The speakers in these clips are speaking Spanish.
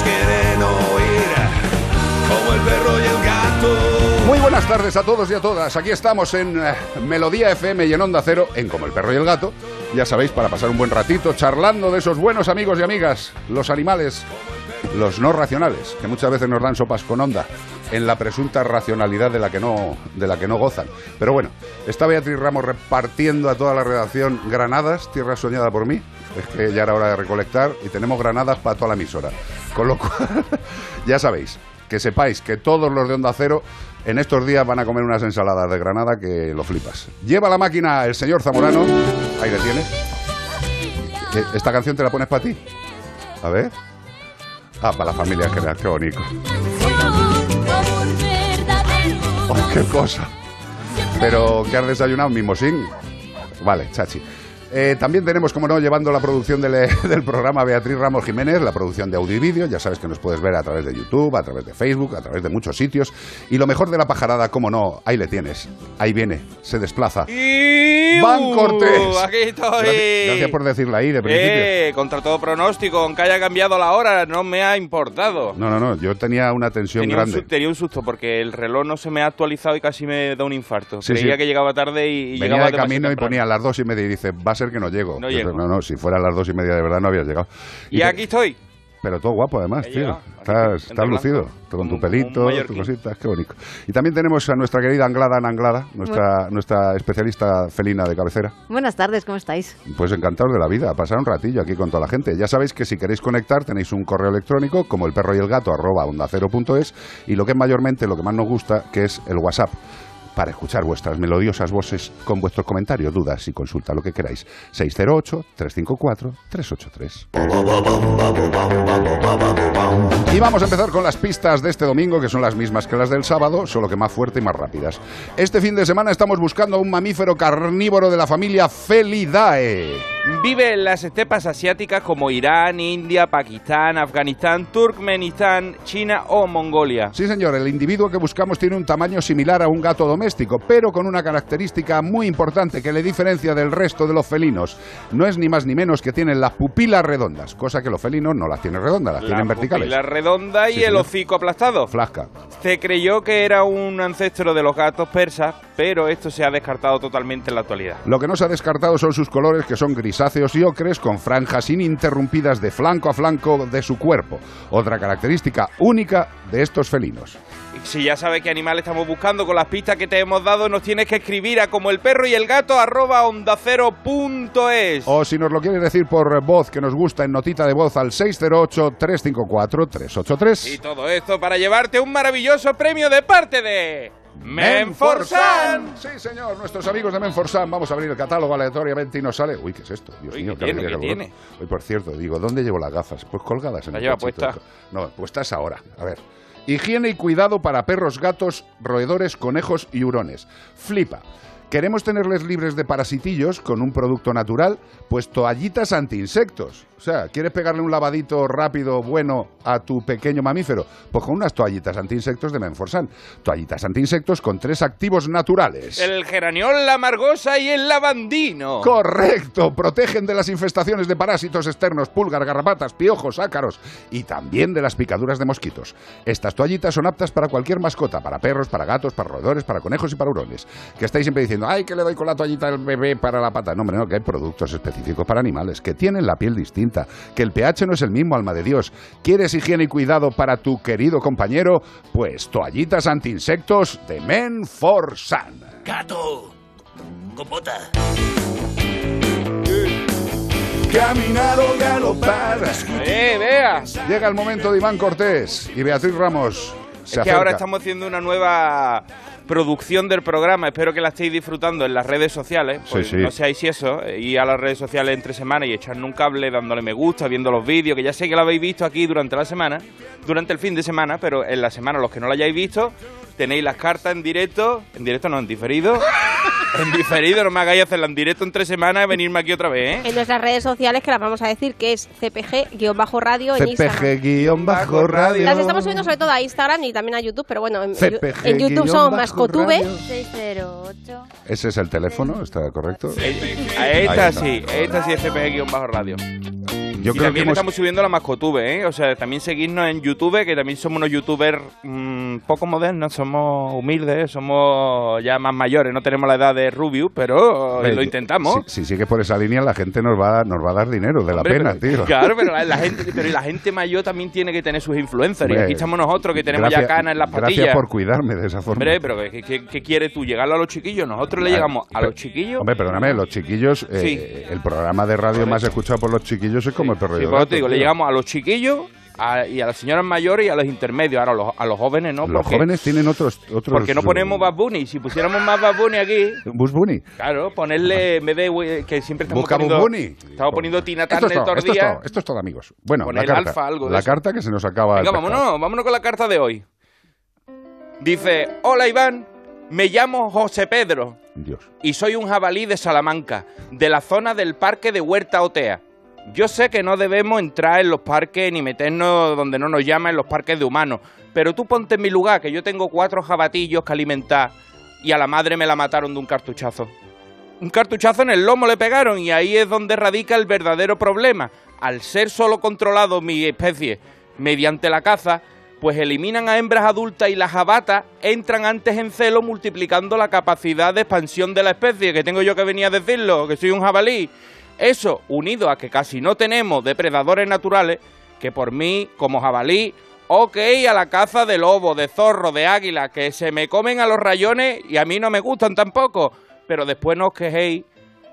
Quieren oír como el perro y el gato. Muy buenas tardes a todos y a todas. Aquí estamos en eh, Melodía FM y en Onda Cero, en Como el Perro y el Gato. Ya sabéis, para pasar un buen ratito charlando de esos buenos amigos y amigas, los animales, los no racionales, que muchas veces nos dan sopas con onda en la presunta racionalidad de la que no, de la que no gozan. Pero bueno, está Beatriz Ramos repartiendo a toda la redacción granadas, tierra soñada por mí. Es que ya era hora de recolectar y tenemos granadas para toda la emisora. Con lo cual, ya sabéis, que sepáis que todos los de Onda Cero en estos días van a comer unas ensaladas de granada que lo flipas. Lleva la máquina el señor Zamorano. Ahí le tienes. Eh, ¿Esta canción te la pones para ti? A ver. Ah, para la familia general, qué bonito. Oh, qué cosa. Pero, ¿qué has desayunado? ¿Mimosín? Vale, chachi. Eh, también tenemos, como no, llevando la producción del, eh, del programa Beatriz Ramos Jiménez, la producción de audio y vídeo. Ya sabes que nos puedes ver a través de YouTube, a través de Facebook, a través de muchos sitios. Y lo mejor de la pajarada, como no, ahí le tienes. Ahí viene, se desplaza. ¡Van Cortés! Aquí estoy. Gracias, gracias por decirla ahí de principio. Eh, contra todo pronóstico, aunque haya cambiado la hora, no me ha importado. No, no, no, yo tenía una tensión Tenía un, grande. su- tenía un susto porque el reloj no se me ha actualizado y casi me da un infarto. Sí, Creía sí. que llegaba tarde y, y Venía llegaba de camino y ponía a las dos y media y dice, va a ser que no llego. No llego. no, no, si fuera a las dos y media de verdad no habías llegado. Y te- aquí estoy. Pero todo guapo además, tío. llegado, Estás, lucido. Con tu pelito, tus cositas, qué bonito. Y también tenemos a nuestra querida Anglada Ana Anglada, nuestra, nuestra especialista felina de cabecera. Buenas tardes, ¿cómo estáis? Pues encantados de la vida, pasar un ratillo aquí con toda la gente. Ya sabéis que si queréis conectar tenéis un correo electrónico como el perro y el gato arroba onda cero punto es y lo que es mayormente lo que más nos gusta que es el WhatsApp para escuchar vuestras melodiosas voces con vuestros comentarios, dudas y consulta, lo que queráis. 608-354-383. Y vamos a empezar con las pistas de este domingo, que son las mismas que las del sábado, solo que más fuerte y más rápidas. Este fin de semana estamos buscando a un mamífero carnívoro de la familia Felidae. Vive en las estepas asiáticas como Irán, India, Pakistán, Afganistán, Turkmenistán, China o Mongolia. Sí, señor, el individuo que buscamos tiene un tamaño similar a un gato doméstico, pero con una característica muy importante que le diferencia del resto de los felinos. No es ni más ni menos que tienen las pupilas redondas, cosa que los felinos no las tienen redondas, las tienen verticales. La redonda y Sí, el señor. hocico aplastado. Flasca. Se creyó que era un ancestro de los gatos persas, pero esto se ha descartado totalmente en la actualidad. Lo que no se ha descartado son sus colores, que son grisáceos y ocres, con franjas ininterrumpidas de flanco a flanco de su cuerpo. Otra característica única de estos felinos. Si ya sabes qué animal estamos buscando con las pistas que te hemos dado, nos tienes que escribir a como el perro y el gato arroba ondacero.es. O si nos lo quieres decir por voz, que nos gusta en notita de voz al 608-354-383. Y todo esto para llevarte un maravilloso premio de parte de Menforsan. Sí, señor, nuestros amigos de Menforsan. Vamos a abrir el catálogo aleatoriamente y nos sale. Uy, ¿qué es esto? Dios Uy, mío, ¿qué tiene? ¿Qué bueno. Hoy, por cierto, digo, ¿dónde llevo las gafas? Pues colgadas en La el lleva puesta. No, puestas ahora. A ver. Higiene y cuidado para perros, gatos, roedores, conejos y hurones. Flipa. Queremos tenerles libres de parasitillos con un producto natural, pues toallitas anti-insectos. O sea, ¿quieres pegarle un lavadito rápido, bueno, a tu pequeño mamífero? Pues con unas toallitas anti-insectos de Menforsan. Toallitas anti-insectos con tres activos naturales. El geraniol, la margosa y el lavandino. Correcto, protegen de las infestaciones de parásitos externos, pulgas, garrapatas, piojos, ácaros y también de las picaduras de mosquitos. Estas toallitas son aptas para cualquier mascota, para perros, para gatos, para roedores, para conejos y para hurones. Que estáis siempre diciendo, ay, que le doy con la toallita al bebé para la pata. No, hombre, no, que hay productos específicos para animales, que tienen la piel distinta, que el pH no es el mismo, alma de Dios. ¿Quieres higiene y cuidado para tu querido compañero? Pues toallitas anti-insectos de Men for Sun. ¡Gato! ¡Compota! Caminar o galopar. ¡Eh, vea! Llega el momento de Iván Cortés y Beatriz Ramos. Se Es que ahora estamos haciendo una nueva producción del programa. Espero que la estéis disfrutando en las redes sociales. Pues Sí, sí. No seáis eso. eh, Ir a las redes sociales entre semana y echarnos un cable dándole me gusta, viendo los vídeos, que ya sé que lo habéis visto aquí durante la semana, durante el fin de semana, pero en la semana, los que no lo hayáis visto, tenéis las cartas en directo. En directo no, en diferido. en diferido, no me hagáis hacerla en directo entre semanas y venirme aquí otra vez, ¿eh? En nuestras redes sociales, que las vamos a decir, que es CPG-radio en Instagram. CPG-radio. Las estamos subiendo sobre todo a Instagram y también a YouTube, pero bueno, en, CPG en YouTube bajo Mascotube. radio. 608. Ese es el teléfono, ¿está correcto? Eh, Ahí Esta está. sí, esta sí es CPG-radio. Yo y creo que también hemos... estamos subiendo la mascotube, ¿eh? O sea, también seguirnos en YouTube, que también somos unos youtubers mm, poco modernos, somos humildes, somos ya más mayores, no tenemos la edad de Rubius, pero lo intentamos. Si, si sigue por esa línea, la gente nos va, nos va a dar dinero de la Hombre, pena, pero- tío. Claro, pero la, la gente, pero la gente mayor también tiene que tener sus influencers. y aquí estamos nosotros que tenemos gracias- ya canas en las patillas. Gracias por cuidarme de esa forma. Hombre, pero ¿qué, qué, qué quieres tú? ¿Llegarlo a los chiquillos? Nosotros le llegamos a los chiquillos. Hombre, perdóname, los chiquillos, eh, Sí. el programa de radio más escuchado por los chiquillos es como el perro Sí, el pues te digo, le llegamos a los chiquillos a- y a las señoras mayores y a los intermedios. Ahora, a los, a los jóvenes no. Los porque- jóvenes tienen otros... otros ¿Por qué no ponemos Bad Bunny? Si pusiéramos más Bad Bunny aquí, Bus Bunny. claro, ponerle en vez de güey, que siempre estamos Busca Bus poniendo, Bunny. estamos poniendo Tina Turner todo, todos los esto es días. todo, esto es todo, amigos. Bueno, Poner la carta. alfa, algo de la eso. carta que se nos acaba el Venga, vámonos, vámonos con la carta de hoy. Dice, hola Iván, me llamo José Pedro Dios. y soy un jabalí de Salamanca, de la zona del parque de Huerta Otea. Yo sé que no debemos entrar en los parques ni meternos donde no nos llaman en los parques de humanos, pero tú ponte en mi lugar, que yo tengo cuatro jabatillos que alimentar y a la madre me la mataron de un cartuchazo. Un cartuchazo en el lomo le pegaron y ahí es donde radica el verdadero problema. Al ser solo controlado mi especie mediante la caza, pues eliminan a hembras adultas y las jabatas entran antes en celo multiplicando la capacidad de expansión de la especie, que tengo yo que venir a decirlo, que soy un jabalí. Eso, unido a que casi no tenemos depredadores naturales, que por mí, como jabalí, ok a la caza de lobo, de zorro, de águila, que se me comen a los rayones y a mí no me gustan tampoco, pero después no os quejéis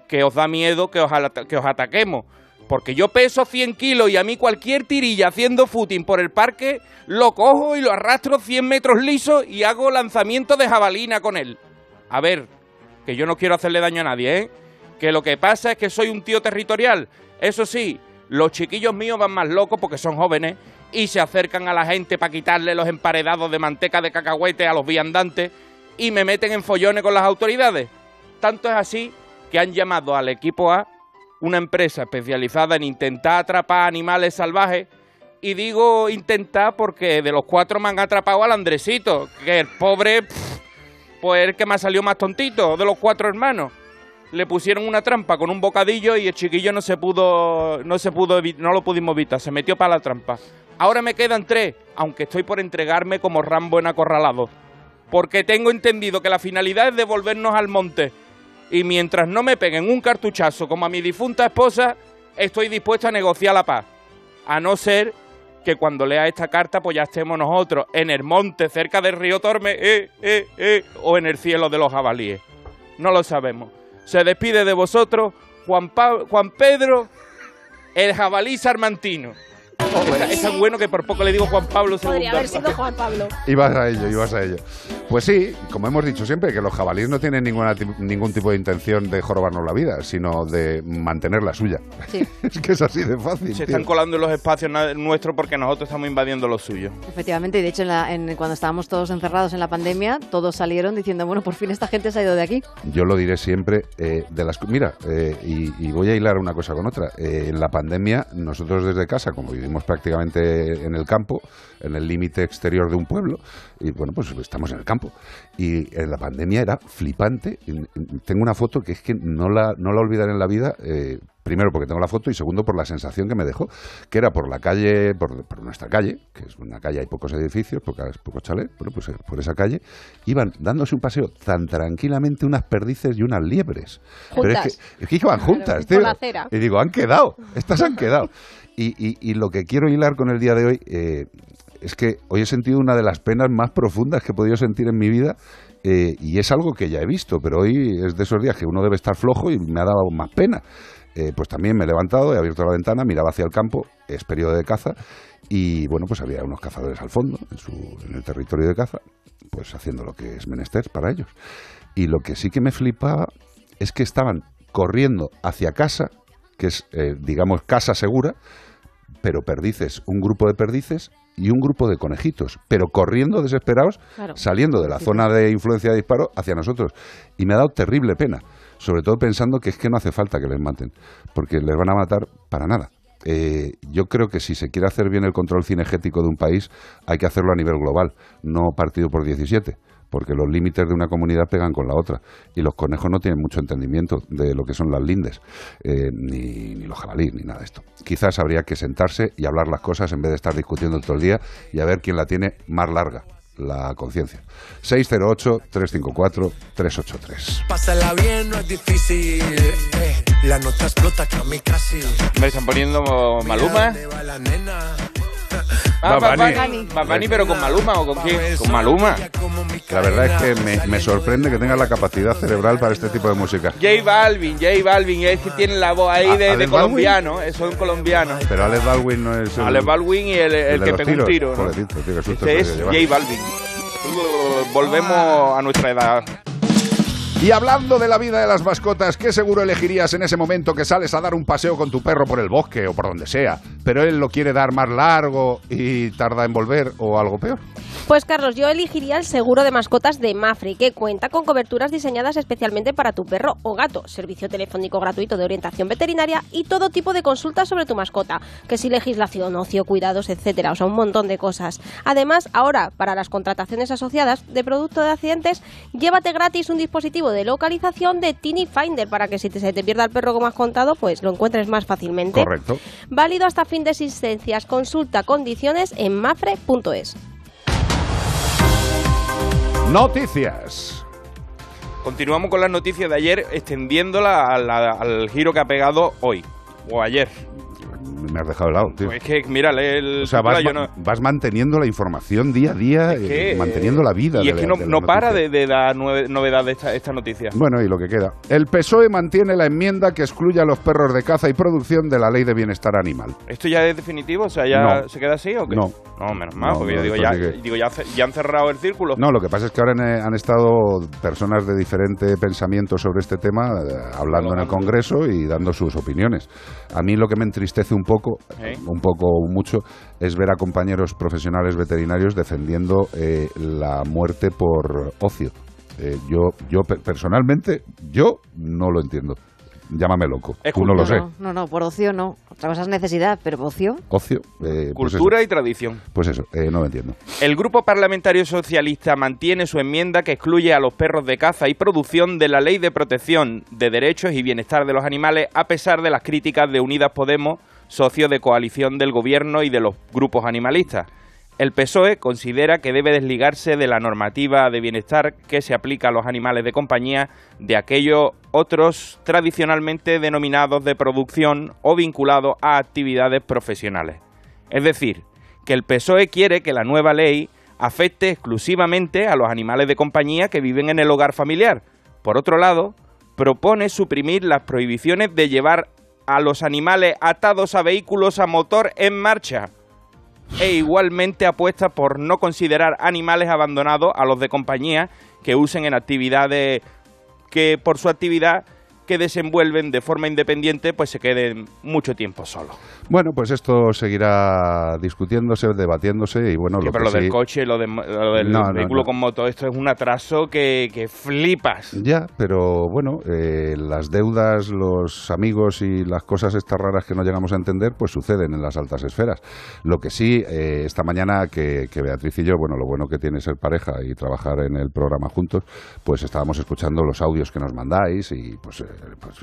que os da miedo que os, que os ataquemos. Porque yo peso 100 kilos y a mí cualquier tirilla haciendo footing por el parque, lo cojo y lo arrastro 100 metros lisos y hago lanzamiento de jabalina con él. A ver, que yo no quiero hacerle daño a nadie, ¿eh? Que lo que pasa es que soy un tío territorial. Eso sí, los chiquillos míos van más locos porque son jóvenes y se acercan a la gente para quitarle los emparedados de manteca de cacahuete a los viandantes y me meten en follones con las autoridades. Tanto es así que han llamado al equipo A, una empresa especializada en intentar atrapar animales salvajes, y digo intentar porque de los cuatro me han atrapado al Andresito, que el pobre, pues el que me ha salido más tontito de los cuatro hermanos. Le pusieron una trampa con un bocadillo y el chiquillo no se pudo, no se pudo, no lo pudimos evitar, se metió para la trampa. Ahora me quedan tres, aunque estoy por entregarme como Rambo en acorralado porque tengo entendido que la finalidad es devolvernos al monte. Y mientras no me peguen un cartuchazo como a mi difunta esposa, estoy dispuesto a negociar la paz. A no ser que cuando lea esta carta, pues ya estemos nosotros en el monte cerca del río Torme, eh, eh, eh, o en el cielo de los jabalíes. No lo sabemos. Se despide de vosotros Juan, Pedro, el jabalí sarmantino. Es tan bueno que por poco le digo Juan Pablo II. Podría haber sido Juan Pablo. Ibas a ello, ibas a ello. Pues sí, como hemos dicho siempre, que los jabalíes no tienen ninguna, ningún tipo de intención de jorobarnos la vida, sino de mantener la suya. Sí. es que es así de fácil. Se tío. están colando en los espacios nuestros porque nosotros estamos invadiendo los suyos. Efectivamente, y de hecho en la- en- cuando estábamos todos encerrados en la pandemia, todos salieron diciendo, bueno, por fin esta gente se ha ido de aquí. Yo lo diré siempre eh, de las mira eh, y, y voy a hilar una cosa con otra. Eh, en la pandemia nosotros desde casa, como vivimos prácticamente en el campo, en el límite exterior de un pueblo, y bueno pues estamos en el campo y en la pandemia era flipante. Y Tengo una foto que es que no la no la olvidaré en la vida. eh, Primero porque tengo la foto y segundo por la sensación que me dejó, que era por la calle, por, por nuestra calle, que es una calle, hay pocos edificios, pocas, pocos chalets, bueno, pues eh, por esa calle, iban dándose un paseo tan tranquilamente unas perdices y unas liebres. Pero es Juntas. que, es que iban juntas, tío. Y digo, han quedado, estas han quedado. Y, y- lo que quiero hilar con el día de hoy eh, es que hoy he sentido una de las penas más profundas que he podido sentir en mi vida. eh, y es algo que ya he visto, pero hoy es de esos días que uno debe estar flojo y me ha dado más pena. Eh, pues también me he levantado, he abierto la ventana, miraba hacia el campo, es periodo de caza, y bueno, pues había unos cazadores al fondo, en, su, en el territorio de caza, pues haciendo lo que es menester para ellos. Y lo que sí que me flipaba es que estaban corriendo hacia casa, que es, eh, digamos, casa segura, pero perdices, un grupo de perdices y un grupo de conejitos, pero corriendo desesperados, Claro. saliendo de la zona de influencia de disparo hacia nosotros. Y me ha dado terrible pena, sobre todo pensando que es que no hace falta que les maten, porque les van a matar para nada. Eh, yo creo que si se quiere hacer bien el control cinegético de un país, hay que hacerlo a nivel global, no partido por 17 porque los límites de una comunidad pegan con la otra y los conejos no tienen mucho entendimiento de lo que son las lindes, eh, ni, ni los jabalíes, ni nada de esto. Quizás habría que sentarse y hablar las cosas en vez de estar discutiendo todo el día y a ver quién la tiene más larga, la conciencia. 608-354-383. Pásala bien, no es difícil. eh. La nota explota que a mí casi. Me están poniendo Maluma. Ah. Bad Bunny, pero con Maluma o con quién? Con Maluma. La verdad es que me, me sorprende que tenga la capacidad cerebral para este tipo de música. J Balvin, J Balvin, es que tiene la voz ahí ¿A- de, de colombiano, eso es un colombiano. Pero Alex Baldwin no es el, Alex Baldwin y el, el de que pegó un tiro. ¿no? Pobrecito, tío, Este es. J Balvin. Volvemos a nuestra edad. Y hablando de la vida de las mascotas, ¿qué seguro elegirías en ese momento que sales a dar un paseo con tu perro por el bosque o por donde sea, pero él lo quiere dar más largo y tarda en volver o algo peor? Pues Carlos, yo elegiría el seguro de mascotas de Mafre, que cuenta con coberturas diseñadas especialmente para tu perro o gato, servicio telefónico gratuito de orientación veterinaria y todo tipo de consultas sobre tu mascota, que si legislación, ocio, cuidados, etcétera, o sea, un montón de cosas. Además, ahora, para las contrataciones asociadas de producto de accidentes, llévate gratis un dispositivo de localización de Tiny Finder para que si te, se te pierda el perro como has contado, pues lo encuentres más fácilmente. Correcto. Válido hasta fin de existencias. Consulta condiciones en mafre.es. Noticias. Continuamos con las noticias de ayer, extendiéndola al giro que ha pegado hoy o ayer. Me has dejado helado, tío. Es que, mira, lee el O sea, vas, no- manteniendo la información día a día, Es que, eh, manteniendo la vida. Y de es que la- no, la no para de, de dar nueve- novedad de esta, esta noticia. Bueno, y lo que queda. El PSOE mantiene la enmienda que excluye a los perros de caza y producción de la Ley de Bienestar Animal. ¿Esto ya es definitivo? O sea, ¿ya No. se queda así o qué? No. No, menos mal, porque yo digo, ya, que- digo ya, ya han cerrado el círculo. No, lo que pasa es que ahora han, eh, han estado personas de diferente pensamiento sobre este tema eh, hablando en el Congreso y dando sus opiniones. A mí lo que me entristece un poco, ¿Eh? un poco o mucho, es ver a compañeros profesionales veterinarios defendiendo eh, la muerte por ocio. Eh, yo, yo pe- personalmente, yo no lo entiendo. Llámame loco. Es Tú no lo sé. No, no, no, por ocio no. Otra cosa es necesidad, pero ocio. Ocio. eh, pues Cultura y tradición. Pues eso, eh, no lo entiendo. El Grupo Parlamentario Socialista mantiene su enmienda que excluye a los perros de caza y producción de la Ley de Protección de Derechos y Bienestar de los Animales, a pesar de las críticas de Unidas Podemos, socio de coalición del Gobierno y de los grupos animalistas. El PSOE considera que debe desligarse de la normativa de bienestar que se aplica a los animales de compañía de aquellos otros tradicionalmente denominados de producción o vinculados a actividades profesionales. Es decir, que el PSOE quiere que la nueva ley afecte exclusivamente a los animales de compañía que viven en el hogar familiar. Por otro lado, propone suprimir las prohibiciones de llevar a los animales atados a vehículos a motor en marcha. E igualmente apuesta por no considerar animales abandonados a los de compañía que usen en actividades que por su actividad que desenvuelven de forma independiente pues se queden mucho tiempo solos. Bueno, pues esto seguirá discutiéndose, debatiéndose y bueno, Sí, lo pero que lo del sí- coche, lo, de- lo del No, vehículo no. con moto, esto es un atraso que, que flipas. Ya, pero bueno, eh, las deudas, los amigos y las cosas estas raras que no llegamos a entender, pues suceden en las altas esferas. Lo que sí, eh, esta mañana que, que Beatriz y yo, bueno, lo bueno que tiene ser pareja y trabajar en el programa juntos, pues estábamos escuchando los audios que nos mandáis y pues, eh,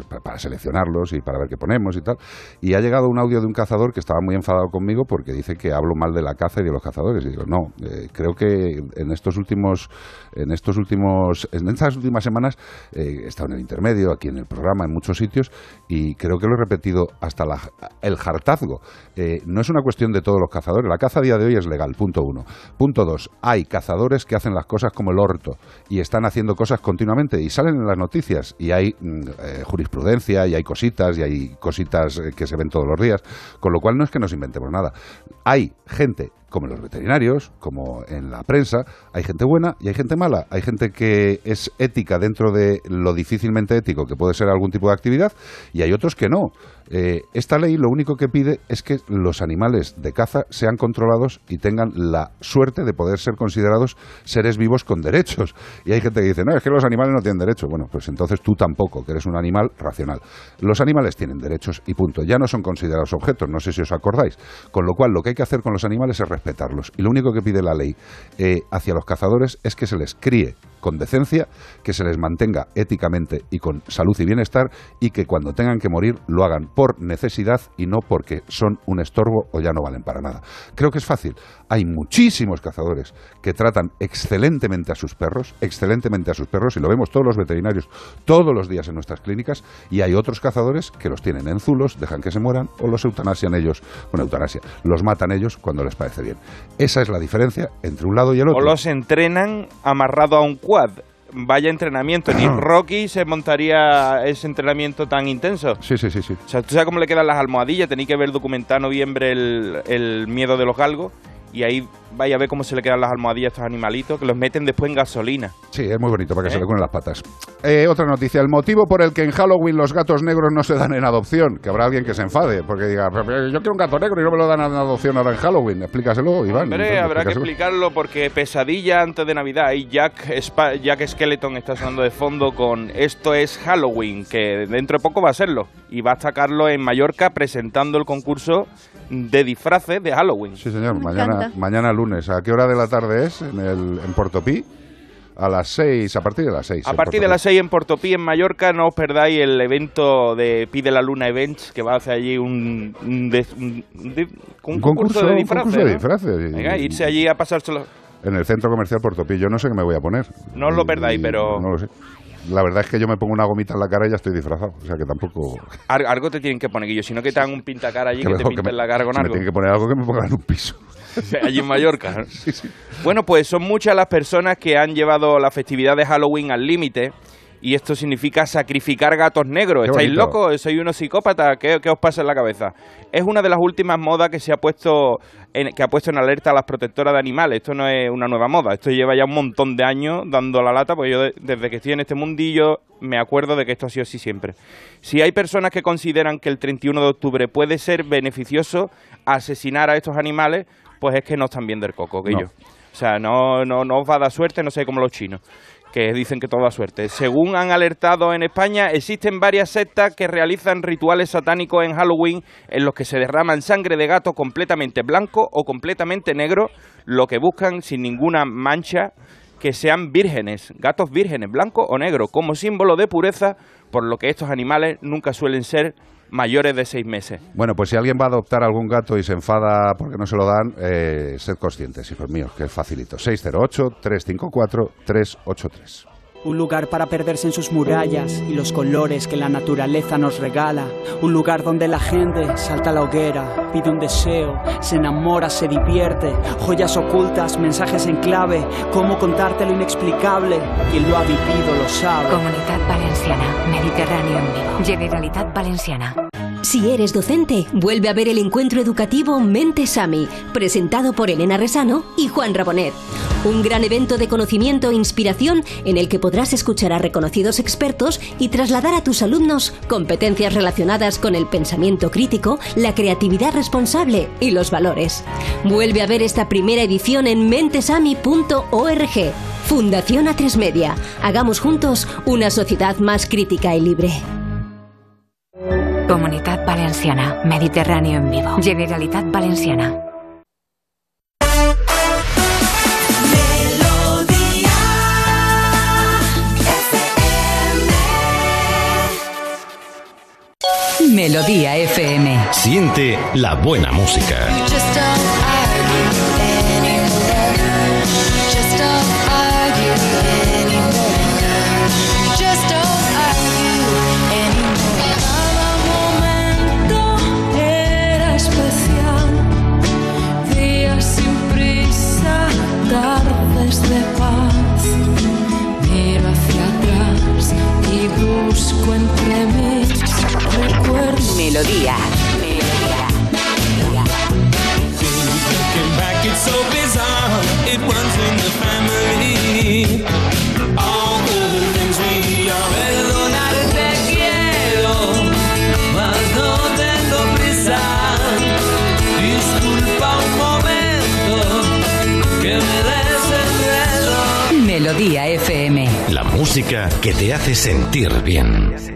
pa- para seleccionarlos y para ver qué ponemos y tal. Y ha llegado un audio de un cazador que estaba muy enfadado conmigo porque dice que hablo mal de la caza y de los cazadores. Y digo, no, eh, creo que en estos últimos, en estos últimos, en estas últimas semanas eh, he estado en el intermedio, aquí en el programa, en muchos sitios, y creo que lo he repetido hasta la- el hartazgo. Eh, no es una cuestión de todos los cazadores. La caza a día de hoy es legal, punto uno. Punto dos, hay cazadores que hacen las cosas como el orto y están haciendo cosas continuamente y salen en las noticias y hay mm, eh, jurisprudencia y hay cositas y hay cositas eh, que se ven todos los días, con lo cual no es que nos inventemos nada. Hay gente como en los veterinarios, como en la prensa, hay gente buena y hay gente mala. Hay gente que es ética dentro de lo difícilmente ético que puede ser algún tipo de actividad y hay otros que no. Eh, esta ley lo único que pide es que los animales de caza sean controlados y tengan la suerte de poder ser considerados seres vivos con derechos. Y hay gente que dice, no, es que los animales no tienen derechos. Bueno, pues entonces tú tampoco, que eres un animal racional. Los animales tienen derechos y punto. Ya no son considerados objetos, no sé si os acordáis. Con lo cual, lo que hay que hacer con los animales es respetarlos. Y lo único que pide la ley eh, hacia los cazadores es que se les críe con decencia, que se les mantenga éticamente y con salud y bienestar y que cuando tengan que morir lo hagan por necesidad y no porque son un estorbo o ya no valen para nada. Creo que es fácil. Hay muchísimos cazadores que tratan excelentemente a sus perros, excelentemente a sus perros y lo vemos todos los veterinarios todos los días en nuestras clínicas y hay otros cazadores que los tienen en zulos, dejan que se mueran o los eutanasian ellos, con eutanasia, los matan ellos cuando les parece bien. Esa es la diferencia entre un lado y el otro. O los entrenan amarrado a un Vaya entrenamiento, ni Rocky se montaría ese entrenamiento tan intenso. Sí, sí, sí, sí. O sea, ¿tú sabes cómo le quedan las almohadillas? Tenéis que ver el documental noviembre el, el miedo de los galgos y ahí vaya a ver cómo se le quedan las almohadillas a estos animalitos que los meten después en gasolina. Sí, es muy bonito para que ¿Eh? se le cuelen las patas. Eh, otra noticia, el motivo por el que en Halloween los gatos negros no se dan en adopción. Que habrá alguien que se enfade porque diga, "Pero, pero yo quiero un gato negro y no me lo dan en adopción ahora en Halloween. Explícaselo, Iván. Hombre, Entonces, habrá que explicarlo porque pesadilla antes de Navidad y Jack, Spa- Jack Skeleton está sonando de fondo con Esto es Halloween, que dentro de poco va a serlo. Y va a sacarlo en Mallorca presentando el concurso de disfraces de Halloween. Sí, señor, mañana, mañana lunes. ¿A qué hora de la tarde es en, el, en Portopí? A las seis, a partir de las seis. A en partir de las 6 en Portopí, en Mallorca, no os perdáis el evento de Pide la Luna Events, que va a hacer allí un, un, de- un- de- un Un concurso, concurso- de disfraces. concurso de disfraces. Venga, irse allí a pasárselo. En el centro comercial Portopí. Yo no sé qué me voy a poner. No os lo Y- perdáis, pero- No lo sé. La verdad es que yo me pongo una gomita en la cara y ya estoy disfrazado. O sea que tampoco... Algo te tienen que poner, Guillo, si no que te hagan un pintacara allí, que, Creo te que pinten me- la cara con si me algo. tienen que poner algo que me pongan en un piso. allí en Mallorca. ¿no? Bueno, pues son muchas las personas que han llevado la festividad de Halloween al límite. Y esto significa sacrificar gatos negros. Qué ¿Estáis bonito. locos? ¿Sois unos psicópatas? ¿Qué, qué os pasa en la cabeza? Es una de las últimas modas que se ha puesto en, que ha puesto en alerta a las protectoras de animales. Esto no es una nueva moda. Esto lleva ya un montón de años dando la lata, porque yo de- desde que estoy en este mundillo me acuerdo de que esto ha sido así siempre. Si hay personas que consideran que el 31 de octubre puede ser beneficioso asesinar a estos animales, pues es que no están bien del coco, que No. yo. O sea, no, no, no os va a dar suerte, no sé como los chinos, que dicen que todo da suerte. Según han alertado en España, existen varias sectas que realizan rituales satánicos en Halloween en los que se derraman sangre de gato completamente blanco o completamente negro, lo que buscan sin ninguna mancha que sean vírgenes, gatos vírgenes, blanco o negro, como símbolo de pureza, por lo que estos animales nunca suelen ser mayores de seis meses. Bueno, pues si alguien va a adoptar algún gato y se enfada porque no se lo dan, eh, sed conscientes, hijos míos, que es facilito. 608-354-383. Un lugar para perderse en sus murallas y los colores que la naturaleza nos regala. Un lugar donde la gente salta a la hoguera, pide un deseo, se enamora, se divierte. Joyas ocultas, mensajes en clave, cómo contarte lo inexplicable. Quien lo ha vivido lo sabe. Comunitat Valenciana, Mediterráneo en vivo. Generalitat Valenciana. Si eres docente, vuelve a ver el encuentro educativo Mente Sami, presentado por Elena Resano y Juan Rabonet. Un gran evento de conocimiento e inspiración en el que podrás escuchar a reconocidos expertos y trasladar a tus alumnos competencias relacionadas con el pensamiento crítico, la creatividad responsable y los valores. Vuelve a ver esta primera edición en mentesami.org. Fundación A3 Media. Hagamos juntos una sociedad más crítica y libre. Comunitat Valenciana, Mediterráneo en vivo. Generalitat Valenciana. Melodía FM. Siente la buena música. Desenredo. Melodía FM. La música que te hace sentir bien.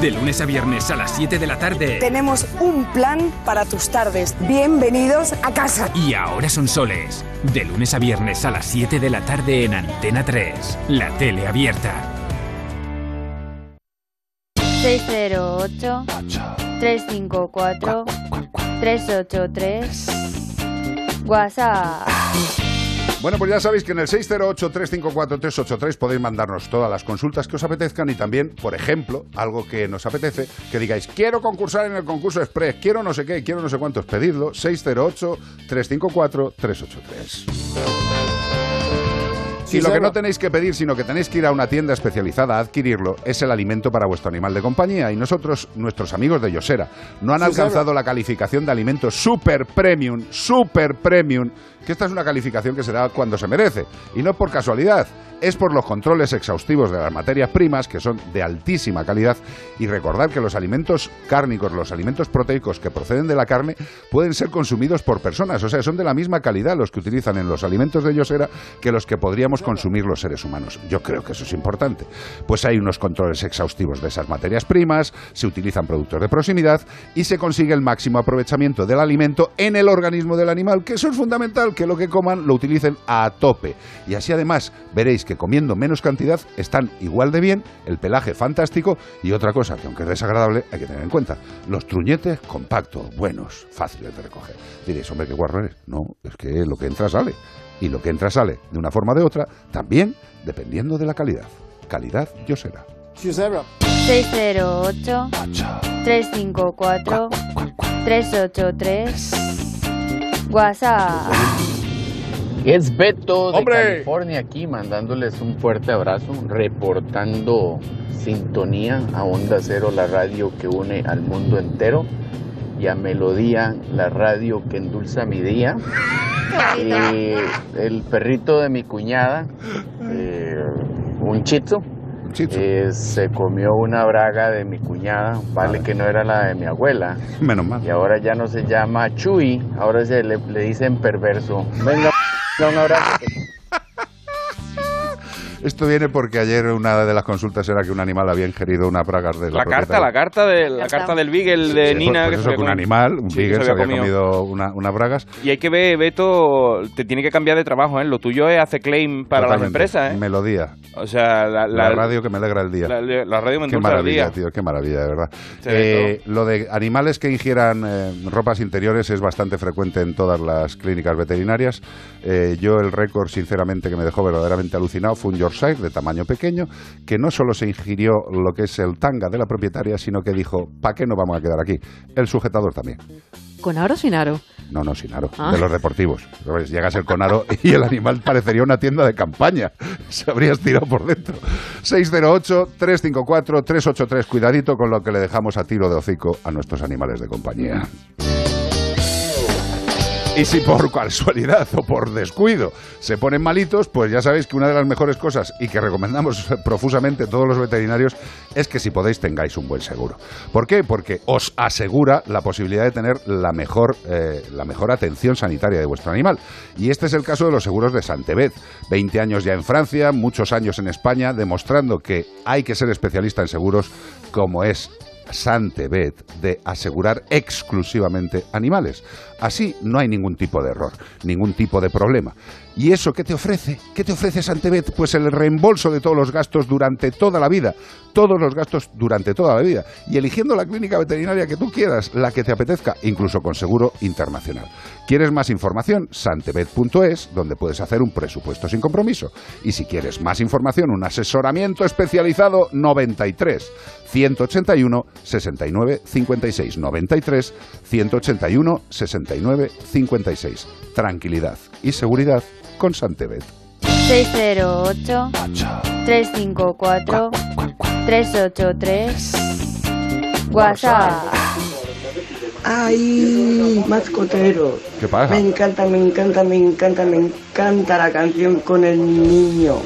De lunes a viernes a las 7 de la tarde. Tenemos un plan para tus tardes. Bienvenidos a casa. Y ahora son soles. De lunes a viernes a las 7 de la tarde en Antena 3. La tele abierta. 608 354 383 WhatsApp. Bueno, pues ya sabéis que en el 608-354-383 podéis mandarnos todas las consultas que os apetezcan y también, por ejemplo, algo que nos apetece, que digáis, quiero concursar en el concurso Express, quiero no sé qué, quiero no sé cuántos, pedidlo, 608-354-383. Y lo que no tenéis que pedir, sino que tenéis que ir a una tienda especializada a adquirirlo, es el alimento para vuestro animal de compañía. Y nosotros, nuestros amigos de Yosera, no han Sí, alcanzado la calificación de alimento super premium, super premium, que esta es una calificación que se da cuando se merece. Y no por casualidad, es por los controles exhaustivos de las materias primas, que son de altísima calidad. Y recordad que los alimentos cárnicos, los alimentos proteicos que proceden de la carne, pueden ser consumidos por personas. O sea, son de la misma calidad los que utilizan en los alimentos de Yosera que los que podríamos consumir los seres humanos. Yo creo que eso es importante. Pues hay unos controles exhaustivos de esas materias primas, se utilizan productos de proximidad y se consigue el máximo aprovechamiento del alimento en el organismo del animal, que eso es fundamental, que lo que coman lo utilicen a tope. Y así además veréis que comiendo menos cantidad están igual de bien, el pelaje fantástico y otra cosa que aunque es desagradable hay que tener en cuenta, los truñetes compactos, buenos, fáciles de recoger. Diréis, hombre, qué guarro eres. No, es que lo que entra sale. Y lo que entra sale de una forma o de otra, también dependiendo de la calidad. Calidad Yosera. 608 354 383 WhatsApp. Es Beto de California aquí mandándoles un fuerte abrazo, reportando sintonía a Onda Cero, la radio que une al mundo entero, y a Melodía, la radio que endulza mi día. Y el perrito de mi cuñada, eh, un eh, se comió una braga de mi cuñada, vale que no era la de mi abuela. Menos mal. Y ahora ya no se llama Chuy, ahora se le, le dicen perverso. Venga, un abrazo. Esto viene porque ayer una de las consultas era que un animal había ingerido una pragas de la, La carta, la carta de la carta del Beagle de Sí, Nina pues eso, que un animal, un Sí, beagle, se había comido una, una bragas. Y hay que ver, Beto, te tiene que cambiar de trabajo, ¿eh? Lo tuyo es hacer claim para las Totalmente. empresas, ¿eh? Melodía. O sea, la, La, radio que me alegra el día. La, la radio me Qué endulza el maravilla, día. tío, qué maravilla, de verdad. Eh, lo de animales que ingieran eh, ropas interiores es bastante frecuente en todas las clínicas veterinarias. Eh, yo el récord, sinceramente, que me dejó verdaderamente alucinado fue un Yorkshire de tamaño pequeño que no solo se ingirió lo que es el tanga de la propietaria, sino que dijo, ¿para qué nos vamos a quedar aquí? El sujetador también. ¿Con aro o sin aro? No, no, sin aro, Ah. de los deportivos. ¿Sabes? Llegas el con aro y el animal parecería una tienda de campaña. Se habría estirado por dentro. 608-354-383. Cuidadito con lo que le dejamos a tiro de hocico a nuestros animales de compañía. Y si por casualidad o por descuido se ponen malitos, pues ya sabéis que una de las mejores cosas y que recomendamos profusamente todos los veterinarios es que si podéis tengáis un buen seguro. ¿Por qué? Porque os asegura la posibilidad de tener la mejor, eh, la mejor atención sanitaria de vuestro animal. Y este es el caso de los seguros de Santebet. 20 años ya en Francia, muchos años en España, demostrando que hay que ser especialista en seguros como es Santebet de asegurar exclusivamente animales. Así no hay ningún tipo de error, ningún tipo de problema. ¿Y eso qué te ofrece? ¿Qué te ofrece Santebet? Pues el reembolso de todos los gastos durante toda la vida. Todos los gastos durante toda la vida. Y eligiendo la clínica veterinaria que tú quieras, la que te apetezca, incluso con seguro internacional. ¿Quieres más información? Santebet.es, donde puedes hacer un presupuesto sin compromiso. Y si quieres más información, un asesoramiento especializado 93 181 69 56 93 181 69 56. Tranquilidad y seguridad con Santebet. 608 354 383 WhatsApp. Ay, mascotero. ¿Qué pasa? Me encanta, me encanta, me encanta, me encanta la canción con el niño.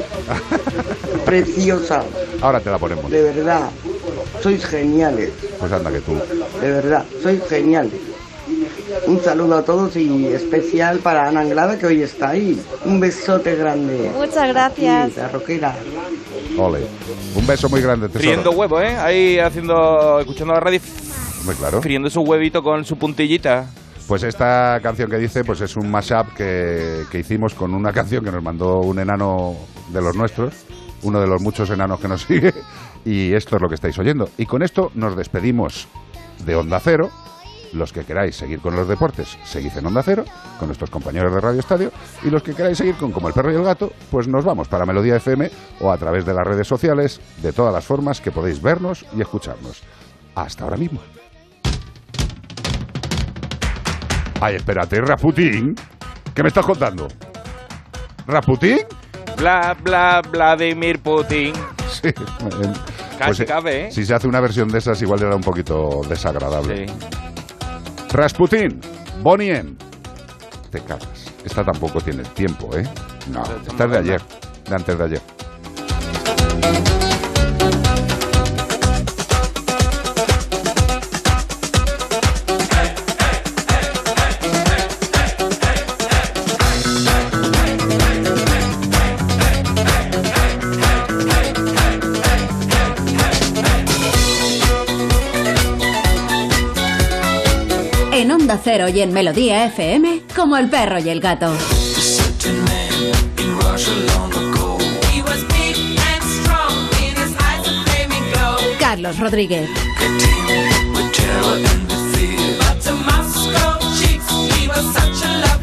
Preciosa, Ahora te la ponemos. de verdad. Sois geniales, Pues anda que tú. de verdad, sois geniales. Un saludo a todos y especial para Ana Anglada que hoy está ahí. Un besote grande. Muchas gracias. Sí, la roquera. Ole. Un beso muy grande, tesoro. Friendo huevos, ¿eh? Ahí haciendo, escuchando la radio, Hombre, claro. friendo su huevito con su puntillita. Pues esta canción que dice, pues es un mashup que, que hicimos con una canción que nos mandó un enano de los nuestros, uno de los muchos enanos que nos sigue, y esto es lo que estáis oyendo. Y con esto nos despedimos de Onda Cero. Los que queráis seguir con los deportes, seguid en Onda Cero, con nuestros compañeros de Radio Estadio, y los que queráis seguir con Como el Perro y el Gato, pues nos vamos para Melodía FM o a través de las redes sociales, de todas las formas que podéis vernos y escucharnos. Hasta ahora mismo. Ay, espérate, Rasputín. ¿Qué me estás contando? ¿Rasputín? Bla, bla, Vladimir Putin. Sí. eh, Casi pues, eh, cabe, ¿eh? Si se hace una versión de esas, igual era un poquito desagradable. Rasputín, Bonnie M. Te cagas. Esta tampoco tiene tiempo, ¿eh? No, esta es de ayer, de antes de ayer. En Onda Cero y en Melodía FM, como el perro y el gato. Carlos Rodríguez. It was a shame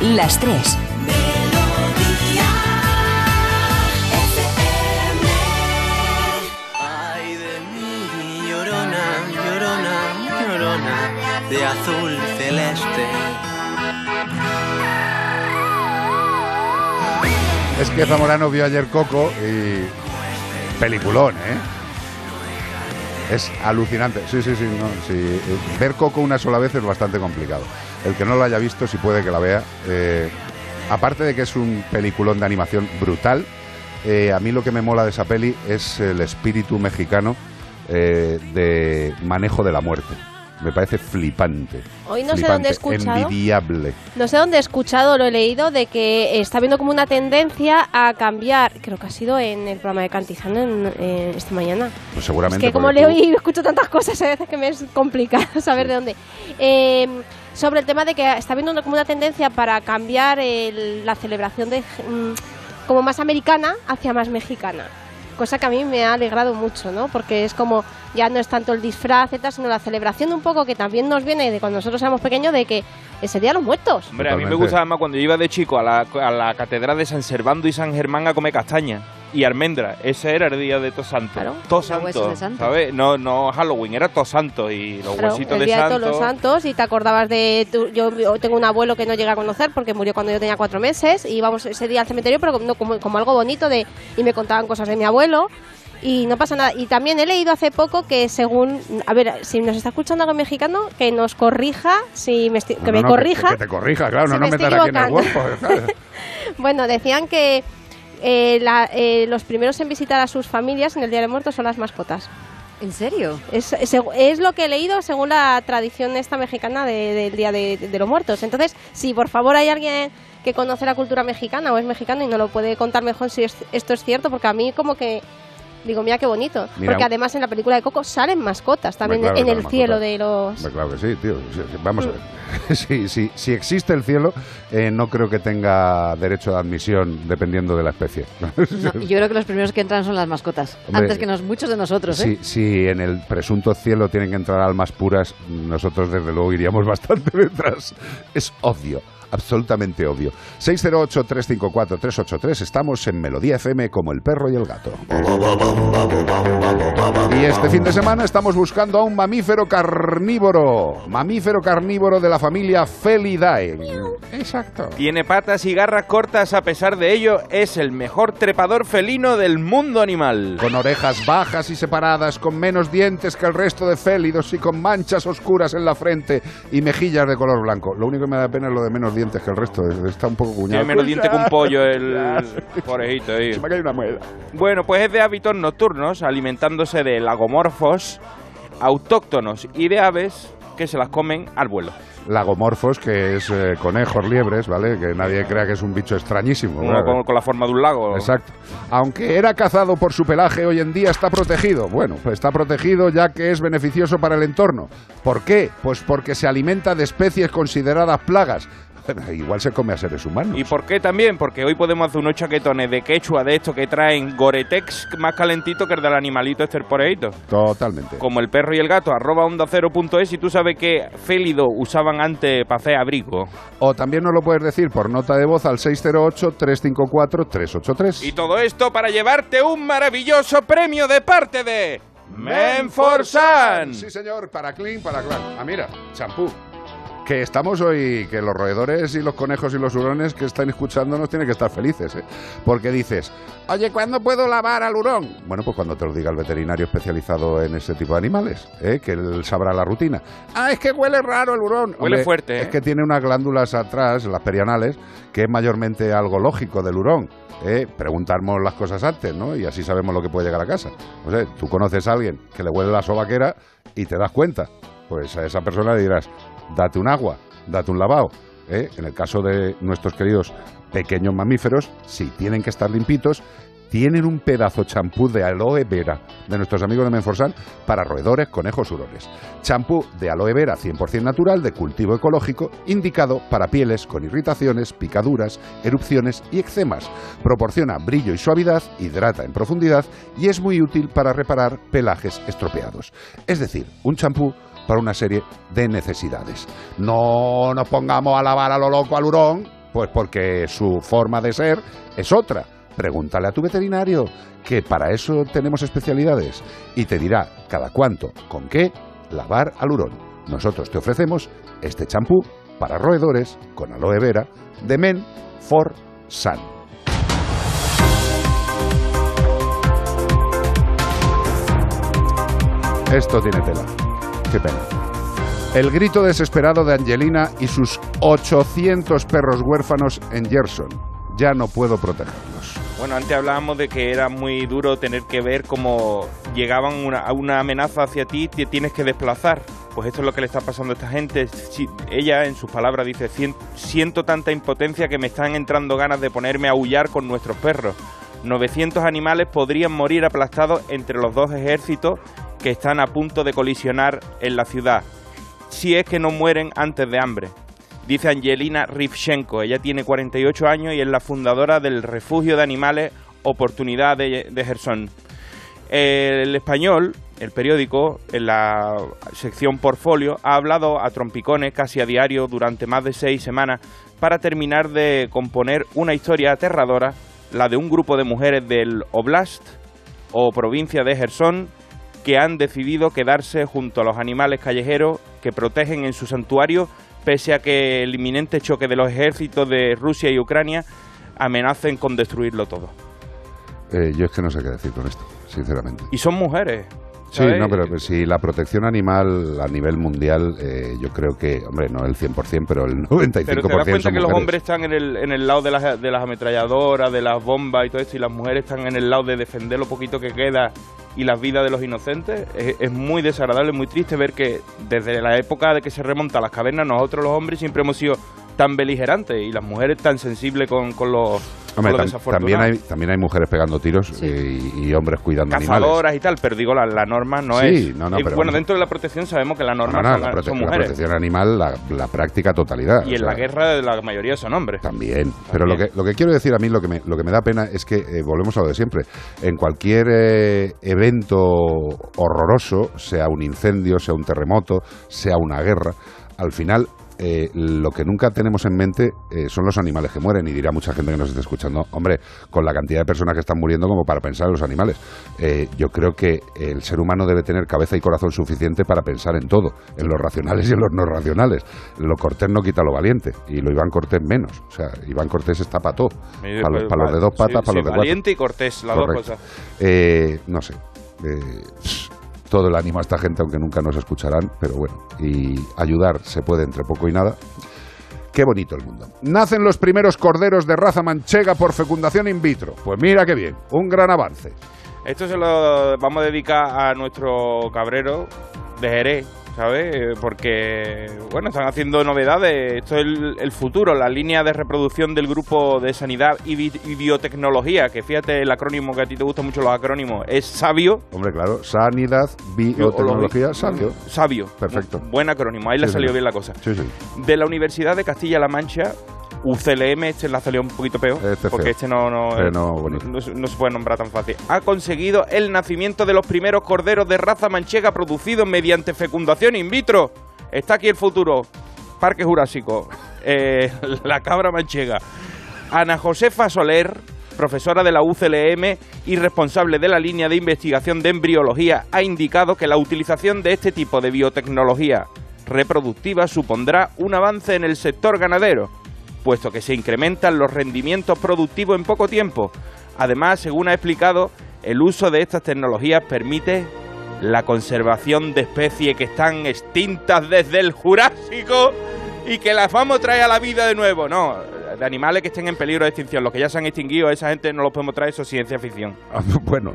las tres. Ay de mí, llorona, llorona, llorona, de azul celeste. Es que Zamorano vio ayer Coco y. Peliculón, ¿eh? Es alucinante. Sí, sí, sí. No, sí. Ver Coco una sola vez es bastante complicado. El que no lo haya visto, si puede que la vea. Eh, aparte de que es un peliculón de animación brutal, eh, a mí lo que me mola de esa peli es el espíritu mexicano eh, de manejo de la muerte. Me parece flipante. Hoy no sé dónde he escuchado. Envidiable. No sé dónde he escuchado, lo he leído, de que está viendo como una tendencia a cambiar. Creo que ha sido en el programa de Cantizano en, esta mañana. Pues Es seguramente. que como leo tú- y escucho tantas cosas, a veces que me es complicado saber de dónde. Eh, sobre el tema de que está viendo una- como una tendencia para cambiar el- la celebración de mm, como más americana hacia más mexicana. Cosa que a mí me ha alegrado mucho, ¿no? Porque es como, ya no es tanto el disfraz, sino la celebración un poco que también nos viene de cuando nosotros éramos pequeños, de que ese día los muertos. Hombre, a mí me gustaba más cuando yo iba de chico a la, a la catedral de San Servando y San Germán a comer castaña y almendra. Ese era el día de Todos Santos. Todos Los huesos Santos, de santos. ¿sabes? No, no Halloween, era Todos Santos y los Claro, huesitos el de día de santos. todos los santos y te acordabas de tu- yo, yo tengo un abuelo que no llegué a conocer porque murió cuando yo tenía cuatro meses y íbamos ese día al cementerio pero no, como, como algo bonito de y me contaban cosas de mi abuelo y no pasa nada y también he leído hace poco que según a ver si nos está escuchando algo mexicano que nos corrija si me estoy- que No, me no, corrija Que, te corrija, claro, Si no, me estoy metas aquí en el huerto. claro. bueno decían que eh, la- eh, los primeros en visitar a sus familias en el Día de Muertos son las mascotas ¿En serio? es, es, es lo que he leído según la tradición esta mexicana de- del Día de, de los Muertos. Entonces, si por favor hay alguien que conoce la cultura mexicana o es mexicano y no lo puede contar mejor si es- esto es cierto, porque a mí como que digo, mira qué bonito. Mira, porque además en la película de Coco salen mascotas también claro, en claro, el cielo de los... Claro que sí, tío. Sí, sí, Vamos a ver. Si, si- si existe el cielo, eh, no creo que tenga derecho de admisión dependiendo de la especie. No, yo creo que los primeros que entran son las mascotas. Hombre, antes que nos, muchos de nosotros, ¿eh? Si, si en el presunto cielo tienen que entrar almas puras, nosotros desde luego iríamos bastante detrás. Es obvio, absolutamente obvio. 608-354-383, estamos en Melodía FM como el perro y el gato. Y este fin de semana estamos buscando a un mamífero carnívoro, mamífero carnívoro de la familia Felidae. Exacto. Tiene patas y garras cortas, a pesar de ello, es el mejor trepador felino del mundo animal. Con orejas bajas y separadas, con menos dientes que el resto de félidos y con manchas oscuras en la frente y mejillas de color blanco. Lo único que me da pena es lo de menos dientes que el resto. Está un poco cuñado. Tiene menos diente que un pollo el porejito ahí. Se me cae una muela. Bueno, pues es de hábitos nocturnos, alimentándose de lagomorfos autóctonos y de aves que se las comen al vuelo. Lagomorfos, que es eh, conejos, liebres, ¿vale? Que nadie crea que es un bicho extrañísimo. Uno con, con la forma de un lago. Exacto. Aunque era cazado por su pelaje, hoy en día está protegido. Bueno, pues está protegido ya que es beneficioso para el entorno. ¿Por qué? Pues porque se alimenta de especies consideradas plagas. Igual se come a seres humanos. ¿Y por qué también? Porque hoy podemos hacer unos chaquetones de quechua de estos que traen Goretex más calentito que el del animalito poreíto. Totalmente. Como el perro y el gato, arroba onda cero punto es y tú sabes que félido usaban antes para hacer abrigo. O también nos lo puedes decir por nota de voz al 608-354-383. Y todo esto para llevarte un maravilloso premio de parte de Menforsan. Sí, señor, para clean, para clan. Ah, mira, champú. Que estamos hoy, que los roedores y los conejos y los hurones que están escuchándonos tienen que estar felices, ¿eh? Porque dices, oye, ¿cuándo puedo lavar al hurón? Bueno, pues cuando te lo diga el veterinario especializado en ese tipo de animales, ¿eh? Que él sabrá la rutina. Ah, es que huele raro el hurón. Huele fuerte, ¿eh? Es que tiene unas glándulas atrás, las perianales, que es mayormente algo lógico del hurón. ¿eh? Preguntarnos las cosas antes, ¿no? Y así sabemos lo que puede llegar a casa. O sea, tú conoces a alguien que le huele la sobaquera y te das cuenta. Pues a esa persona le dirás, date un agua, date un lavado. ¿eh? En el caso de nuestros queridos pequeños mamíferos, sí, tienen que estar limpitos tienen un pedazo champú de aloe vera de nuestros amigos de Menforsan para roedores, conejos, hurones. Champú de aloe vera 100% natural, de cultivo ecológico, indicado para pieles con irritaciones, picaduras, erupciones y eczemas. Proporciona brillo y suavidad, hidrata en profundidad y es muy útil para reparar pelajes estropeados. Es decir, un champú para una serie de necesidades. No nos pongamos a lavar a lo loco al hurón, pues porque su forma de ser es otra. Pregúntale a tu veterinario, que para eso tenemos especialidades, y te dirá cada cuánto, con qué, lavar al hurón. Nosotros te ofrecemos este champú para roedores con aloe vera de Men for Sun. Esto tiene tela. El grito desesperado de Angelina y sus 800 perros huérfanos en Gerson. Ya no puedo protegerlos. Bueno, antes hablábamos de que era muy duro tener que ver cómo llegaban una, una amenaza hacia ti te tienes que desplazar. Pues esto es lo que le está pasando a esta gente. Si- ella, en sus palabras, dice, "Sien- siento tanta impotencia que me están entrando ganas de ponerme a aullar con nuestros perros. 900 animales podrían morir aplastados entre los dos ejércitos que están a punto de colisionar en la ciudad, si es que no mueren antes de hambre. Dice Angelina Rivchenko, ella tiene 48 años y es la fundadora del refugio de animales Oportunidad de, de Gerson. El español, el periódico, en la sección Portfolio, ha hablado a trompicones casi a diario durante más de seis semanas para terminar de componer una historia aterradora, la de un grupo de mujeres del Oblast o provincia de Gerson que han decidido quedarse junto a los animales callejeros que protegen en su santuario pese a que el inminente choque de los ejércitos de Rusia y Ucrania amenacen con destruirlo todo. Eh, yo es que no sé qué decir con esto, sinceramente. Y son mujeres. Sí, no, pero si la protección animal a nivel mundial, eh, yo creo que, hombre, no el 100%, pero el 95% Pero te das cuenta son que los hombres están en el, en el lado de las, de las ametralladoras, de las bombas y todo esto, y las mujeres están en el lado de defender lo poquito que queda y las vidas de los inocentes. Es, es muy desagradable, muy triste ver que desde la época de que se remonta a las cavernas, nosotros los hombres siempre hemos sido tan beligerantes y las mujeres tan sensibles con, con los, Hombre, tam- también hay, también hay mujeres pegando tiros eh, y, y hombres cuidando animales. Cazadoras y tal, pero digo, la, la norma no Sí, es. no, no, y pero bueno, dentro de la protección sabemos que la norma No, no, son, la, son la mujeres. protección animal, la, la práctica totalidad. Y en la guerra la mayoría son hombres. También. Pero lo que, lo que quiero decir a mí, lo que me, lo que me da pena es que, eh, volvemos a lo de siempre, en cualquier eh, evento horroroso, sea un incendio, sea un terremoto, sea una guerra, al final eh, lo que nunca tenemos en mente eh, son los animales que mueren. Y dirá mucha gente que nos esté escuchando, hombre, con la cantidad de personas que están muriendo como para pensar en los animales. Eh, yo creo que el ser humano debe tener cabeza y corazón suficiente para pensar en todo, en los racionales y en los no racionales. Lo cortés no quita lo valiente, y lo Iván Cortés menos. O sea, Iván Cortés está para todo. Para los, pues, pa' los de dos sí, patas, para sí, los de cuatro. Valiente y cortés, las dos cosas. Eh, no sé. eh, todo el ánimo a esta gente, aunque nunca nos escucharán, pero bueno. Y ayudar se puede entre poco y nada. Qué bonito el mundo. Nacen los primeros corderos de raza manchega por fecundación in vitro. Pues mira qué bien, un gran avance. Esto se lo vamos a dedicar a nuestro cabrero de Jerez, ¿sabes? Eh, Porque, bueno, están haciendo novedades. Esto es el, el futuro, la línea de reproducción del grupo de sanidad y, bi- y biotecnología, que fíjate el acrónimo que a ti te gustan mucho los acrónimos, es sabio. Hombre, claro, sanidad, biotecnología, sabio. Sabio. Perfecto. Buen acrónimo, ahí le Sí, salió señor. bien la cosa. Sí, sí. De la Universidad de Castilla-La Mancha, UCLM, este la salió un poquito peor, Este porque feo. este no, no, Este no, bonito. no se- no se puede nombrar tan fácil. Ha conseguido el nacimiento de los primeros corderos de raza manchega producidos mediante fecundación in vitro. Está aquí el futuro. Parque Jurásico. Eh, la cabra manchega. Ana Josefa Soler, profesora de la UCLM y responsable de la línea de investigación de embriología, ha indicado que la utilización de este tipo de biotecnología reproductiva supondrá un avance en el sector ganadero, puesto que se incrementan los rendimientos productivos en poco tiempo. Además, según ha explicado, el uso de estas tecnologías permite la conservación de especies que están extintas desde el Jurásico y que las vamos a traer a la vida de nuevo. No, de animales que estén en peligro de extinción. Los que ya se han extinguido, esa gente no los podemos traer, eso es ciencia ficción. bueno,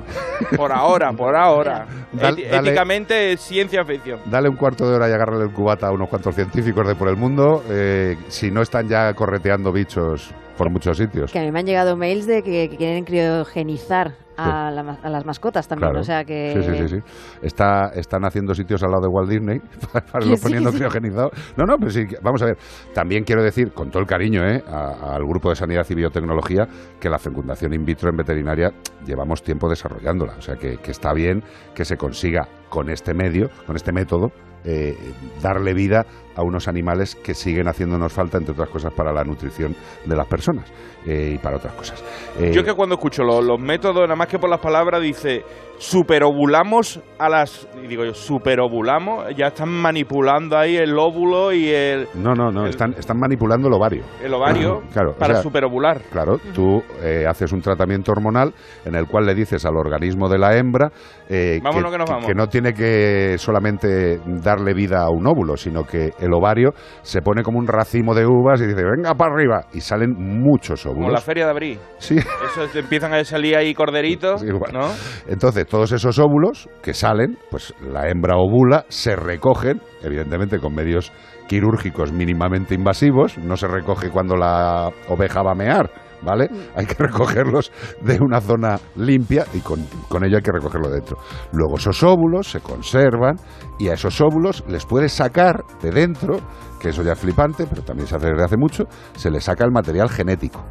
Por ahora, por ahora. Dale- Éticamente es ciencia ficción. Dale un cuarto de hora y agárrale el cubata a unos cuantos científicos de por el mundo. eh, si no están ya correteando bichos por muchos sitios. Que a mí me han llegado mails de que, que quieren criogenizar a, la a las mascotas también. Claro. O sea que. Sí, sí, sí, sí. Está, están haciendo sitios al lado de Walt Disney para irlos sí, poniendo sí. criogenizados. No, no, pero sí, vamos a ver. También quiero decir, con todo el cariño, ¿eh? a- al Grupo de Sanidad y Biotecnología, que la fecundación in vitro en veterinaria llevamos tiempo desarrollándola. O sea, que, que está bien que se consiga con este medio, con este método, eh, darle vida a unos animales que siguen haciéndonos falta, entre otras cosas, para la nutrición de las personas eh, y para otras cosas. Eh, Yo que cuando escucho los, los métodos, nada más que por las palabras, dice superovulamos a las... Y digo yo, superovulamos, ya están manipulando ahí el óvulo y el, No, no, no, están, están manipulando el ovario. el ovario Claro, o para sea, superovular. Claro, tú eh, haces un tratamiento hormonal en el cual le dices al organismo de la hembra eh, que nos vamos. que no tiene que solamente darle vida a un óvulo, sino que el ovario se pone como un racimo de uvas y dice, venga para arriba, y salen muchos Como óvulos. la feria de abril. Sí. Eso empiezan a salir ahí corderitos, Sí, bueno. ¿no? Entonces, todos esos óvulos que salen, pues la hembra ovula, se recogen, evidentemente con medios quirúrgicos mínimamente invasivos, no se recoge cuando la oveja va a mear, ¿vale? Hay que recogerlos de una zona limpia y con, con ello hay que recogerlo dentro. Luego esos óvulos se conservan y a esos óvulos les puedes sacar de dentro, que eso ya es flipante, pero también se hace desde hace mucho, se le saca el material genético.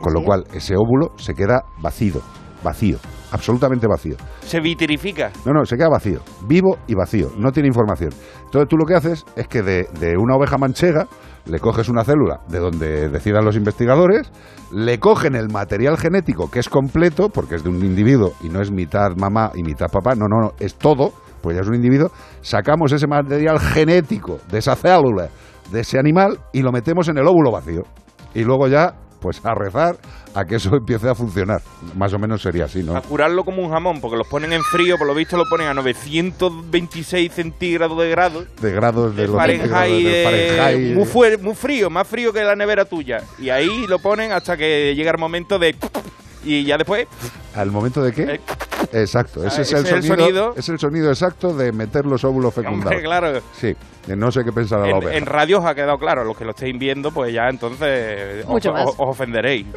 Con lo cual, ese óvulo se queda vacío, vacío, absolutamente vacío. Se vitrifica. No, no, se queda vacío, vivo y vacío, no tiene información. Entonces tú lo que haces es que de, de una oveja manchega le coges una célula de donde decidan los investigadores, le cogen el material genético que es completo, porque es de un individuo y no es mitad mamá y mitad papá, no, no, no, es todo, pues ya es un individuo, sacamos ese material genético de esa célula, de ese animal, y lo metemos en el óvulo vacío. Y luego ya, pues a rezar a que eso empiece a funcionar. Más o menos sería así, ¿no? A curarlo como un jamón, porque los ponen en frío, por lo visto lo ponen a 926 centígrados de grado. De grados de de los Fahrenheit, de eh, Fahrenheit. muy, fuer- muy frío, más frío que la nevera tuya. Y ahí lo ponen hasta que llega el momento de... Y ya después... ¿Al momento de qué? Exacto, ese Ah, es, el, ese es el sonido, es el sonido exacto de meter los óvulos fecundados. Hombre, claro. Sí, no sé qué pensará la En, oveja. en radio os ha quedado claro, los que lo estéis viendo, pues ya entonces más. os ofenderéis.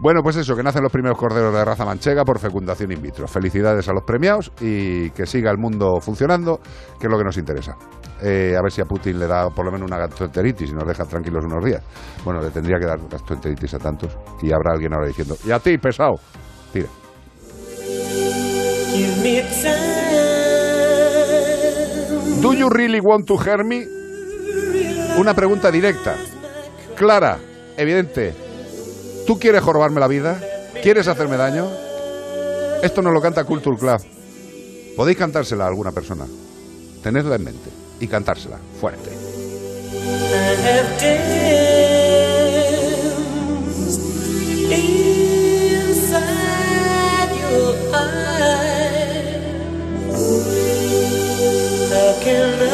Bueno, pues eso, que nacen los primeros corderos de raza manchega por fecundación in vitro. Felicidades a los premiados y que siga el mundo funcionando, que es lo que nos interesa. Eh, a ver si a Putin le da por lo menos una gastroenteritis y nos deja tranquilos unos días. Bueno, le tendría que dar gastroenteritis a tantos. Y habrá alguien ahora diciendo, y a ti, pesado. Tira. ¿Do you really want to hear me? Una pregunta directa, clara, evidente. ¿Tú quieres jorobarme la vida? ¿Quieres hacerme daño? Esto nos lo canta Culture Club. Podéis cantársela a alguna persona. Tenedla en mente y cantársela fuerte. I have till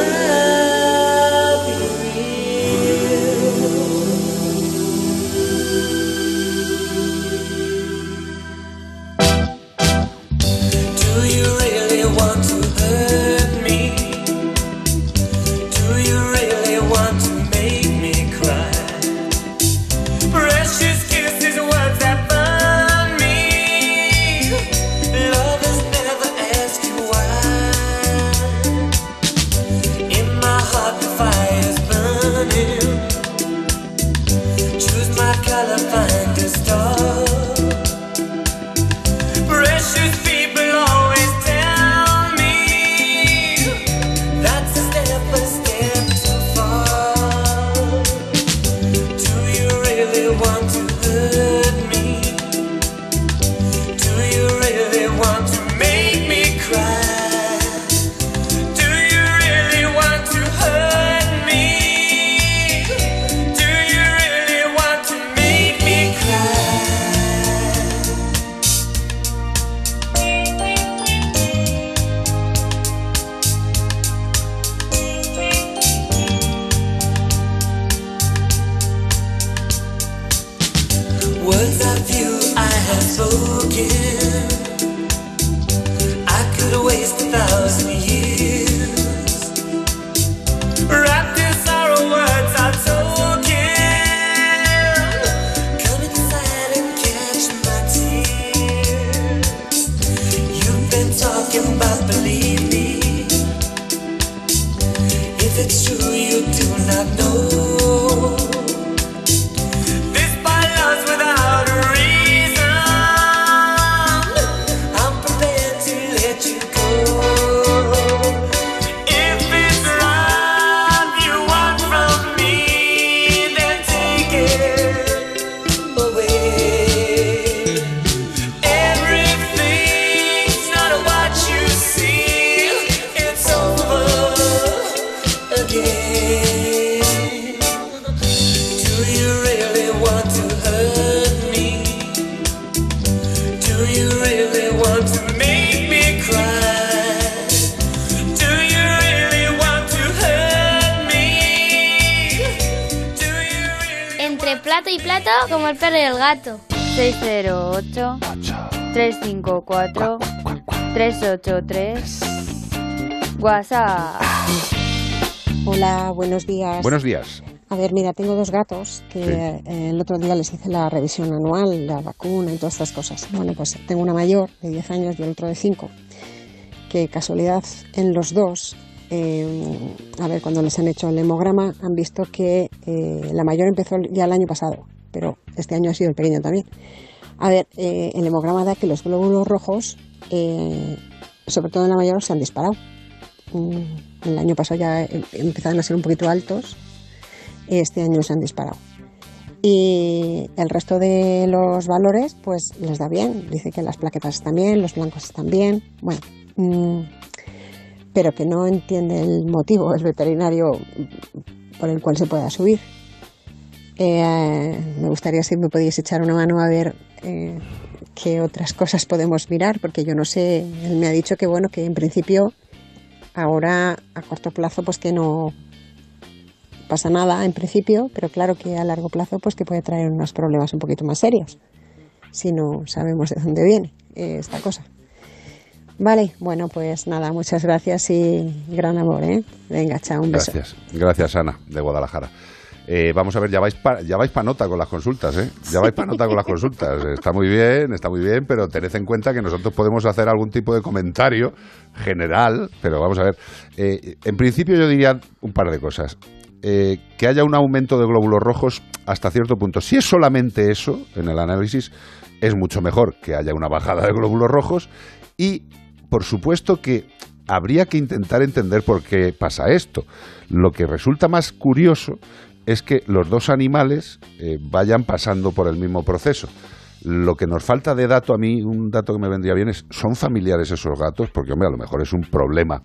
Hola, buenos días. Buenos días. A ver, mira, tengo dos gatos que Sí. eh, el otro día les hice la revisión anual, la vacuna y todas estas cosas. Bueno, pues tengo una mayor de 10 años y el otro de 5, que casualidad en los dos, eh, a ver, cuando les han hecho el hemograma han visto que eh, la mayor empezó ya el año pasado, pero este año ha sido el pequeño también. A ver, eh, el hemograma da que los glóbulos rojos, eh, sobre todo en la mayor, se han disparado. Mm, El año pasado ya em- empezaron a ser un poquito altos este año se han disparado. Y el resto de los valores, pues les da bien. Dice que las plaquetas están bien, los blancos están bien. Bueno, mm, pero que no entiende el motivo, el veterinario, por el cual se pueda subir. Eh, me gustaría si me podíais echar una mano a ver eh, qué otras cosas podemos mirar, porque yo no sé. Él me ha dicho que, bueno, que en principio, ahora a corto plazo, pues que no, pasa nada en principio, pero claro que a largo plazo pues que puede traer unos problemas un poquito más serios si no sabemos de dónde viene eh, esta cosa. Vale, bueno, pues nada, muchas gracias y gran amor, ¿eh? Venga, chao, un beso. Gracias. Gracias, Ana, de Guadalajara. Eh, vamos a ver, ya vais pa, ya vais pa nota con las consultas, ¿eh? Ya vais pa nota con las consultas. Está muy bien, está muy bien, pero tened en cuenta que nosotros podemos hacer algún tipo de comentario general, pero vamos a ver. Eh, en principio yo diría un par de cosas. Eh, que haya un aumento de glóbulos rojos hasta cierto punto. Si es solamente eso en el análisis, es mucho mejor que haya una bajada de glóbulos rojos y, por supuesto, que habría que intentar entender por qué pasa esto. Lo que resulta más curioso es que los dos animales eh, vayan pasando por el mismo proceso. Lo que nos falta de dato, a mí un dato que me vendría bien es, ¿son familiares esos gatos? Porque, hombre, a lo mejor es un problema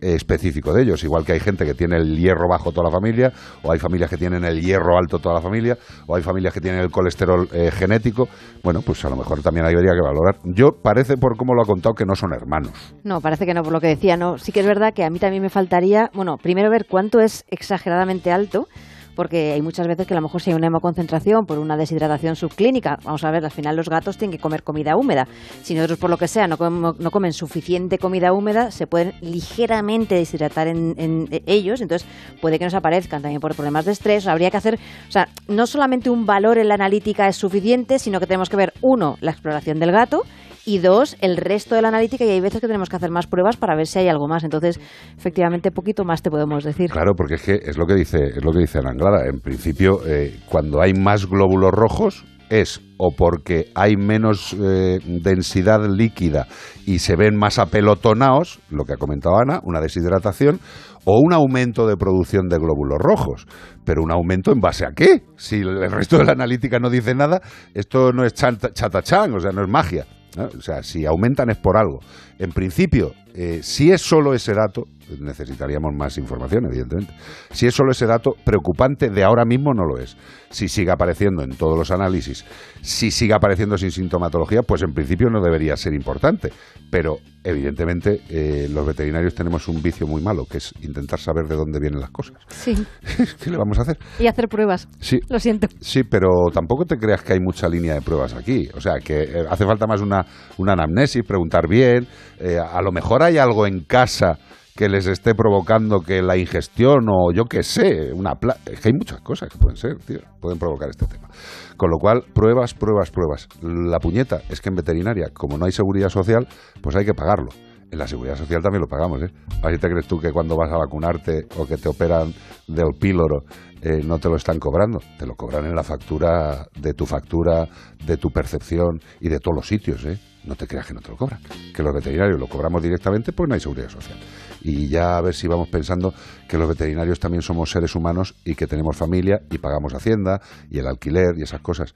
eh, específico de ellos. Igual que hay gente que tiene el hierro bajo toda la familia, o hay familias que tienen el hierro alto toda la familia, o hay familias que tienen el colesterol eh, genético. Bueno, pues a lo mejor también habría que valorar. Yo parece, por cómo lo ha contado, que no son hermanos. No, parece que no, por lo que decía, no. Sí que es verdad que a mí también me faltaría, bueno, primero ver cuánto es exageradamente alto, porque hay muchas veces que a lo mejor si hay una hemoconcentración por una deshidratación subclínica, vamos a ver, al final los gatos tienen que comer comida húmeda. Si nosotros por lo que sea no, no comen suficiente comida húmeda, se pueden ligeramente deshidratar en, en ellos, entonces puede que nos aparezcan también por problemas de estrés. Habría que hacer, o sea, no solamente un valor en la analítica es suficiente, sino que tenemos que ver, uno, la exploración del gato, y dos, el resto de la analítica y hay veces que tenemos que hacer más pruebas para ver si hay algo más. Entonces, efectivamente, poquito más te podemos decir. Claro, porque es que es lo que dice, es lo que dice Ana Clara. En principio, eh, cuando hay más glóbulos rojos es o porque hay menos eh, densidad líquida y se ven más apelotonados, lo que ha comentado Ana, una deshidratación, o un aumento de producción de glóbulos rojos. Pero un aumento en base a qué? Si el resto de la analítica no dice nada, esto no es chatachán, o sea, no es magia. O sea, si aumentan es por algo. En principio, eh, si es solo ese dato, necesitaríamos más información, evidentemente. Si es solo ese dato, preocupante de ahora mismo no lo es. Si sigue apareciendo en todos los análisis, si sigue apareciendo sin sintomatología, pues en principio no debería ser importante. Pero evidentemente eh, los veterinarios tenemos un vicio muy malo, que es intentar saber de dónde vienen las cosas. Sí. ¿Qué le vamos a hacer? Y hacer pruebas. Sí. Lo siento. Sí, pero tampoco te creas que hay mucha línea de pruebas aquí. O sea, que eh, hace falta más una, una anamnesis, preguntar bien. eh, a lo mejor hay algo en casa que les esté provocando que la ingestión o yo qué sé, una pla- es que hay muchas cosas que pueden ser, tío, pueden provocar este tema. Con lo cual, pruebas, pruebas, pruebas. La puñeta es que en veterinaria, como no hay seguridad social, pues hay que pagarlo. En la seguridad social también lo pagamos, ¿eh? Así te crees tú que cuando vas a vacunarte o que te operan del píloro eh, no te lo están cobrando. Te lo cobran en la factura de tu factura, de tu percepción y de todos los sitios, ¿eh? No te creas que no te lo cobran. Que los veterinarios lo cobramos directamente, pues no hay seguridad social. Y ya a ver si vamos pensando que los veterinarios también somos seres humanos y que tenemos familia y pagamos hacienda y el alquiler y esas cosas.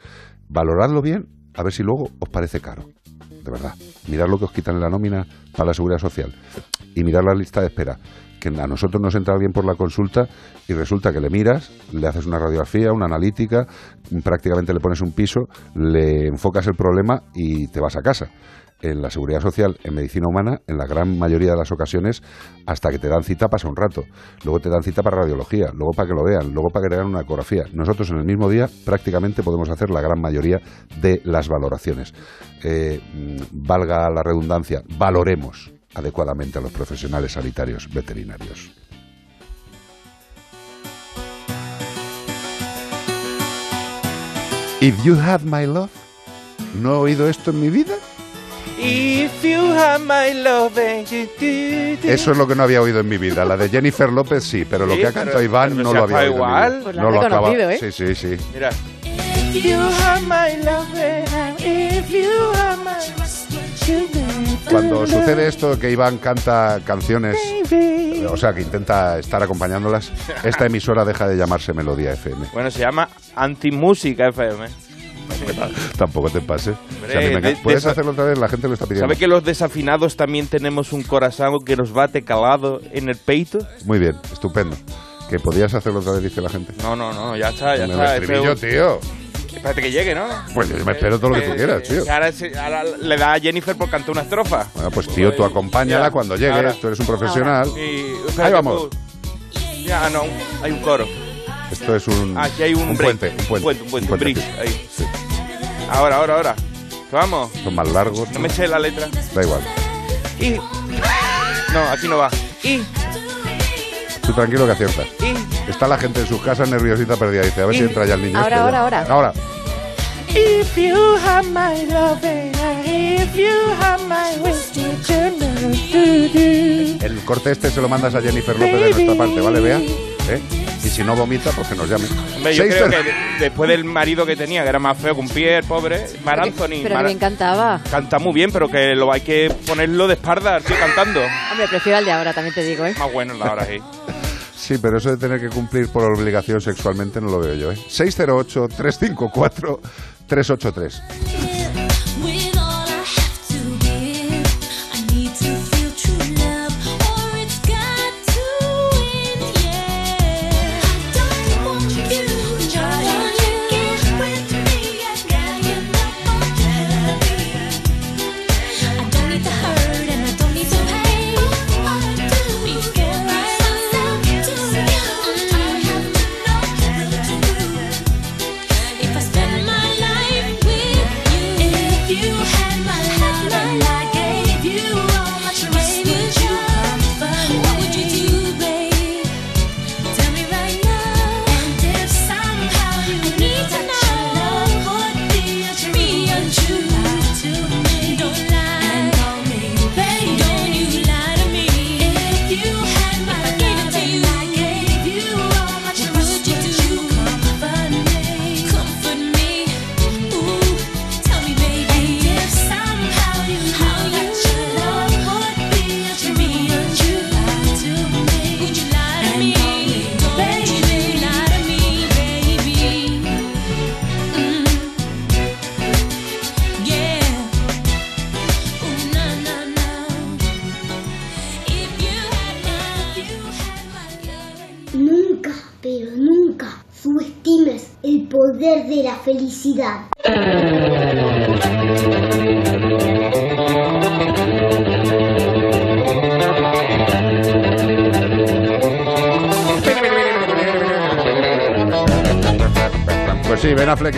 Valoradlo bien, a ver si luego os parece caro. De verdad. Mirad lo que os quitan en la nómina para la seguridad social. Y mirad la lista de espera. Que a nosotros nos entra alguien por la consulta y resulta que le miras, le haces una radiografía, una analítica, prácticamente le pones un piso, le enfocas el problema y te vas a casa. En la seguridad social, en medicina humana, en la gran mayoría de las ocasiones, hasta que te dan cita pasa un rato. Luego te dan cita para radiología, luego para que lo vean, luego para que te hagan una ecografía. Nosotros en el mismo día prácticamente podemos hacer la gran mayoría de las valoraciones. Eh, mm, valga la redundancia, valoremos adecuadamente a los profesionales sanitarios veterinarios. If you had my love, ¿no he oído esto en mi vida? If you have my love and you do, do. Eso es lo que no había oído en mi vida. La de Jennifer López sí, pero lo Sí, que ha pero- cantado Iván pero no lo ha había oído. estado en mi vida. igual. Pues lo no ha lo acaba. reconocido, ¿eh? Sí, sí, sí. Mira. If you have my love and if you have my Cuando sucede esto que Iván canta canciones, o sea, que intenta estar acompañándolas, esta emisora deja de llamarse Melodía FM. Bueno, se llama Antimúsica FM. Tampoco te pases. O sea, Hombre, de- ¿Puedes de- hacerlo otra vez? La gente lo está pidiendo. ¿Sabe que los desafinados también tenemos un corazón que nos bate calado en el peito? Muy bien, estupendo. ¿Que podías hacerlo otra vez, dice la gente? No, no, no, ya está, ya Me está. estribillo, Esto- tío. Espérate que llegue, ¿no? Pues yo me espero todo lo que tú Eh, quieras, tío. que Ahora, ahora le da a Jennifer por cantar una estrofa. Bueno, pues tío, tú acompáñala Ya, cuando llegues, ahora. tú eres un profesional. Y, Ahí vamos. Ya, no, hay un coro. Esto es un, Aquí hay un, break. puente, un puente. un puente, un bridge, sí. ahí. Ahora, ahora, ahora. ¿Que vamos? Son más largos. No me sé la letra. Da igual. Y... No, aquí no va. Y... Tú tranquilo que aciertas. Y... Está la gente en sus casas nerviosita perdida. Dice, a ver si entra ya el niño. Ahora, este ya. ahora, ahora. Ahora. If you have my love if you have my do. El corte este se lo mandas a Jennifer López de nuestra parte, ¿vale? Vea. ¿Eh? Y si no vomita, pues que nos llame. Hombre, yo creo que de- después del marido que tenía, que era más feo que un pie, el pobre, Mar Anthony. Pero Mar- que encantaba. Canta muy bien, pero que lo hay que ponerlo de espalda, tío, cantando. Hombre, prefiero al de ahora, también te digo, ¿eh? Más bueno la hora sí. Sí, pero eso de tener que cumplir por obligación sexualmente no lo veo yo, ¿eh? 608-354-383.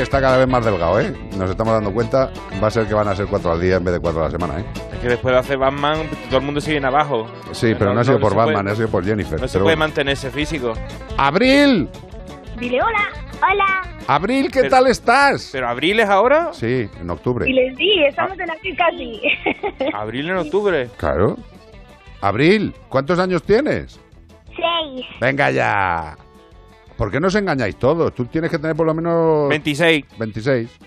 Está cada vez más delgado, ¿eh? Nos estamos dando cuenta. Va a ser que van a ser cuatro al día en vez de cuatro a la semana, ¿eh? Es que después de hacer Batman, todo el mundo se viene abajo. Sí, pero no, ha sido por Batman, puede- ha sido por Jennifer. No se pero puede bueno. mantener ese físico. ¡Abril! Dile hola, hola. ¡Abril, qué Pero- tal estás? ¿Pero abril es ahora? Sí, en octubre. les di, estamos en aquí casi. Abril en octubre. Claro. Abril, ¿cuántos años tienes? Seis. Venga ya. ¿Por qué no os engañáis todos? Tú tienes que tener por lo menos... 26. 26.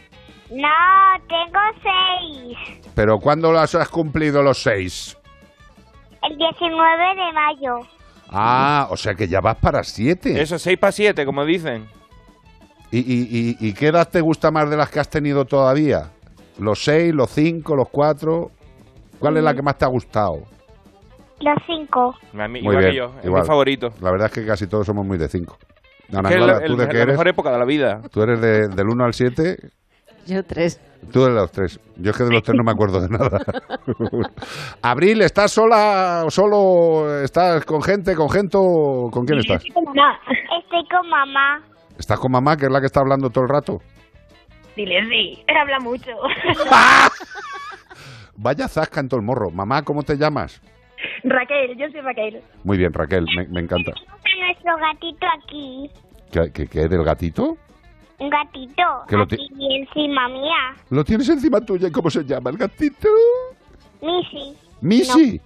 No, tengo seis. ¿Pero cuándo las has cumplido los seis? El 19 de mayo. Ah, o sea que ya vas para siete. Eso, 6 para 7, como dicen. ¿Y, y, y, y qué edad te gusta más de las que has tenido todavía? ¿Los seis, los cinco, los cuatro? ¿Cuál es la que más te ha gustado? Los cinco. A mí- Muy igual bien, que yo, es igual. mi favorito. La verdad es que casi todos somos muy de cinco. Ana Clara, la- ¿tú el- de la qué eres? mejor época de la vida. Tú eres de- del 1 al 7, Yo tres. tú de los tres. Yo es que de los tres no me acuerdo de nada. Abril, ¿estás sola, solo, estás con gente, con gente o con quién estás? mamá. Estoy con mamá. ¿Estás con mamá, que es la que está hablando todo el rato? Dile sí, él habla mucho. Vaya zasca en todo el morro. Mamá, ¿cómo te llamas? Raquel, yo soy Raquel. Muy bien, Raquel, me, me encanta. Nuestro gatito aquí. ¿Qué, qué, qué, del gatito? Un gatito. Que lo aquí encima mía. ¿Lo tienes encima tuya y cómo se llama el gatito? Missy. Missy.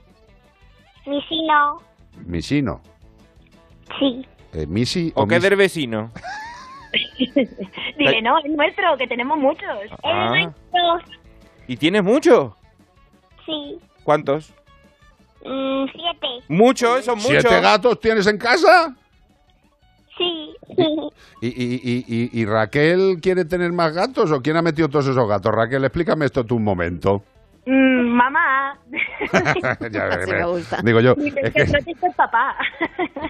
No. Missy no. Missy no. Sí. Eh, Missy ¿O qué Missy? del vecino? Dile, no, es nuestro, que tenemos muchos. Ah. ¿Y tienes mucho? Sí. ¿Cuántos? Mm, siete. Muchos, son muchos. ¿Siete gatos tienes en casa? Sí. ¿Y, y, y, y- y Raquel quiere tener más gatos o quién ha metido todos esos gatos? Raquel, explícame esto tú un momento. Mm, mamá. Ya, Así me gusta. Digo yo, es que papá.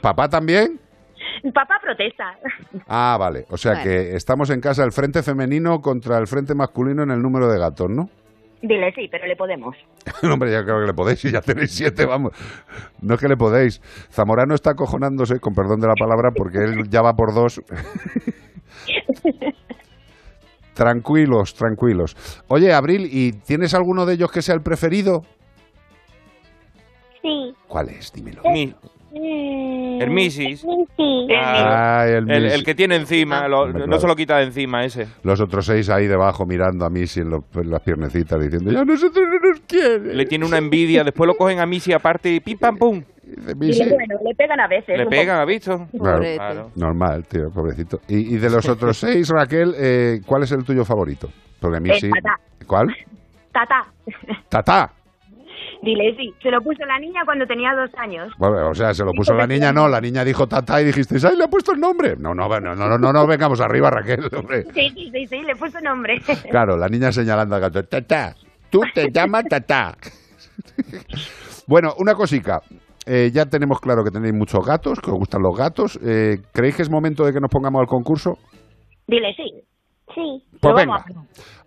¿papá también? papá protesta. Ah, vale. O sea Bueno. que estamos en casa el frente femenino contra el frente masculino en el número de gatos, ¿no? Dile sí, pero le podemos. No, Hombre, ya creo que le podéis y ya tenéis siete, vamos. No es que le podéis. Zamorano está acojonándose, con perdón de la palabra, porque él ya va por dos. tranquilos, tranquilos. Oye, Abril, ¿y tienes alguno de ellos que sea el preferido? Sí. ¿Cuál es? Dímelo. Mi- Mm, el el el, que tiene encima, lo- no claro. se lo quita de encima ese. Los otros seis ahí debajo mirando a Missy en, los- en las piernecitas diciendo, ya nosotros no nos quieren. Le tiene una envidia, después lo cogen a Missy aparte y pim pam pum. Bueno, le pegan a veces. Le pegan. ¿has visto? Claro, Claro. normal, tío, pobrecito. Y, y de los otros seis, Raquel, eh, ¿cuál es el tuyo favorito? Porque a mí El sí. Tata. ¿Cuál? Tata. Tata. Dile sí. Se lo puso la niña cuando tenía dos años. Bueno, o sea, se lo puso la niña, no, la niña dijo Tata y dijisteis, ¡ay, le ha puesto el nombre! No, no, no, no, no, no, no vengamos arriba, Raquel, hombre. Sí, sí, sí, sí, le puso nombre. Claro, la niña señalando al gato, Tata, tú te llamas Tata. bueno, una cosica. Eh, ya tenemos claro que tenéis muchos gatos, que os gustan los gatos. Eh, ¿Creéis que es momento de que nos pongamos al concurso? Dile sí. Sí. Pues venga.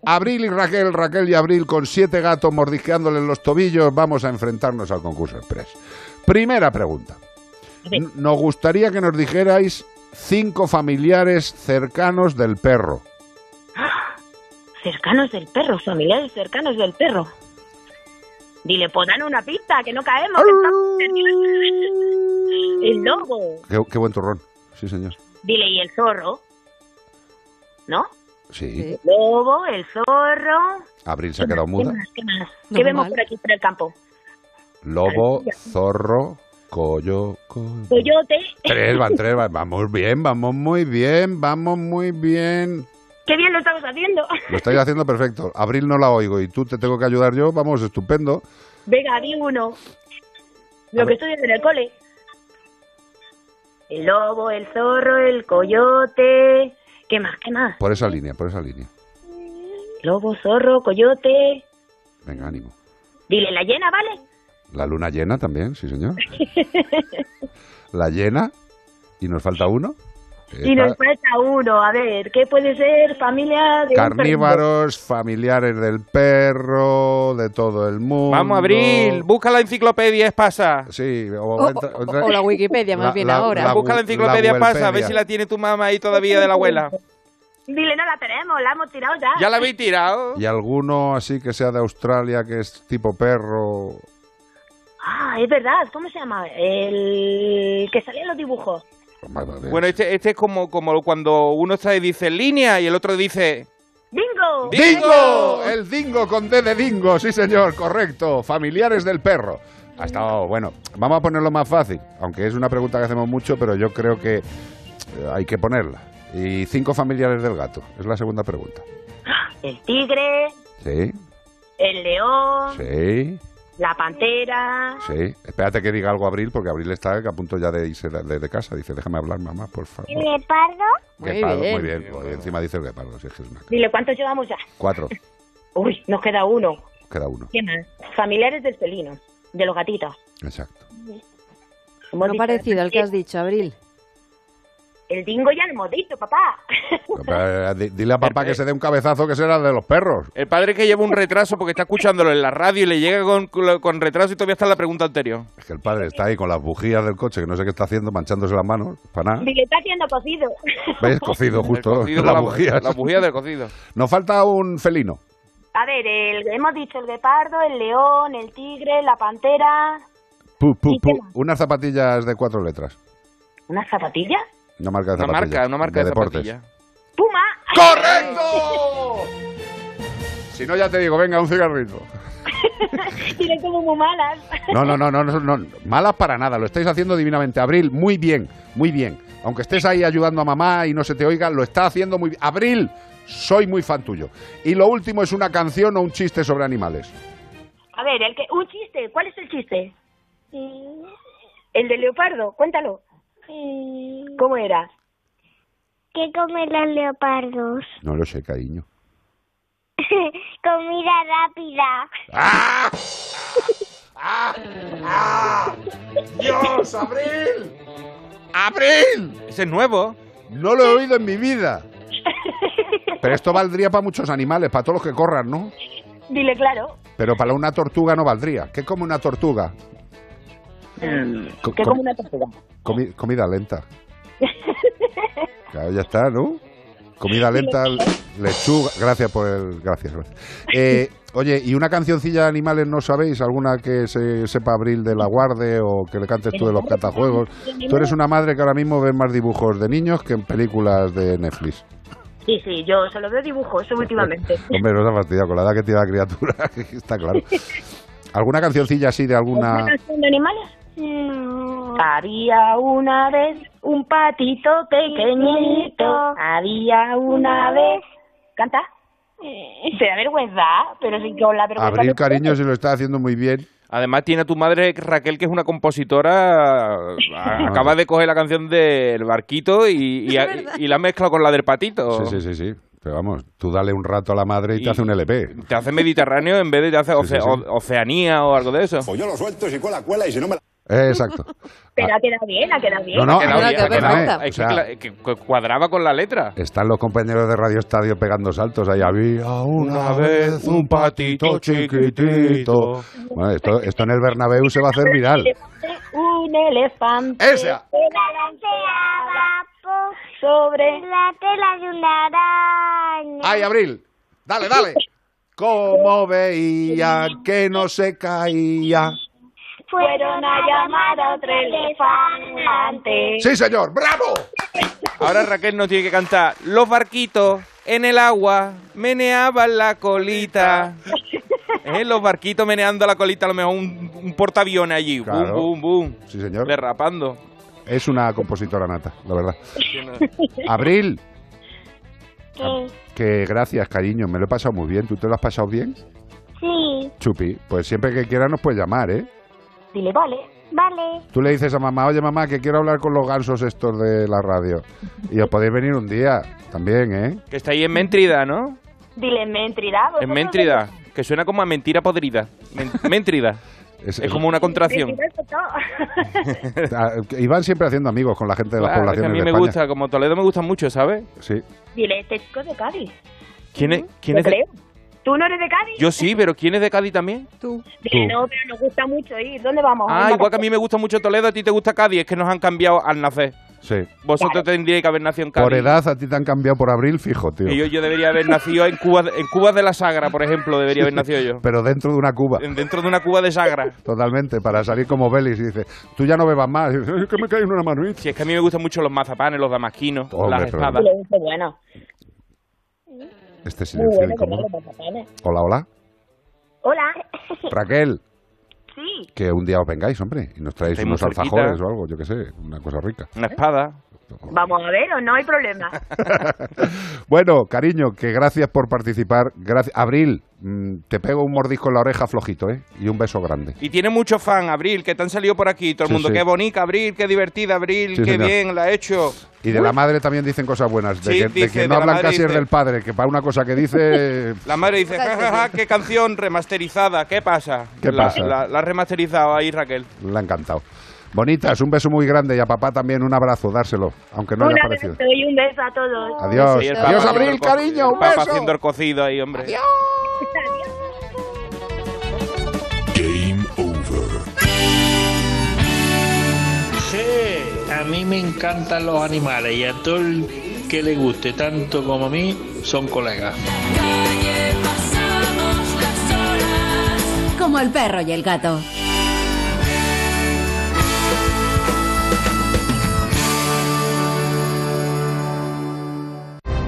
Abril y Raquel, Raquel y Abril con siete gatos mordisqueándole los tobillos, vamos a enfrentarnos al concurso express. Primera pregunta. N- Nos gustaría que nos dijerais cinco familiares cercanos del perro. Cercanos del perro, familiares cercanos del perro. Dile, pues dan una pista, que no caemos. que estamos- El lobo. Qué, qué buen turrón. Sí, señor. Dile, y el zorro. ¿No? Sí. El lobo, el zorro. Abril se ha ¿Qué quedado muda. ¿Qué más? ¿Qué, más? ¿Qué vemos por aquí, por el campo? Lobo, zorro, collo, collo. Coyote. Tres, van tres, van. Vamos bien, vamos muy bien, vamos muy bien. Qué bien lo estamos haciendo. Lo estáis haciendo perfecto. Abril no la oigo y tú te tengo que ayudar yo. Vamos, estupendo. Venga, di uno. Lo que estoy en el cole. El lobo, el zorro, el coyote. ¿Qué más? ¿Qué más? Por esa línea, por esa línea. Lobo, zorro, coyote. Venga, ánimo. Dile la llena, ¿vale? La luna llena también, sí, señor. La llena. ¿Y nos falta uno? Y nos falta uno. A ver, ¿qué puede ser? Familia de Carnívoros, familiares del perro, de todo el mundo. Vamos, Abril, busca la enciclopedia Espasa. Sí, o, O, o- o la Wikipedia, más La- bien la- ahora. la- Busca la enciclopedia la Espasa, a ver si la tiene tu mamá ahí todavía de la abuela. Dile, no la tenemos, la hemos tirado ya. ¿Ya la habéis tirado? ¿Y alguno así que sea de Australia, que es tipo perro? Ah, es verdad. ¿Cómo se llama? El que salía en los dibujos. Bueno, este, este es como, como cuando uno está y dice línea y el otro dice... ¡Dingo! ¡Dingo! El dingo con D de dingo, sí señor, correcto. Familiares del perro. Ha estado, bueno, vamos a ponerlo más fácil, aunque es una pregunta que hacemos mucho, pero yo creo que eh, hay que ponerla. Y cinco familiares del gato, es la segunda pregunta. El tigre, Sí, el león, sí, la pantera. sí. Espérate que diga algo Abril, porque Abril está a punto ya de irse de, de casa. Dice, déjame hablar, mamá, por favor. ¿El? Guepardo, muy bien. Pues encima dice el guepardo, si es que es una... Dile, ¿cuántos llevamos ya? Cuatro, Uy, nos queda uno. queda uno. ¿Qué más? Familiares del felino, de los gatitos. Exacto. Uno parecido al que has dicho, Abril. El dingo ya lo hemos dicho, papá. Pero, Dile a papá que se dé un cabezazo que será de los perros. El padre que lleva un retraso porque está escuchándolo en la radio y le llega con, con retraso y todavía está en la pregunta anterior. Es que el padre está ahí con las bujías del coche, que no sé qué está haciendo, manchándose las manos, para nada. Dile, está haciendo cocido. ¿Ves? Cocido justo, El cocido las la- bujías. la bujía del cocido. Nos falta un felino. A ver, el, hemos dicho el guepardo, el león, el tigre, la pantera. Pu, pu, ¿Y pu. Unas zapatillas de cuatro letras. ¿Una zapatilla? Una marca de Una zapatillas. marca, una marca de, deportes. zapatilla. ¡Puma! ¡Correcto! Si no, ya te digo, venga, un cigarrito. Tiene como muy malas. No, no, no, no, no, no, malas para nada, lo estáis haciendo divinamente. Abril, muy bien, muy bien. Aunque estés ahí ayudando a mamá y no se te oiga, lo está haciendo muy bien. Abril, soy muy fan tuyo. Y lo último es una canción o un chiste sobre animales. A ver, el que, un chiste. ¿Cuál es el chiste? El del leopardo. Cuéntalo. ¿Cómo era? ¿Qué comen los leopardos? No lo sé, cariño. Comida rápida. ¡Ah! ¡Dios, Abril! ¡Abril! Ese es nuevo. No lo he oído en mi vida. Pero esto valdría para muchos animales, para todos los que corran, ¿no? Dile claro. Pero para una tortuga no valdría. ¿Qué come una tortuga? ¿Qué com- como una tortuga? Comi- comida lenta. Claro, ya está, ¿no? Comida lenta, lechuga. Gracias por el. Gracias, gracias. Eh, oye, ¿y una cancioncilla de animales no sabéis? ¿Alguna que se sepa Abril de la Guarde o que le cantes tú de los catajuegos? Tú eres una madre que ahora mismo ve más dibujos de niños que en películas de Netflix. Sí, sí, yo solo veo dibujos últimamente. Hombre, no se ha fastidiado con la edad que tiene la criatura, está claro. ¿Alguna cancioncilla así de alguna.? ¿Una canción de animales? Había una vez un patito pequeñito. Había una vez. ¿Canta? Se da vergüenza, pero sí con la vergüenza. Abril, cariño, se lo está haciendo muy bien. Además tiene a tu madre Raquel, que es una compositora, a- acaba de coger la canción del barquito y, y, y la ha mezclado con la del patito. Sí, sí, sí, sí. Pero vamos, tú dale un rato a la madre y, te hace un LP. Te hace Mediterráneo en vez de te hace Sí, sí, Oce- sí. O- Oceanía o algo de eso. Pues yo lo suelto, si cuela, cuela, y si no me la... Eh, exacto. Pero ha quedado bien, ha quedado bien. No, no, Ha quedado ha bien, quedado ha quedado perfecta. bien. Es que O sea, cla- que cu- cuadraba con la letra. Están los compañeros de Radio Estadio pegando saltos. Ahí había una vez un patito chiquitito. Bueno, esto, esto en el Bernabéu se va a hacer viral. Un elefante. Esa. Se balanceaba sobre La tela de una araña. ¡Ay, Abril! ¡Dale, dale! Como veía que no se caía. Fueron a llamar a otro elefante. ¡Sí, señor! ¡Bravo! Ahora Raquel nos tiene que cantar Los barquitos en el agua meneaban la colita. ¿Eh? Los barquitos meneando la colita, a lo mejor un, un portaaviones allí. Claro. Boom, boom, boom. Sí, señor. Derrapando. Es una compositora nata, la verdad. Abril, ¿Qué? que gracias, cariño. Me lo he pasado muy bien. ¿Tú te lo has pasado bien? Sí. Chupi, pues siempre que quieras nos puedes llamar, ¿eh? Dile, vale. Vale. Tú le dices a mamá, oye mamá, que quiero hablar con los gansos estos de la radio. Y os podéis venir un día también, ¿eh? Que está ahí en Méntrida, ¿no? Dile, Mentrida. En Méntrida. Que suena como a mentira podrida. Men- Méntrida. Es, Es como una contracción. Mentrida. Ah, Y van siempre haciendo amigos con la gente de las Claro, es que a poblaciones mí de me España. gusta, como Toledo me gusta mucho, ¿sabes? Sí. Dile, este chico de Cádiz. ¿Quién es, quién Yo es de-. ¿Tú no eres de Cádiz? Yo sí, pero ¿quién es de Cádiz también? Tú. Dile, no, pero nos gusta mucho ir. ¿Dónde vamos? Ah, igual que a mí me gusta mucho Toledo, a ti te gusta Cádiz, es que nos han cambiado al nacer. Sí. Vosotros tendríais que haber nacido en Cádiz. Por edad a ti te han cambiado por abril, fijo, tío. Y yo, yo debería haber nacido en Cuba, en Cuba de la Sagra, por ejemplo, debería haber nacido yo. Pero dentro de una cuba. En- Dentro de una Cuba de Sagra. Totalmente, para salir como Belis y dice, tú ya no bebas más. Y dice, "Ay, que me cae en una manita. Si es que a mí me gustan mucho los mazapanes, los damasquinos, Hombre, las espadas. Bueno. Este silencio bueno, incómodo. Hola, hola. Hola. Raquel, sí. Que un día os vengáis, hombre, y nos traéis unos cerquita. alfajores o algo, yo qué sé, una cosa rica. Una espada. Vamos a ver, o no hay problema. Bueno, cariño, que gracias por participar. Gracias. Abril, te pego un mordisco en la oreja flojito, ¿eh? Y un beso grande. Y tiene mucho fan, Abril, que te han salido por aquí. Todo el Sí, mundo, sí. qué bonita, Abril, qué divertida, Abril, Sí, qué señor. bien la ha hecho. Y de la madre también dicen cosas buenas. De Sí, que, de dice, que de no la hablan madre casi es dice- del padre, que para una cosa que dice... La madre dice, ja, ja, ja, qué canción remasterizada, ¿qué pasa? ¿Qué la, pasa? La, la ha remasterizado ahí, Raquel. Le ha encantado. Bonitas, un beso muy grande y a papá también un abrazo, dárselo, aunque no un haya abrazo aparecido. y un beso a todos. Adiós. Adiós, Abril, cariño, un el papá beso. haciendo el cocido ahí, hombre. Game over. Sí, a mí me encantan los animales y a todo el que le guste tanto como a mí son colegas. Como el perro y el gato.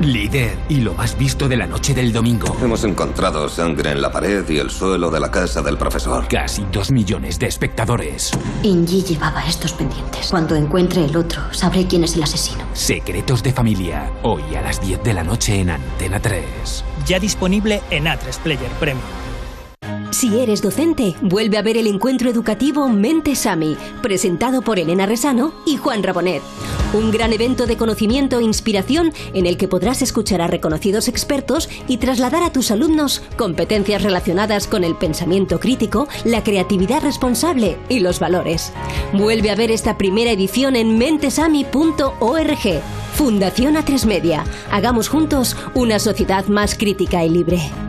Líder y lo más visto de la noche del domingo. Hemos encontrado sangre en la pared y el suelo de la casa del profesor. Casi dos millones de espectadores. Ingi llevaba estos pendientes. Cuando encuentre el otro, sabré quién es el asesino. Secretos de familia. Hoy a las 10 de la noche en Antena 3. Ya disponible en A3 Player Premium. Si eres docente, vuelve a ver el encuentro educativo Mente Sami, presentado por Elena Resano y Juan Rabonet. Un gran evento de conocimiento e inspiración en el que podrás escuchar a reconocidos expertos y trasladar a tus alumnos competencias relacionadas con el pensamiento crítico, la creatividad responsable y los valores. Vuelve a ver esta primera edición en mentesami.org. Fundación A3 Media. Hagamos juntos una sociedad más crítica y libre.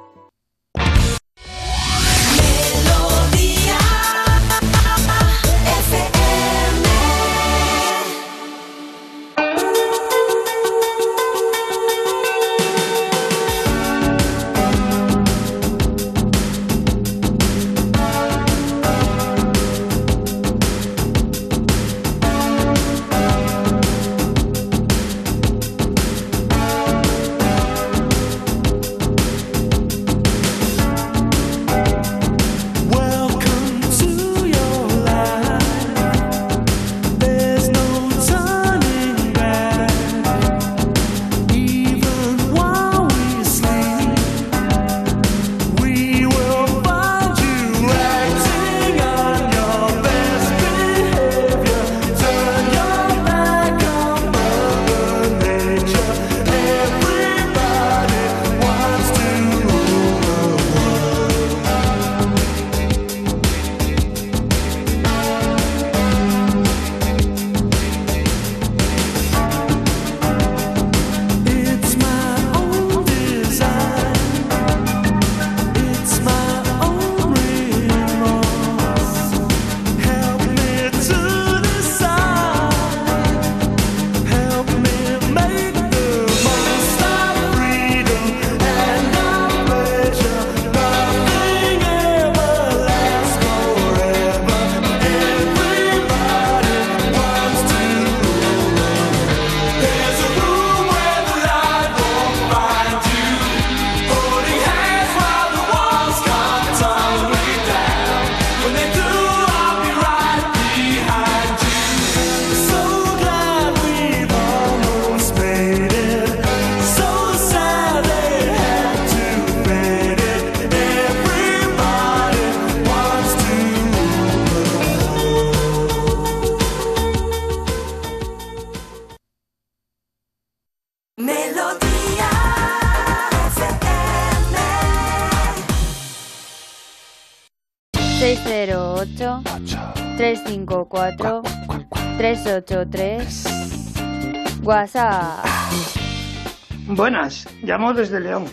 Buenas, llamo desde León.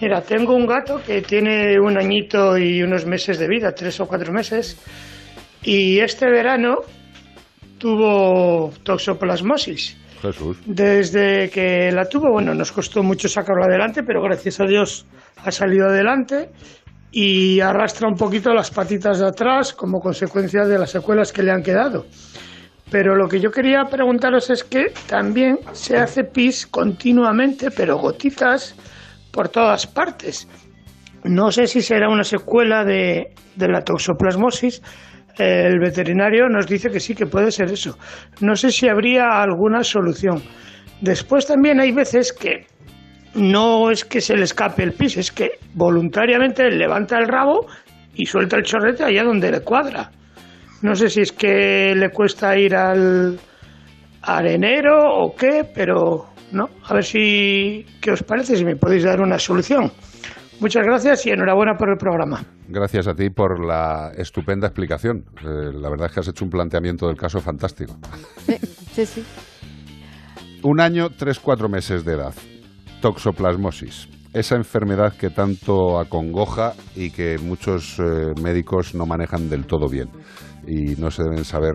Mira, tengo un gato que tiene un añito y unos meses de vida, tres o cuatro meses, y este verano tuvo toxoplasmosis. Jesús. Desde que la tuvo, bueno, nos costó mucho sacarlo adelante, pero gracias a Dios ha salido adelante y arrastra un poquito las patitas de atrás como consecuencia de las secuelas que le han quedado. Pero lo que yo quería preguntaros es que también se hace pis continuamente, pero gotitas por todas partes. No sé si será una secuela de, la toxoplasmosis. El veterinario nos dice que sí, que puede ser eso. No sé si habría alguna solución. Después también hay veces que no es que se le escape el pis, es que voluntariamente levanta el rabo y suelta el chorrete allá donde le cuadra. No sé si es que le cuesta ir al arenero o qué, pero no. A ver si, ¿qué os parece? Si me podéis dar una solución. Muchas gracias y enhorabuena por el programa. Gracias a ti por la estupenda explicación. Eh, la verdad es que has hecho un planteamiento del caso fantástico. Sí, sí. Un año, tres, cuatro meses de edad. Toxoplasmosis. Esa enfermedad que tanto acongoja y que muchos eh, médicos no manejan del todo bien. Y no se deben saber.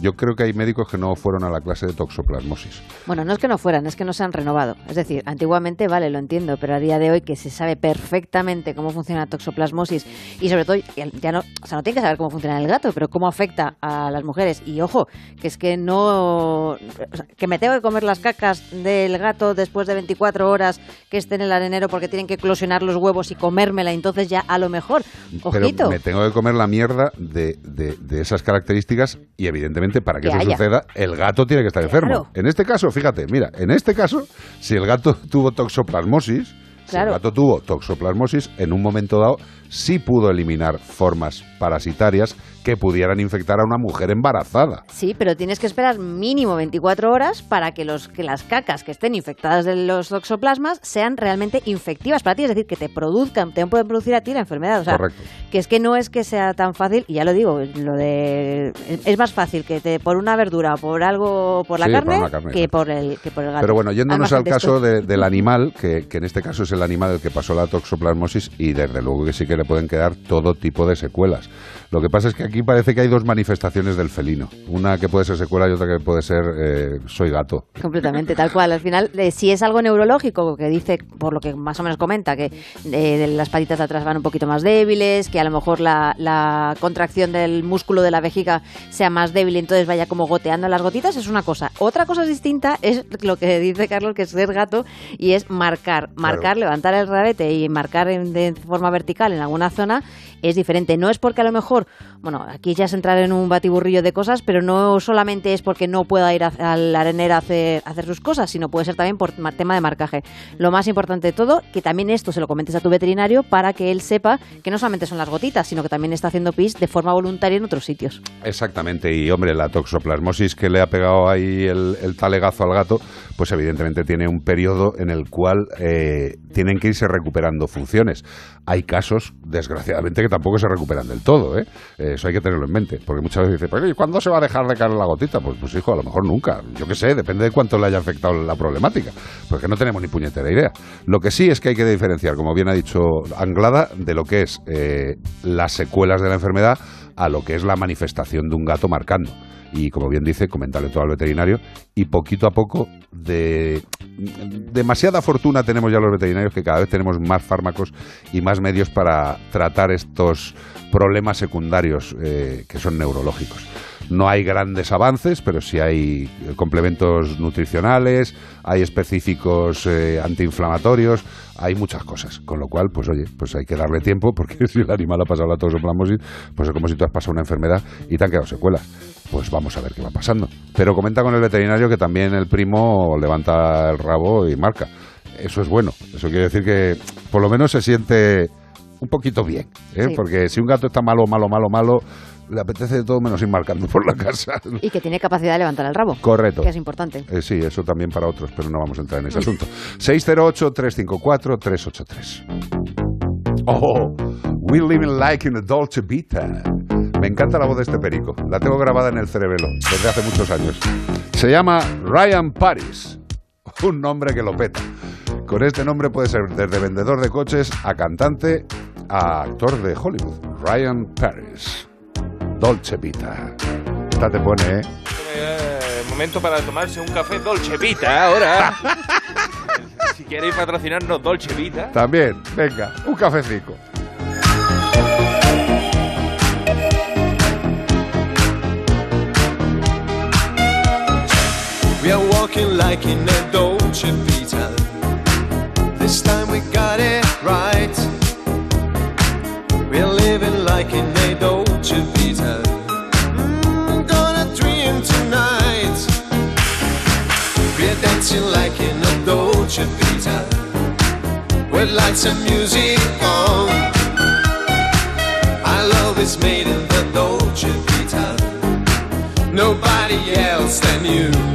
Yo creo que hay médicos que no fueron a la clase de toxoplasmosis. Bueno, no es que no fueran, es que no se han renovado. Es decir, antiguamente, vale, lo entiendo, pero a día de hoy que se sabe perfectamente cómo funciona la toxoplasmosis y sobre todo, ya no, o sea, no tiene que saber cómo funciona el gato, pero cómo afecta a las mujeres. Y ojo, que es que no, o sea, que me tengo que comer las cacas del gato después de 24 horas que esté en el arenero porque tienen que eclosionar los huevos y comérmela, entonces ya a lo mejor, Pero ojito. me tengo que comer la mierda de, de- de esas características y evidentemente para que Que eso haya. suceda el gato tiene que estar enfermo. En este caso, fíjate, mira, en este caso, si el gato tuvo toxoplasmosis, si el gato tuvo toxoplasmosis, en un momento dado sí pudo eliminar formas parasitarias que pudieran infectar a una mujer embarazada. Sí, pero tienes que esperar mínimo 24 horas para que, los, que las cacas que estén infectadas de los toxoplasmas sean realmente infectivas para ti, es decir, que te produzcan, te pueden producir a ti la enfermedad. O sea, Correcto. que es que no es que sea tan fácil, y ya lo digo, lo de es más fácil que te por una verdura o por algo, por la Sí, carne, que por el que por el gato. Pero bueno, yéndonos al caso de- del animal, que, que en este caso es el animal el que pasó la toxoplasmosis y desde luego que sí que le pueden quedar todo tipo de secuelas. Lo que pasa es que aquí parece que hay dos manifestaciones del felino. Una que puede ser secuela y otra que puede ser eh, soy gato. Completamente, tal cual. Al final, eh, si es algo neurológico, que dice, por lo que más o menos comenta, que eh, las patitas de atrás van un poquito más débiles, que a lo mejor la, la contracción del músculo de la vejiga sea más débil y entonces vaya como goteando las gotitas, es una cosa. Otra cosa distinta es lo que dice Carlos, que es ser gato, y es marcar. Marcar, levantar el rabete y marcar en- de forma vertical en alguna zona es diferente. No es porque a lo mejor, bueno, aquí ya es entrar en un batiburrillo de cosas, pero no solamente es porque no pueda ir al arenero a hacer, a hacer sus cosas, sino puede ser también por ma- tema de marcaje. Lo más importante de todo, que también esto se lo comentes a tu veterinario para que él sepa que no solamente son las gotitas, sino que también está haciendo pis de forma voluntaria en otros sitios. Exactamente, y hombre, la toxoplasmosis que le ha pegado ahí el, el talegazo al gato, pues evidentemente tiene un periodo en el cual eh, tienen que irse recuperando funciones. Hay casos, desgraciadamente, que tampoco se recuperan del todo, ¿eh? Eh, Eso hay que tenerlo en mente, porque muchas veces dice, "Pero, ¿y cuándo se va a dejar de caer la gotita? Pues, pues hijo, a lo mejor nunca. Yo qué sé, depende de cuánto le haya afectado la problemática, porque no tenemos ni puñetera idea. Lo que sí es que hay que diferenciar, como bien ha dicho Anglada, de lo que es eh, las secuelas de la enfermedad a lo que es la manifestación de un gato marcando. Y como bien dice, comentarle todo al veterinario. Y poquito a poco, de demasiada fortuna tenemos ya los veterinarios que cada vez tenemos más fármacos y más medios para tratar estos problemas secundarios eh, que son neurológicos. No hay grandes avances, pero sí hay eh, complementos nutricionales, hay específicos eh, antiinflamatorios, hay muchas cosas. Con lo cual, pues oye, pues hay que darle tiempo, porque si el animal ha pasado la toxoplasmosis, pues es como si tú has pasado una enfermedad y te han quedado secuelas. Pues vamos a ver qué va pasando. Pero comenta con el veterinario que también el primo levanta el rabo y marca. Eso es bueno. Eso quiere decir que por lo menos se siente un poquito bien. ¿eh? Sí. Porque si un gato está malo, malo, malo, malo, le apetece de todo menos ir marcando por la casa. Y que tiene capacidad de levantar el rabo. Correcto. Que es importante. Eh, sí, eso también para otros, pero no vamos a entrar en ese asunto. 608-354-383. Oh, we living like in a Dolce Vita. Me encanta la voz de este perico. La tengo grabada en el cerebelo desde hace muchos años. Se llama Ryan Paris. Un nombre que lo peta. Con este nombre puede ser desde vendedor de coches a cantante a actor de Hollywood. Ryan Paris. Dolce Vita. Esta te pone, ¿eh? Eh, momento para tomarse un café Dolce Vita ahora. si queréis patrocinarnos Dolce Vita. También, venga, un cafecito. We are walking like in a Dolce Vita. This time we got it right. We're living like in a Dolce Mm, gonna dream tonight. We're dancing like in a Dolce Vita. With lights and music on. Our love is made in the Dolce Vita. Nobody else than you.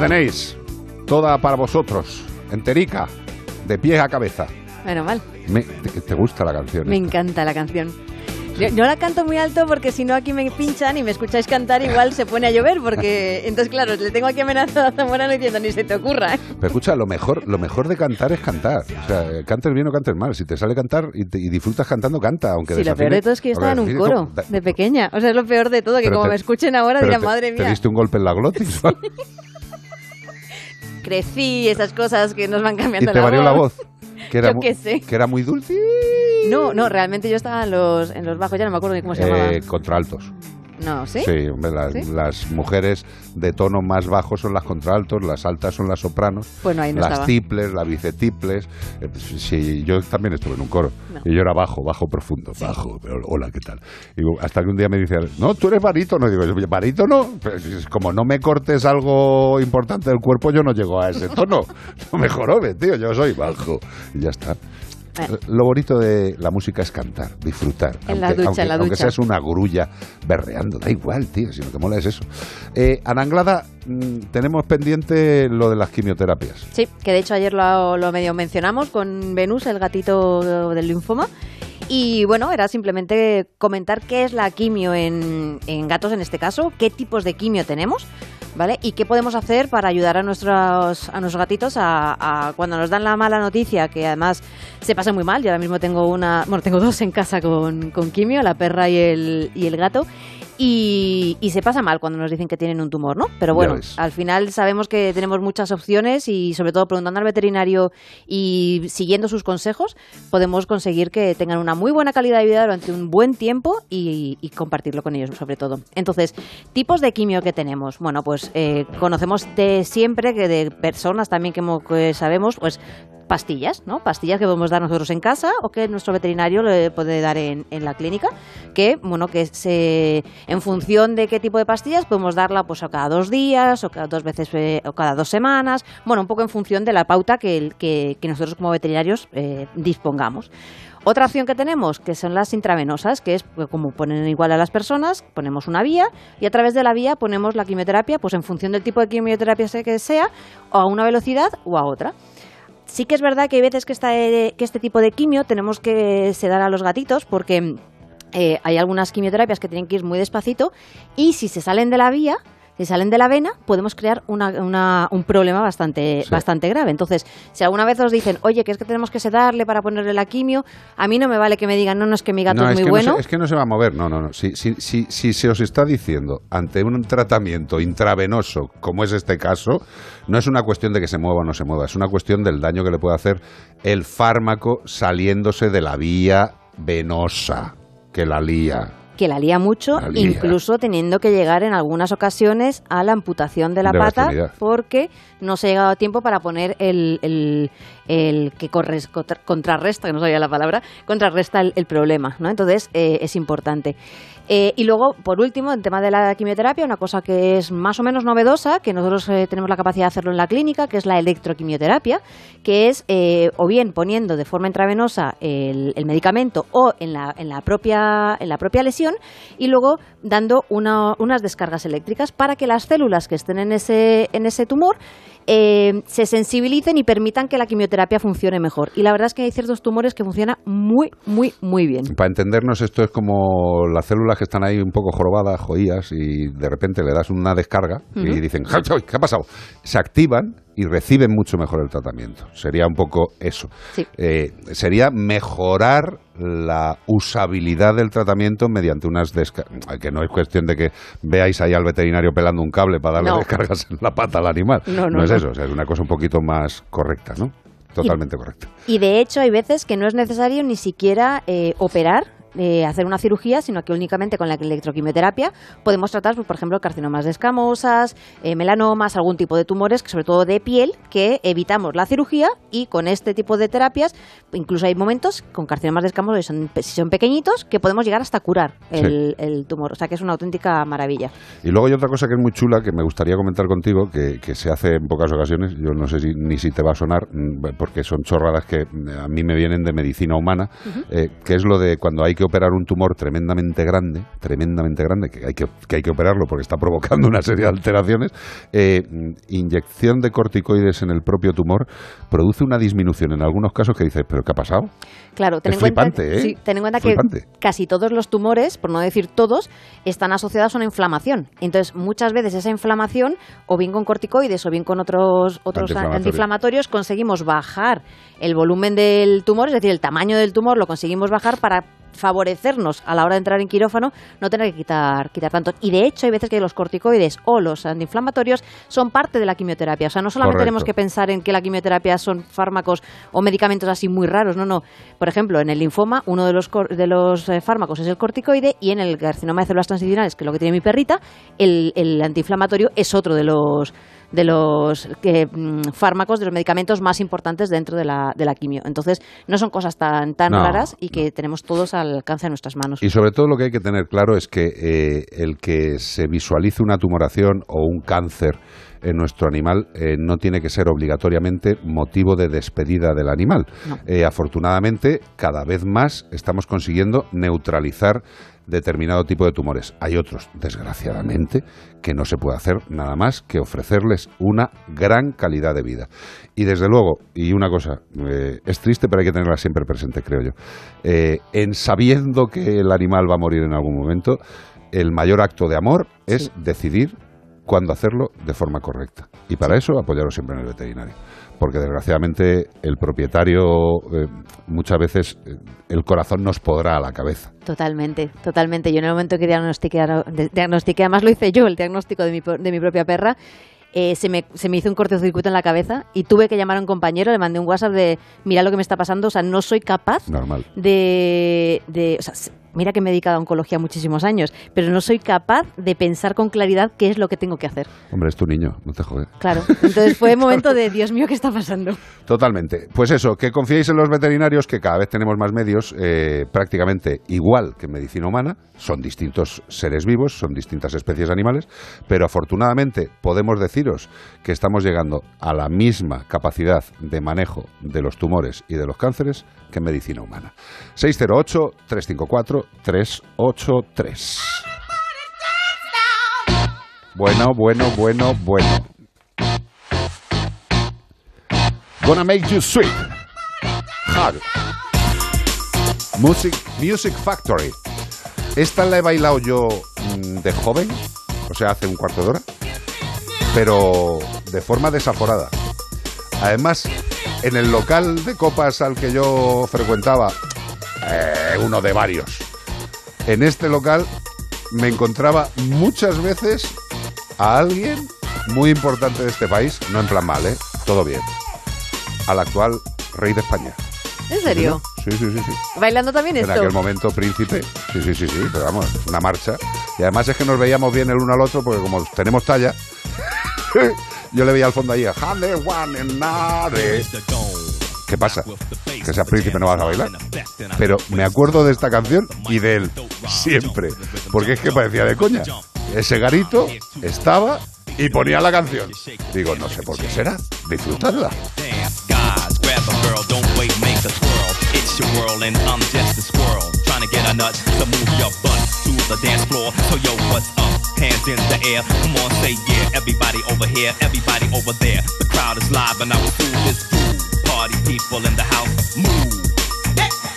La tenéis. Toda para vosotros. Enterica. De pies a cabeza. Bueno, mal. Me- te, te gusta la canción. Me eh? encanta la canción. Yo, no la canto muy alto porque si no aquí me pinchan y me escucháis cantar igual se pone a llover porque entonces claro, le tengo aquí amenazado a Zamorano diciendo ni se te ocurra. Pero escucha, lo mejor, lo mejor de cantar es cantar. O sea, cantes bien o cantes mal. Si te sale cantar y, te- y disfrutas cantando, canta. Aunque Sí, lo peor desafine- de todo es que yo estaba en un desafine, coro como- da- de pequeña. O sea, es lo peor de todo, que como te- me escuchen ahora dirán, te- madre ¿Te mía, diste un golpe en la glotis? algo? Crecí, esas cosas que nos van y cambiando te varió la voz. Que era, Yo qué sé. que era muy dulce. No, no, realmente yo estaba en los, en los bajos, ya no me acuerdo ni cómo se llamaba. Eh, contraltos. No, ¿sí? Sí, hombre, las, ¿Sí? las mujeres de tono más bajo son las contraltos, las altas son las sopranos, Bueno, ahí no las estaba. tiples, las bicetiples. Eh, pues, sí, yo también estuve en un coro No. y yo era bajo, bajo profundo, bajo, pero, hola, ¿qué tal? Y hasta que un día me dice, no, tú eres barítono. Y digo, ¿barítono? Pues, es como no me cortes algo importante del cuerpo, yo no llego a ese tono. No me jorobes, tío, yo soy bajo. Y ya está. Lo bonito de la música es cantar, disfrutar. En la aunque, ducha, aunque- en la aunque ducha. seas una grulla berreando, da igual, tío, si lo que mola es eso. Eh, Ana Anglada, mm, tenemos pendiente lo de las quimioterapias. Sí, que de hecho ayer lo, lo medio mencionamos con Venus, el gatito del linfoma. Y bueno, era simplemente comentar qué es la quimio en, en gatos en este caso, qué tipos de quimio tenemos, ¿vale? Y qué podemos hacer para ayudar a nuestros, a nuestros gatitos a, cuando nos dan la mala noticia, que además se pasa muy mal. Yo ahora mismo tengo una, bueno, tengo dos en casa con, con quimio, la perra y el, y el gato. Y, y se pasa mal cuando nos dicen que tienen un tumor, ¿no? Pero bueno, al final sabemos que tenemos muchas opciones y sobre todo preguntando al veterinario y siguiendo sus consejos podemos conseguir que tengan una muy buena calidad de vida durante un buen tiempo y, y compartirlo con ellos sobre todo. Entonces, tipos de quimio que tenemos. Bueno, pues eh, conocemos de siempre que de personas también que, que sabemos, pues pastillas, ¿no? Pastillas que podemos dar nosotros en casa o que nuestro veterinario le puede dar en, en la clínica, que, bueno, que se, en función de qué tipo de pastillas podemos darla pues a cada dos días o cada dos veces eh, o cada dos semanas, bueno, un poco en función de la pauta que, que, que nosotros como veterinarios eh, dispongamos. Otra opción que tenemos, que son las intravenosas, que es pues, como ponen igual a las personas, ponemos una vía y a través de la vía ponemos la quimioterapia, pues en función del tipo de quimioterapia que sea, o a una velocidad o a otra. Sí que es verdad que hay veces que, esta, que este tipo de quimio tenemos que sedar a los gatitos porque eh, hay algunas quimioterapias que tienen que ir muy despacito y si se salen de la vía, si salen de la vena, podemos crear una- una- un problema bastante, Sí. bastante grave. Entonces, si alguna vez os dicen, oye, que es que tenemos que sedarle para ponerle la quimio, a mí no me vale que me digan, no, no, es que mi gato no, es muy bueno. No se, es que no se va a mover, no, no, no. Si, si, si, si se os está diciendo ante un tratamiento intravenoso, como es este caso, no es una cuestión de que se mueva o no se mueva, es una cuestión del daño que le puede hacer el fármaco saliéndose de la vía venosa que la lía. Que la lía mucho, La lía. incluso teniendo que llegar en algunas ocasiones a la amputación de la De pata, porque no se ha llegado a tiempo para poner el, el, el que corres, contra- contrarresta, que no sabía la palabra, contrarresta el, el problema, ¿no? Entonces eh, es importante. Eh, y luego, por último, en tema de la quimioterapia, una cosa que es más o menos novedosa, que nosotros eh, tenemos la capacidad de hacerlo en la clínica, que es la electroquimioterapia, que es o bien poniendo de forma intravenosa el, el medicamento o en la, en, la propia, en la propia lesión y luego dando una- unas descargas eléctricas para que las células que estén en ese, en ese tumor eh, se sensibilicen y permitan que la quimioterapia funcione mejor. Y la verdad es que hay ciertos tumores que funcionan muy, muy, muy bien. Para entendernos, esto es como las células que están ahí un poco jorobadas, joías, y de repente le das una descarga Ujú. y dicen, "Ja, ja, ¿qué ha pasado? Se activan y reciben mucho mejor el tratamiento. Sería un poco eso. Sí. Eh, sería mejorar la usabilidad del tratamiento mediante unas descargas. Que no es cuestión de que veáis ahí al veterinario pelando un cable para darle No. descargas en la pata al animal. No, no, es no. eso, o sea, es una cosa un poquito más correcta, ¿no? Totalmente correcta. Y de hecho hay veces que no es necesario ni siquiera eh, operar. Eh, hacer una cirugía, sino que únicamente con la electroquimioterapia podemos tratar, pues, por ejemplo, carcinomas de escamosas, eh, melanomas, algún tipo de tumores, que sobre todo de piel, que evitamos la cirugía y con este tipo de terapias, incluso hay momentos con carcinomas de escamosa, si son, si son pequeñitos, que podemos llegar hasta curar el, el tumor. O sea que es una auténtica maravilla. Y luego hay otra cosa que es muy chula que me gustaría comentar contigo, que, que se hace en pocas ocasiones, yo no sé si, ni si te va a sonar, mm, porque son chorradas que a mí me vienen de medicina humana, eh, que es lo de cuando hay que operar un tumor tremendamente grande, tremendamente grande, que hay que, que hay que operarlo porque está provocando una serie de alteraciones, eh, inyección de corticoides en el propio tumor produce una disminución en algunos casos que dices, pero ¿qué ha pasado? Claro, ten Es en cuenta, flipante, ¿eh? sí, ten en cuenta Flipante. que casi todos los tumores, por no decir todos, están asociados a una inflamación. Entonces, muchas veces esa inflamación, o bien con corticoides o bien con otros, otros Antiinflamatorios. antiinflamatorios, conseguimos bajar el volumen del tumor, es decir, el tamaño del tumor lo conseguimos bajar para favorecernos a la hora de entrar en quirófano no tener que quitar, quitar tanto. Y de hecho hay veces que los corticoides o los antiinflamatorios son parte de la quimioterapia. O sea, no solamente Correcto. tenemos que pensar en que la quimioterapia son fármacos o medicamentos así muy raros, no, no. Por ejemplo, en el linfoma uno de los, cor- de los eh, fármacos es el corticoide y en el carcinoma de células transicionales, que es lo que tiene mi perrita, el, el antiinflamatorio es otro de los de los que, mm, fármacos, de los medicamentos más importantes dentro de la, de la quimio. Entonces, no son cosas tan, tan No, raras y que tenemos todos al alcance de nuestras manos. Y sobre todo lo que hay que tener claro es que eh, el que se visualice una tumoración o un cáncer en nuestro animal eh, no tiene que ser obligatoriamente motivo de despedida del animal. Eh, afortunadamente, cada vez más estamos consiguiendo neutralizar determinado tipo de tumores. Hay otros, desgraciadamente, que no se puede hacer nada más que ofrecerles una gran calidad de vida. Y desde luego, y una cosa, eh, es triste, pero hay que tenerla siempre presente, creo yo. Eh, en sabiendo que el animal va a morir en algún momento, el mayor acto de amor es decidir cuándo hacerlo de forma correcta. Y para eso apoyaros siempre en el veterinario. Porque desgraciadamente el propietario eh, muchas veces eh, el corazón nos podrá a la cabeza. Totalmente, totalmente. Yo en el momento que diagnostiqué, diagnostiqué, además lo hice yo, el diagnóstico de mi, de mi propia perra, eh, se, me, se me hizo un cortocircuito en la cabeza y tuve que llamar a un compañero, le mandé un WhatsApp de, mira lo que me está pasando, o sea, no soy capaz Normal. de... de o sea, s- mira que me he dedicado a oncología muchísimos años, pero no soy capaz de pensar con claridad qué es lo que tengo que hacer. Hombre, es tu niño, no te jodes. Claro, entonces fue un momento de, Dios mío, ¿qué está pasando? Totalmente. Pues eso, que confiéis en los veterinarios, que cada vez tenemos más medios, eh, prácticamente igual que en medicina humana. Son distintos seres vivos, son distintas especies animales, pero afortunadamente podemos deciros que estamos llegando a la misma capacidad de manejo de los tumores y de los cánceres que en medicina humana. 608-354-383. Bueno, bueno, bueno, bueno. Gonna make you sweet. Hard. Music, Music Factory. Esta la he bailado yo mm, de joven, o sea, hace un cuarto de hora, pero de forma desaforada. Además, en el local de copas al que yo frecuentaba, eh, uno de varios, en este local me encontraba muchas veces a alguien muy importante de este país, no en plan mal, ¿eh? Todo bien. Al actual rey de España. ¿En serio? Sí, sí, sí, sí. ¿Bailando también En esto? aquel momento príncipe. Sí, sí, sí, sí, pero vamos, una marcha. Y además es que nos veíamos bien el uno al otro porque como tenemos talla, yo le veía al fondo ahí, "Hande, one, and nade". ¿Qué pasa? Que seas príncipe no vas a bailar. Pero me acuerdo de esta canción y de él, siempre. Porque es que parecía de coña. Ese garito estaba y ponía la canción. Digo, no sé por qué será. Disfrutadla. Your world and I'm just a squirrel. Trying to get a nut to move your butt to the dance floor. So yo, what's up? Hands in the air. Come on, say yeah. Everybody over here, everybody over there. The crowd is live and I will fool this fool. Party people in the house, move. Pause,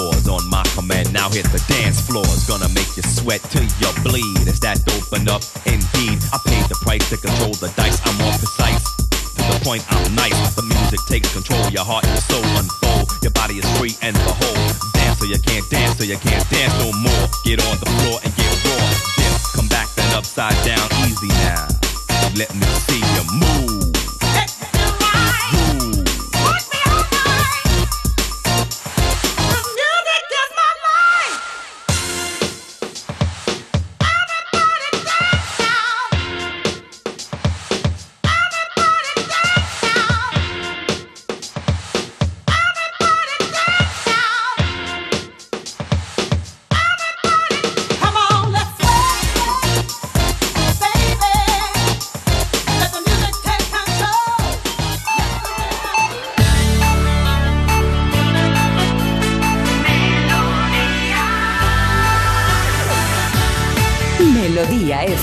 yours on my command. Now hit the dance floor. Gonna make you sweat till you bleed. Is that open up? Indeed, I paid the price to control the dice. I'm more precise. To the point, I'm nice. The music takes control. Your heart and soul unfold. Your body is free and behold. Dance so you can't dance, so you can't dance no more. Get on the floor and get raw. Dip, come back then upside down. Easy now. Let me see you move.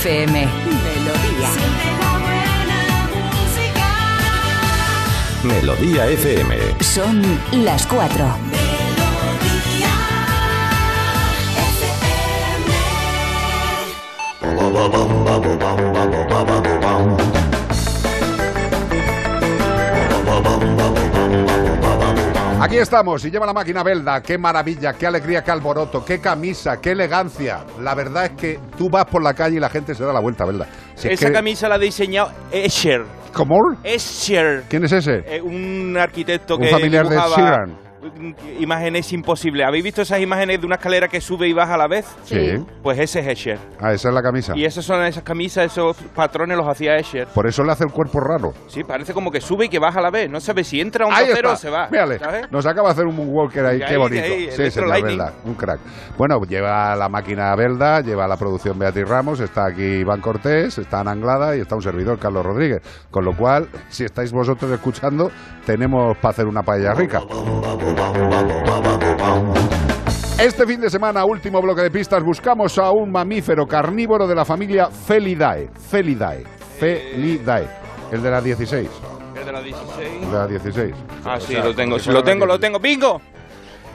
FM. Melodía. Melodía FM. Son las cuatro. Aquí estamos y lleva la máquina Belda. Qué maravilla, qué alegría, qué alboroto, qué camisa, qué elegancia. La verdad es que tú vas por la calle y la gente se da la vuelta, Belda. Si es Esa que- camisa la ha diseñado Escher. ¿Cómo? Escher. ¿Quién es ese? Eh, un arquitecto Un que familiar de Sheeran. Imágenes imposibles. ¿Habéis visto esas imágenes de una escalera que sube y baja a la vez? Sí. Pues ese es Escher. Ah, esa es la camisa. Y esas son esas camisas, esos patrones los hacía Escher. Por eso le hace el cuerpo raro. Sí, parece como que sube y que baja a la vez. No sabe si entra un cero o se va. Mírale, ¿sabes? nos acaba de hacer un moonwalker ahí, qué bonito. ahí, sí, señor. Belda, un crack. Bueno, lleva la máquina Belda, lleva la producción Beatriz Ramos, está aquí Iván Cortés, está Ana Anglada y está un servidor, Carlos Rodríguez. Con lo cual, si estáis vosotros escuchando, tenemos para hacer una paella rica. Este fin de semana, último bloque de pistas, buscamos a un mamífero carnívoro de la familia Felidae. Felidae. Felidae. El de las 16. El de la 16. El de las 16. Ah, O sí, sea, lo tengo, sí, lo tengo, lo tengo. ¡Bingo!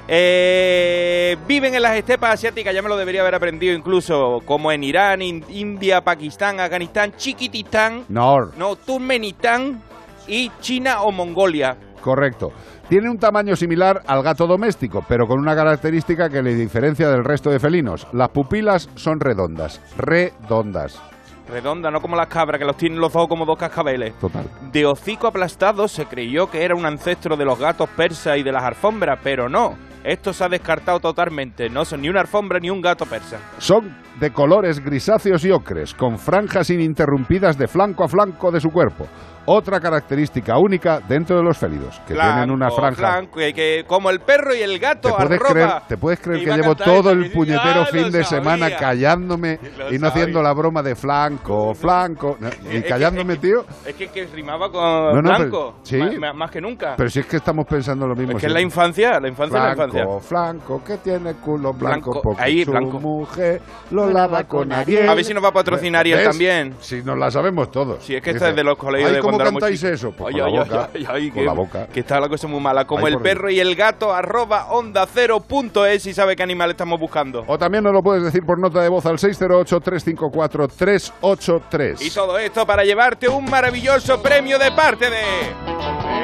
Eh, viven en las estepas asiáticas, ya me lo debería haber aprendido incluso, como en Irán, In- India, Pakistán, Afganistán, Chiquitistán, No, no, Turmenistán y China o Mongolia. correcto. Tiene un tamaño similar al gato doméstico, pero con una característica que le diferencia del resto de felinos. Las pupilas son redondas. Redondas. Redonda, no como las cabras, que los tienen los ojos como dos cascabeles. Total. De hocico aplastado se creyó que era un ancestro de los gatos persas y de las alfombras, pero no. Esto se ha descartado totalmente. No son ni una alfombra ni un gato persa. Son de colores grisáceos y ocres, con franjas ininterrumpidas de flanco a flanco de su cuerpo. Otra característica única dentro de los félidos, que tienen una franja. blanco, y que, como el perro y el gato, ¿Te puedes, arroba. creer, ¿Te puedes creer que llevo todo eso, el puñetero Ah, fin de semana callándome Lo y no haciendo la broma de flanco, flanco? no, Es Y que- callándome, tío. Es que, que rimaba con No, no, pero- blanco. sí. Más, que nunca. Pero si es que estamos pensando lo mismo. es que es la infancia, la infancia es la infancia. Flanco, que tiene culo blanco, Blanco, porque ahí, su blanco. mujer lo lava con Ariel. A ver si nos va a patrocinar y él ¿Ves? también. Si nos la sabemos todos. Si es que esta es de los colegios Ay, de ¿cómo cuando cantáis eso? Pues Ay, con ay, la boca. con que- la boca. Que está la cosa muy mala. Como el perro y el gato, arroba onda cero punto es y sabe qué animal estamos buscando. O también nos lo puedes decir por nota de voz al 608-354-383. Y todo esto para llevarte un maravilloso premio de parte de...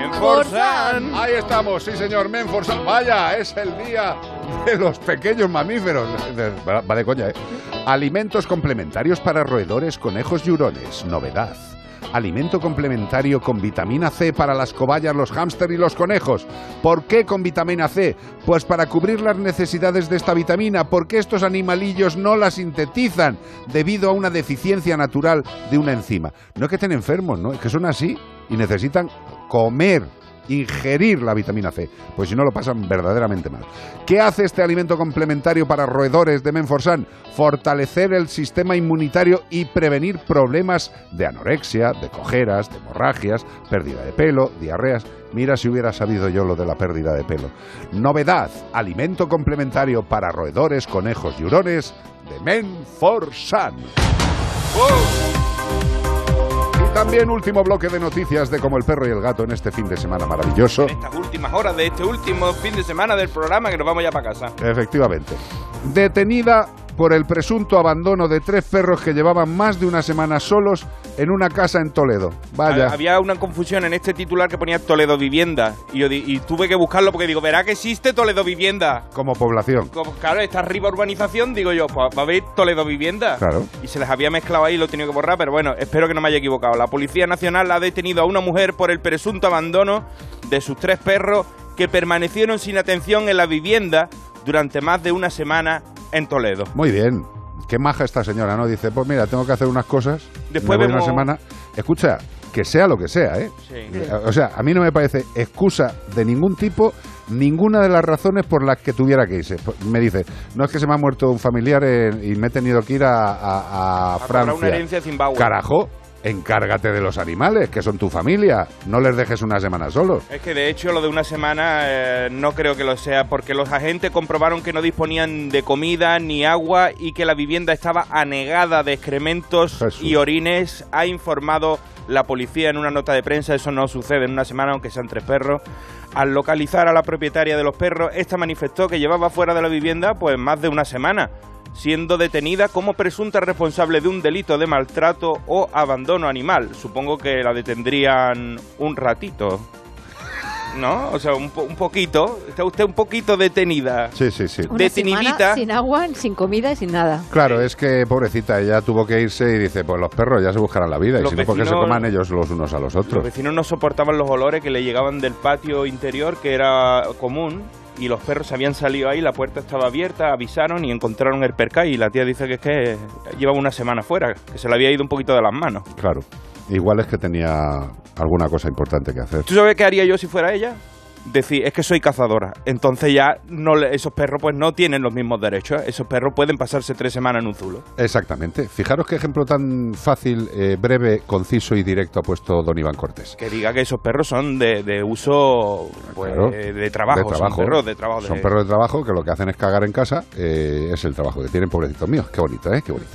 Menforsan. Ahí estamos, sí señor, Menforsan. Vaya, es el día de los pequeños mamíferos. De- Va va de coña, ¿eh? Alimentos complementarios para roedores, conejos y hurones. Novedad. Alimento complementario con vitamina C para las cobayas, los hámster y los conejos. ¿Por qué con vitamina C? Pues para cubrir las necesidades de esta vitamina, porque estos animalillos no la sintetizan debido a una deficiencia natural de una enzima. No es que estén enfermos, ¿no? Es que son así y necesitan comer, ingerir la vitamina C, pues si no lo pasan verdaderamente mal. ¿Qué hace este alimento complementario para roedores de Menforsan? Fortalecer el sistema inmunitario y prevenir problemas de anorexia, de cojeras, de hemorragias, pérdida de pelo, diarreas. Mira si hubiera sabido yo lo de la pérdida de pelo. Novedad, alimento complementario para roedores, conejos y hurones de Menforsan. Y también último bloque de noticias de Como el perro y el gato en este fin de semana maravilloso. Estas últimas horas de este último fin de semana del programa que nos vamos ya para casa. Efectivamente. Detenida por el presunto abandono de tres perros que llevaban más de una semana solos en una casa en Toledo. Vaya. Había una confusión en este titular que ponía Toledo Vivienda. Y, yo y tuve que buscarlo porque digo, ¿verá que existe Toledo Vivienda? Como población. Como, claro, está arriba urbanización, digo yo, pues va a haber Toledo Vivienda. Claro. Y se les había mezclado ahí y lo he tenido que borrar, pero bueno, espero que no me haya equivocado. La Policía Nacional ha detenido a una mujer por el presunto abandono de sus tres perros que permanecieron sin atención en la vivienda durante más de una semana en Toledo. Muy bien. Qué maja esta señora, ¿no? Dice, pues mira, tengo que hacer unas cosas. Después vemos- una semana. Escucha, que sea lo que sea, ¿eh? Sí. O sea, a mí no me parece excusa de ningún tipo ninguna de las razones por las que tuviera que irse. Me dice, no es que se me ha muerto un familiar eh, y me he tenido que ir a, a- a A cobrar Francia. una herencia de Zimbabue. Carajo, encárgate de los animales, que son tu familia. No les dejes una semana solos. Es que de hecho lo de una semana eh, no creo que lo sea, porque los agentes comprobaron que no disponían de comida ni agua y que la vivienda estaba anegada de excrementos y orines. Ha informado la policía en una nota de prensa, eso no sucede en una semana, aunque sean tres perros. Al localizar a la propietaria de los perros, esta manifestó que llevaba fuera de la vivienda pues más de una semana, siendo detenida como presunta responsable de un delito de maltrato o abandono animal. Supongo que la detendrían un ratito. ¿No? O sea, un, po- un poquito. Está usted un poquito detenida. Sí, sí, sí. Una Detenidita. sin agua, sin comida y sin nada. Claro, es que pobrecita, ella tuvo que irse y dice, pues los perros ya se buscarán la vida, y Los si no, porque se coman ellos los unos a los Los otros. vecinos no soportaban los olores que le llegaban del patio interior, que era común, y los perros habían salido ahí, la puerta estaba abierta, avisaron y encontraron el percal. Y la tía dice que es que llevaba una semana fuera, que se le había ido un poquito de las manos. Claro. Igual es que tenía alguna cosa importante que hacer. ¿Tú sabes qué haría yo si fuera ella? Decir, es que soy cazadora. Entonces ya no esos perros pues no tienen los mismos derechos. Esos perros pueden pasarse tres semanas en un zulo. Exactamente. Fijaros qué ejemplo tan fácil, eh, breve, conciso y directo ha puesto don Iván Cortés. Que diga que esos perros son de, de uso pues, Claro. de, de trabajo. De trabajo. Son perros de trabajo. Son de- perros de trabajo que lo que hacen es cagar en casa. eh, es el trabajo que tienen, pobrecitos míos. Qué bonito, ¿eh? Qué bonito.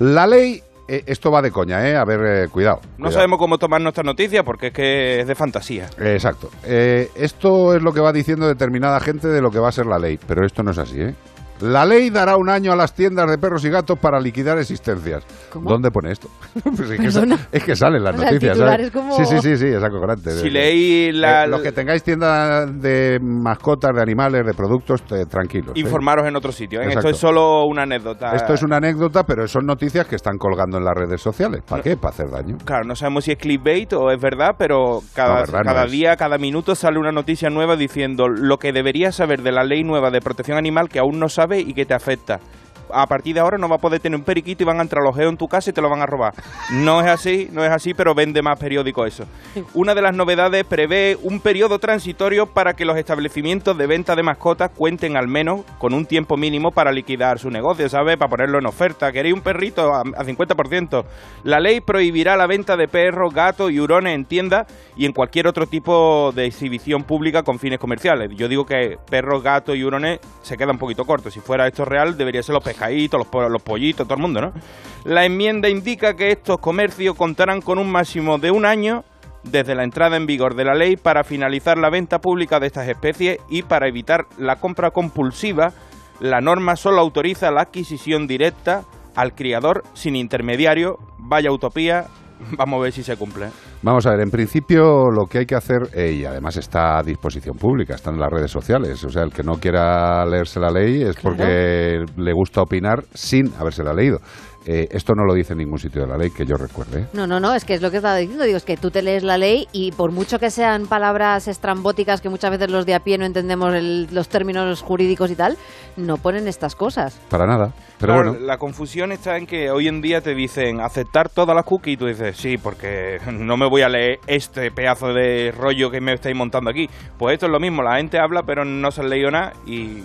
La ley, esto va de coña, ¿eh? A ver, eh, cuidado. No cuidado. sabemos cómo tomar nuestra noticia porque es que es de fantasía. Exacto. Eh, esto es lo que va diciendo determinada gente de lo que va a ser la ley, pero esto no es así, ¿eh? La ley dará un año a las tiendas de perros y gatos para liquidar existencias. ¿Cómo? ¿Dónde pone esto? Pues es, que es salen las O sea, el noticias. ¿sabes? es como- Sí, sí, sí, sí, es acojonante. Si leí la- eh, los que tengáis tiendas de mascotas, de animales, de productos, eh, tranquilos. ¿eh? Informaros en otro sitio. ¿eh? Esto es solo una anécdota. Esto es una anécdota, pero son noticias que están colgando en las redes sociales. ¿Para qué? Para hacer daño. Claro, no sabemos si es clickbait o es verdad, pero cada, No, verdad no cada es. día, cada minuto sale una noticia nueva diciendo lo que deberías saber de la ley nueva de protección animal que aún no sabes y que te afecta. A partir de ahora no va a poder tener un periquito y van a entrar los geos en tu casa y te lo van a robar. No es así, no es así, pero vende más periódico eso. Una de las novedades prevé un periodo transitorio para que los establecimientos de venta de mascotas cuenten al menos con un tiempo mínimo para liquidar su negocio, ¿sabes? Para ponerlo en oferta. ¿Queréis un perrito a, a 50%? La ley prohibirá la venta de perros, gatos y hurones en tiendas y en cualquier otro tipo de exhibición pública con fines comerciales. Yo digo que perros, gatos y hurones se queda un poquito corto. Si fuera esto real, debería ser los pescaditos, los, los pollitos, todo el mundo, ¿no? La enmienda indica que estos comercios contarán con un máximo de un año desde la entrada en vigor de la ley para finalizar la venta pública de estas especies y para evitar la compra compulsiva, la norma solo autoriza la adquisición directa al criador sin intermediario. Vaya utopía, vamos a ver si se cumple. Vamos a ver, en principio lo que hay que hacer, eh, y además está a disposición pública, está en las redes sociales, o sea, el que no quiera leerse la ley es porque le gusta opinar sin habérsela leído. Eh, esto no lo dice en ningún sitio de la ley que yo recuerde. ¿eh? No, no, no, es que es lo que estaba diciendo. Digo, es que tú te lees la ley y por mucho que sean palabras estrambóticas que muchas veces los de a pie no entendemos el- los términos jurídicos y tal, no ponen estas cosas. Para nada. Pero Claro, bueno, La confusión está en que hoy en día te dicen aceptar todas las cookies y tú dices, sí, porque no me voy a leer este pedazo de rollo que me estáis montando aquí. Pues esto es lo mismo, la gente habla pero no se ha leído nada y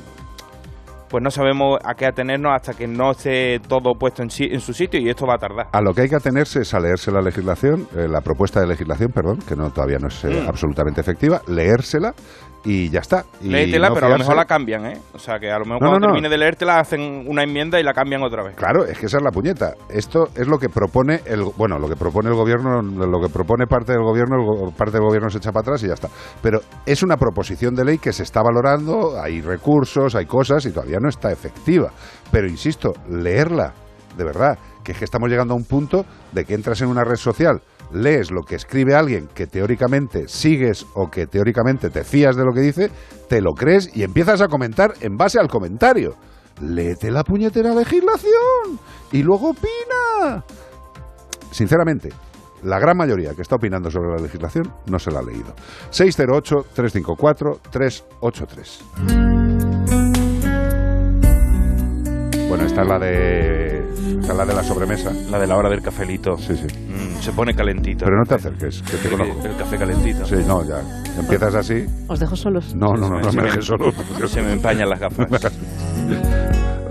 pues no sabemos a qué atenernos hasta que no esté todo puesto en, si- en su sitio y esto va a tardar. a lo que hay que atenerse es a leerse la legislación, eh, la propuesta de legislación, perdón, que no todavía no es eh, Mm. absolutamente efectiva, leérsela y ya está. Y Léetela, no pero a lo fiarse. mejor la cambian, ¿eh? O sea, que a lo mejor No, cuando no, no. termine de leértela hacen una enmienda y la cambian otra vez. Claro, es que esa es la puñeta. Esto es lo que propone el bueno, lo que propone el gobierno, lo que propone parte del gobierno, el parte del gobierno se echa para atrás y ya está. Pero es una proposición de ley que se está valorando, hay recursos, hay cosas y todavía no está efectiva. Pero insisto, leerla, de verdad, que es que estamos llegando a un punto de que entras en una red social, lees lo que escribe alguien que teóricamente sigues o que teóricamente te fías de lo que dice, te lo crees y empiezas a comentar en base al comentario. Léete la puñetera legislación y luego opina. Sinceramente, la gran mayoría que está opinando sobre la legislación no se la ha leído. 608-354-383. Bueno, esta es la de. La de la sobremesa. La de la hora del cafelito. Sí, sí. Mm, se pone calentito. Pero no te acerques, que te El- conozco. El café calentito. Sí, no, ya. Empiezas así. Os dejo solos. No, no, no, no me me- dejes solo. Se me empañan las gafas.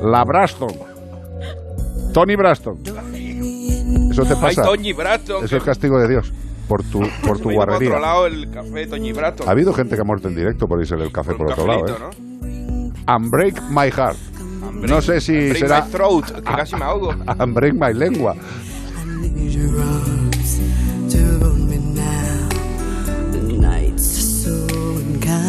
La Braston. Tony Braston. Eso te Ay, pasa. Toñi Braston. Eso es castigo de Dios. Por tu, por tu Por guarrería. otro lado, el café Toñi Braston. Ha habido gente que ha muerto en directo por irse el café por otro lado, ¿eh? ¿no? And break my heart. No sé si Break será. my throat, que casi me ahogo. And break my lengua. The nights are so unkind.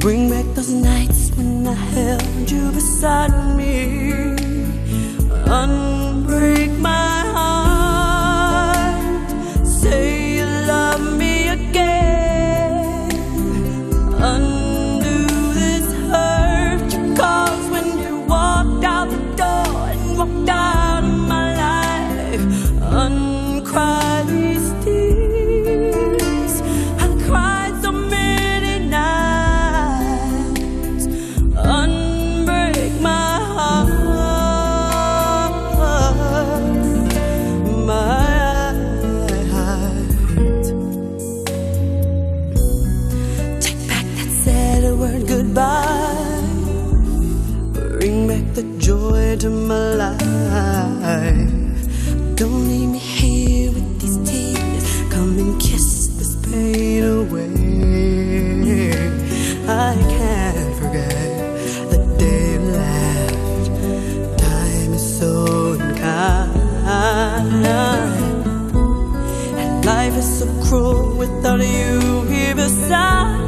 Bring back those nights when I held you beside me. Unbreak my heart. Say you love me again. Goodbye. Bring back the joy to my life. Don't leave me here with these tears. Come and kiss this pain away. I can't forget the day you left. Time is so unkind. And life is so cruel without you here beside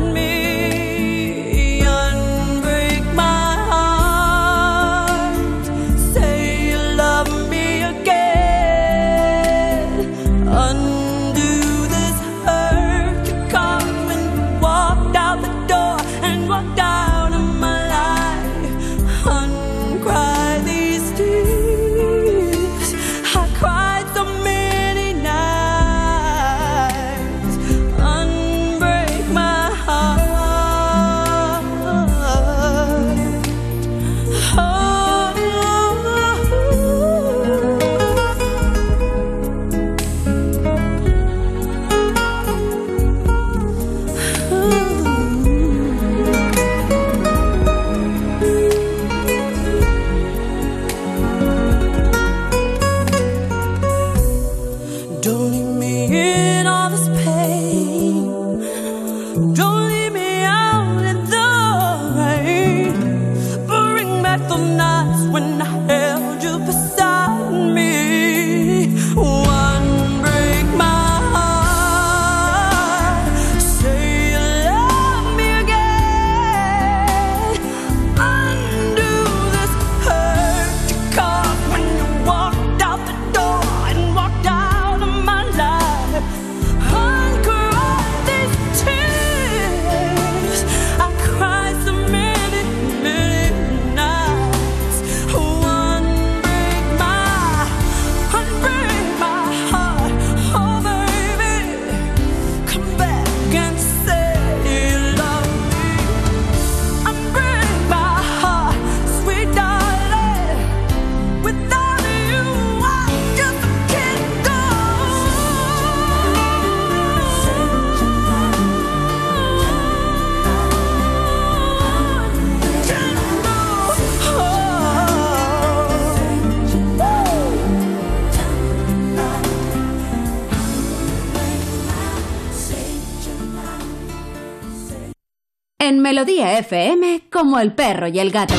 Melodía FM, como el perro y el gato.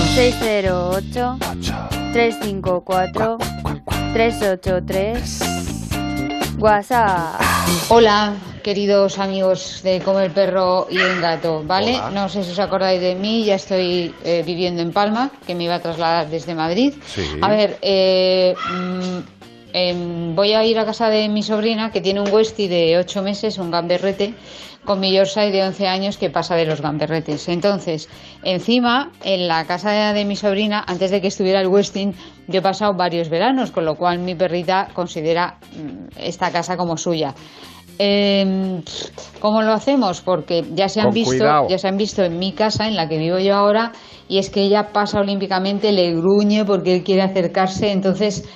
608-354-383. WhatsApp. Hola, queridos amigos de Como el Perro y el Gato, ¿vale? Hola. No sé si os acordáis de mí, ya estoy eh, viviendo en Palma, que me iba a trasladar desde Madrid. Sí. A ver, eh, mm, em, voy a ir a casa de mi sobrina, que tiene un Westie de 8 meses, un gamberrete, con mi Yorkshire de 11 años que pasa de los gamberretes. Entonces, encima, en la casa de, mi sobrina, antes de que estuviera el Westing, yo he pasado varios veranos, con lo cual mi perrita considera mm, esta casa como suya. Eh, ¿Cómo lo hacemos? Porque ya se han Con visto, cuidado. ya se han visto en mi casa, en la que vivo yo ahora, y es que ella pasa olímpicamente, le gruñe porque él quiere acercarse. Entonces,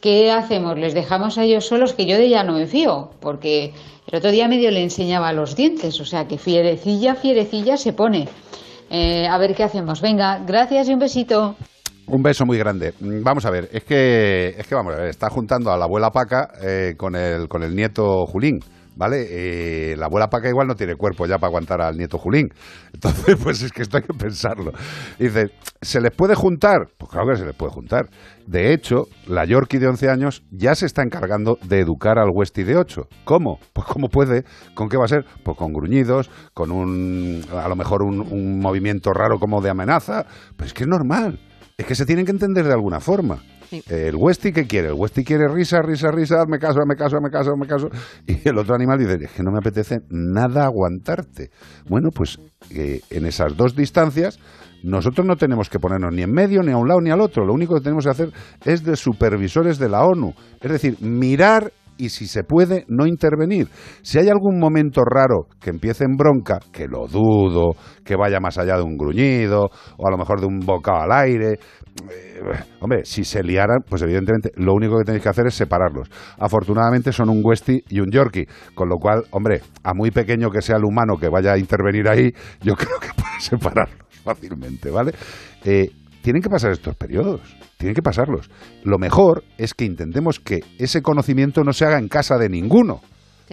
¿qué hacemos? ¿Les dejamos a ellos solos? Que yo de ella no me fío, porque el otro día medio le enseñaba los dientes, o sea que fierecilla, fierecilla se pone. Eh, a ver qué hacemos. Venga, gracias y un besito. Un beso muy grande. Mm, Vamos a ver, es que, es que vamos a ver, está juntando a la abuela Paca eh, con, el, con el nieto Julín. ¿Vale? Eh, la abuela Paca igual no tiene cuerpo ya para aguantar al nieto Julín. Entonces, pues es que esto hay que pensarlo. Dice, ¿se les puede juntar? Pues claro que se les puede juntar. De hecho, la Yorkie de 11 años ya se está encargando de educar al Westie de 8. ¿Cómo? Pues ¿cómo puede? ¿Con qué va a ser? Pues con gruñidos, con un, a lo mejor un, un movimiento raro como de amenaza. Pues es que es normal. Es que se tienen que entender de alguna forma. El Westie, ¿qué quiere? El Westie quiere risa, risa, risa, me caso, me caso, me caso, me caso. Y el otro animal dice, es que no me apetece nada aguantarte. Bueno, pues eh, en esas dos distancias nosotros no tenemos que ponernos ni en medio, ni a un lado, ni al otro. Lo único que tenemos que hacer es de supervisores de la ONU. Es decir, mirar y si se puede, no intervenir. Si hay algún momento raro que empiece en bronca, que lo dudo, que vaya más allá de un gruñido, o a lo mejor de un bocado al aire, hombre, si se liaran, pues evidentemente lo único que tenéis que hacer es separarlos. Afortunadamente son un Westie y un Yorkie, con lo cual, hombre, a muy pequeño que sea el humano que vaya a intervenir ahí, yo creo que puede separarlos fácilmente, ¿vale? Eh, tienen que pasar estos periodos, tienen que pasarlos. Lo mejor es que intentemos que ese conocimiento no se haga en casa de ninguno.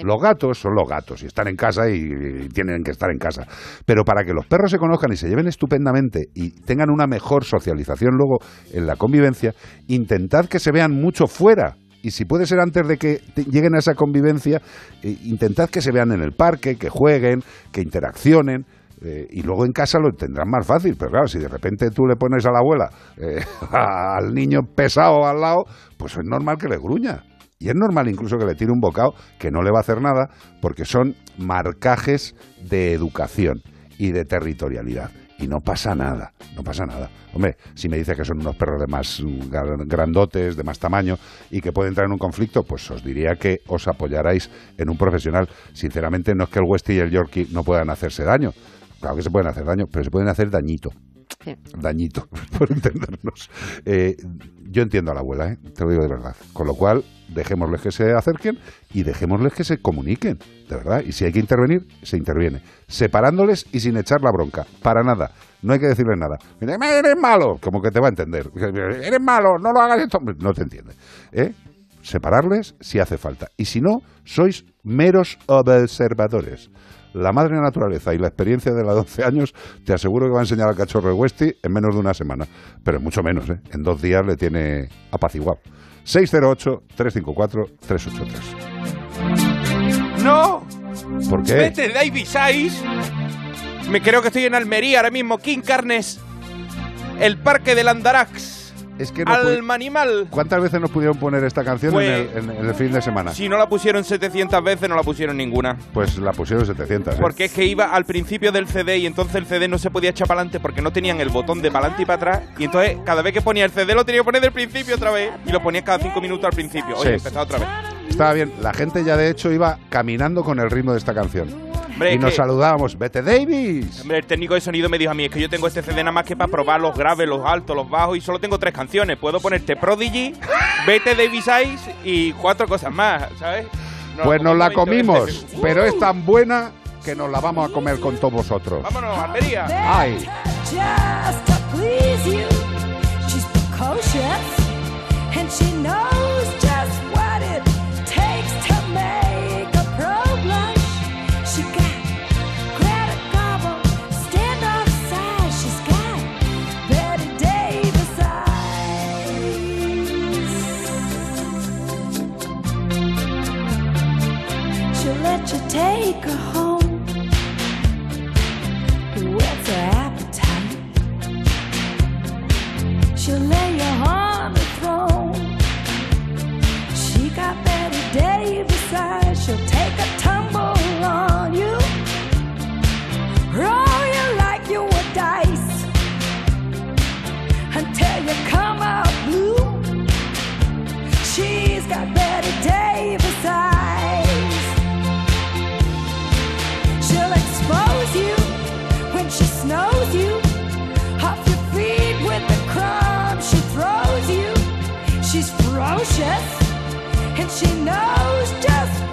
Los gatos son los gatos y están en casa y, tienen que estar en casa. Pero para que los perros se conozcan y se lleven estupendamente y tengan una mejor socialización luego en la convivencia, intentad que se vean mucho fuera. Y si puede ser antes de que lleguen a esa convivencia, eh, intentad que se vean en el parque, que jueguen, que interaccionen. eh, y luego en casa lo tendrán más fácil, pero claro, si de repente tú le pones a la abuela eh, al niño pesado al lado, pues es normal que le gruña. Y es normal incluso que le tire un bocado que no le va a hacer nada porque son marcajes de educación y de territorialidad. Y no pasa nada, no pasa nada. Hombre, si me dice que son unos perros de más grandotes, de más tamaño y que pueden entrar en un conflicto, pues os diría que os apoyarais en un profesional. Sinceramente, no es que el Westie y el Yorkie no puedan hacerse daño. Claro que se pueden hacer daño, pero se pueden hacer dañito. Dañito, por entendernos. Eh, yo entiendo a la abuela, ¿eh? te lo digo de verdad. Con lo cual, dejémosles que se acerquen y dejémosles que se comuniquen, de verdad. Y si hay que intervenir, se interviene. Separándoles y sin echar la bronca. Para nada. No hay que decirles nada. Eres malo. Como que te va a entender. Eres malo, no lo hagas esto. No te entiende. ¿eh? Separarles si hace falta. Y si no, sois meros observadores. La madre naturaleza y la experiencia de la 12 años te aseguro que va a enseñar al cachorro de Westie en menos de una semana. Pero mucho menos, ¿eh? En dos días le tiene apaciguado. 608-354-383. ¡No! ¿Por qué? Vete, David Saiz. Me creo que estoy en Almería ahora mismo. King Carnes. El parque del Andarax. Es que no Alma animal. ¿Cuántas veces nos pudieron poner esta canción Pues- en, el, en- en el fin de semana? Si no la pusieron 700 veces, no la pusieron ninguna. Pues la pusieron 700. ¿eh? Porque es que iba al principio del CD y entonces el CD no se podía echar para adelante porque no tenían el botón de para adelante y para atrás. Y entonces cada vez que ponía el CD lo tenía que poner del principio otra vez. Y lo ponía cada cinco minutos al principio. Oye, Sí. empezaba otra vez. Estaba bien. La gente ya de hecho iba caminando con el ritmo de esta canción. Hombre, y nos que- saludábamos. Vete Davis. Hombre, el técnico de sonido me dijo a mí, es que yo tengo este CD nada más que para probar los graves, los altos, los bajos y solo tengo tres canciones. Puedo ponerte Prodigy, Vete Davis Eyes y cuatro cosas más, ¿sabes? No, pues nos la como 20 comimos. veces. Pero es tan buena que nos la vamos a comer con todos vosotros. Vámonos, Almería. Ay. just to please you. She's precocious and she knows take her home with her appetite. She'll lay you on the throne. She got Betty Davis eyes. She'll take a tumble on you. Roll She's ferocious. And she knows just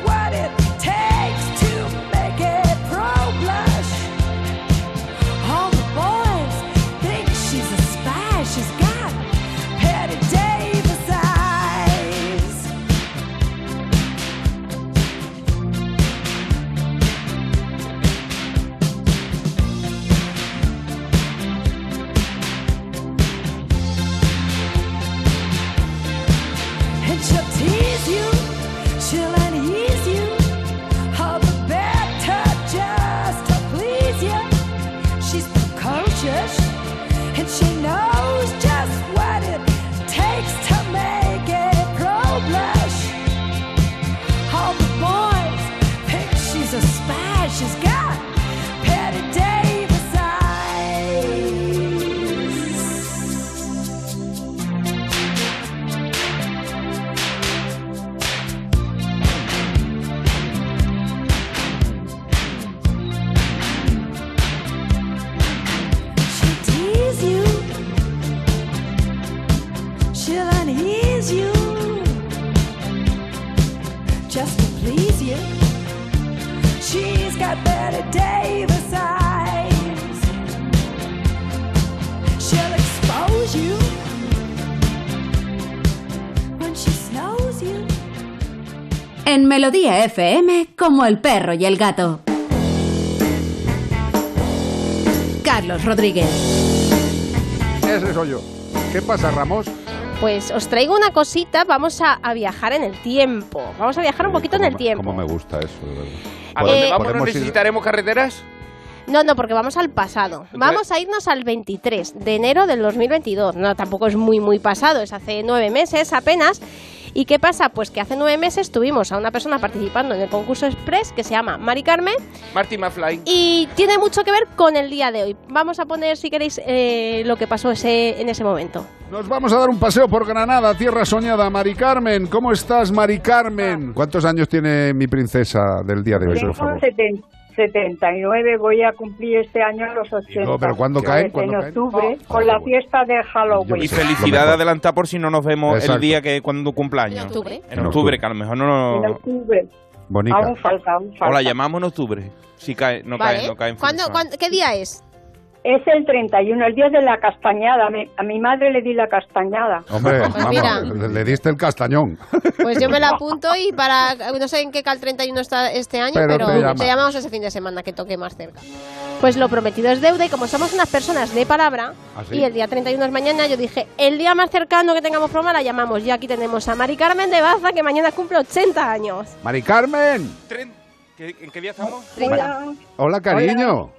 En Melodía FM, como el perro y el gato. Carlos Rodríguez. Ese soy yo. ¿Qué pasa, Ramos? Pues os traigo una cosita, vamos a, a viajar en el tiempo. Vamos a viajar un poquito en el tiempo. Cómo me gusta eso, de verdad. ¿A dónde Eh, vamos? ¿No necesitaremos carreteras? No, no, porque vamos al pasado. Vamos a irnos al 23 de enero del 2022. No, tampoco es muy, muy pasado, es hace nueve meses apenas. ¿Y qué pasa? Pues que hace nueve meses tuvimos a una persona participando en el concurso Express que se llama Mari Carmen Marty McFly. y tiene mucho que ver con el día de hoy. Vamos a poner, si queréis, eh, lo que pasó ese, en ese momento. Nos vamos a dar un paseo por Granada, tierra soñada. Mari Carmen, ¿cómo estás, Mari Carmen? ¿Cuántos años tiene mi princesa del día de hoy, por favor? 79, voy a cumplir este año los 80. No, pero ¿cuándo caen? En octubre, con la fiesta de Halloween. Y felicidad adelantada por si no nos vemos Exacto. el día que cuando cumpleaños. En octubre. En En octubre, octubre. que a lo mejor no En nos... octubre. Bonica. Aún falta, aún falta. O la llamamos en octubre. Si cae, no ¿Vale? cae, no cae en ¿Cuándo- cuándo- ¿Qué día es? Es el 31, el día de la castañada. Me- a mi madre le di la castañada. Hombre, Pues vamos, mira. le, le diste el castañón. Pues yo me la apunto y para. No sé en qué cal 31 está este año, Pero pero, te llama. te llamamos ese fin de semana que toque más cerca. Pues lo prometido es deuda y como somos unas personas de palabra ¿Ah, sí? y el día 31 es mañana, yo dije, el día más cercano que tengamos programa la llamamos. Y aquí tenemos a Mari Carmen de Baza que mañana cumple 80 años. Mari Carmen. ¿Qué- ¿En qué día estamos? Hola. Hola, cariño. Hola,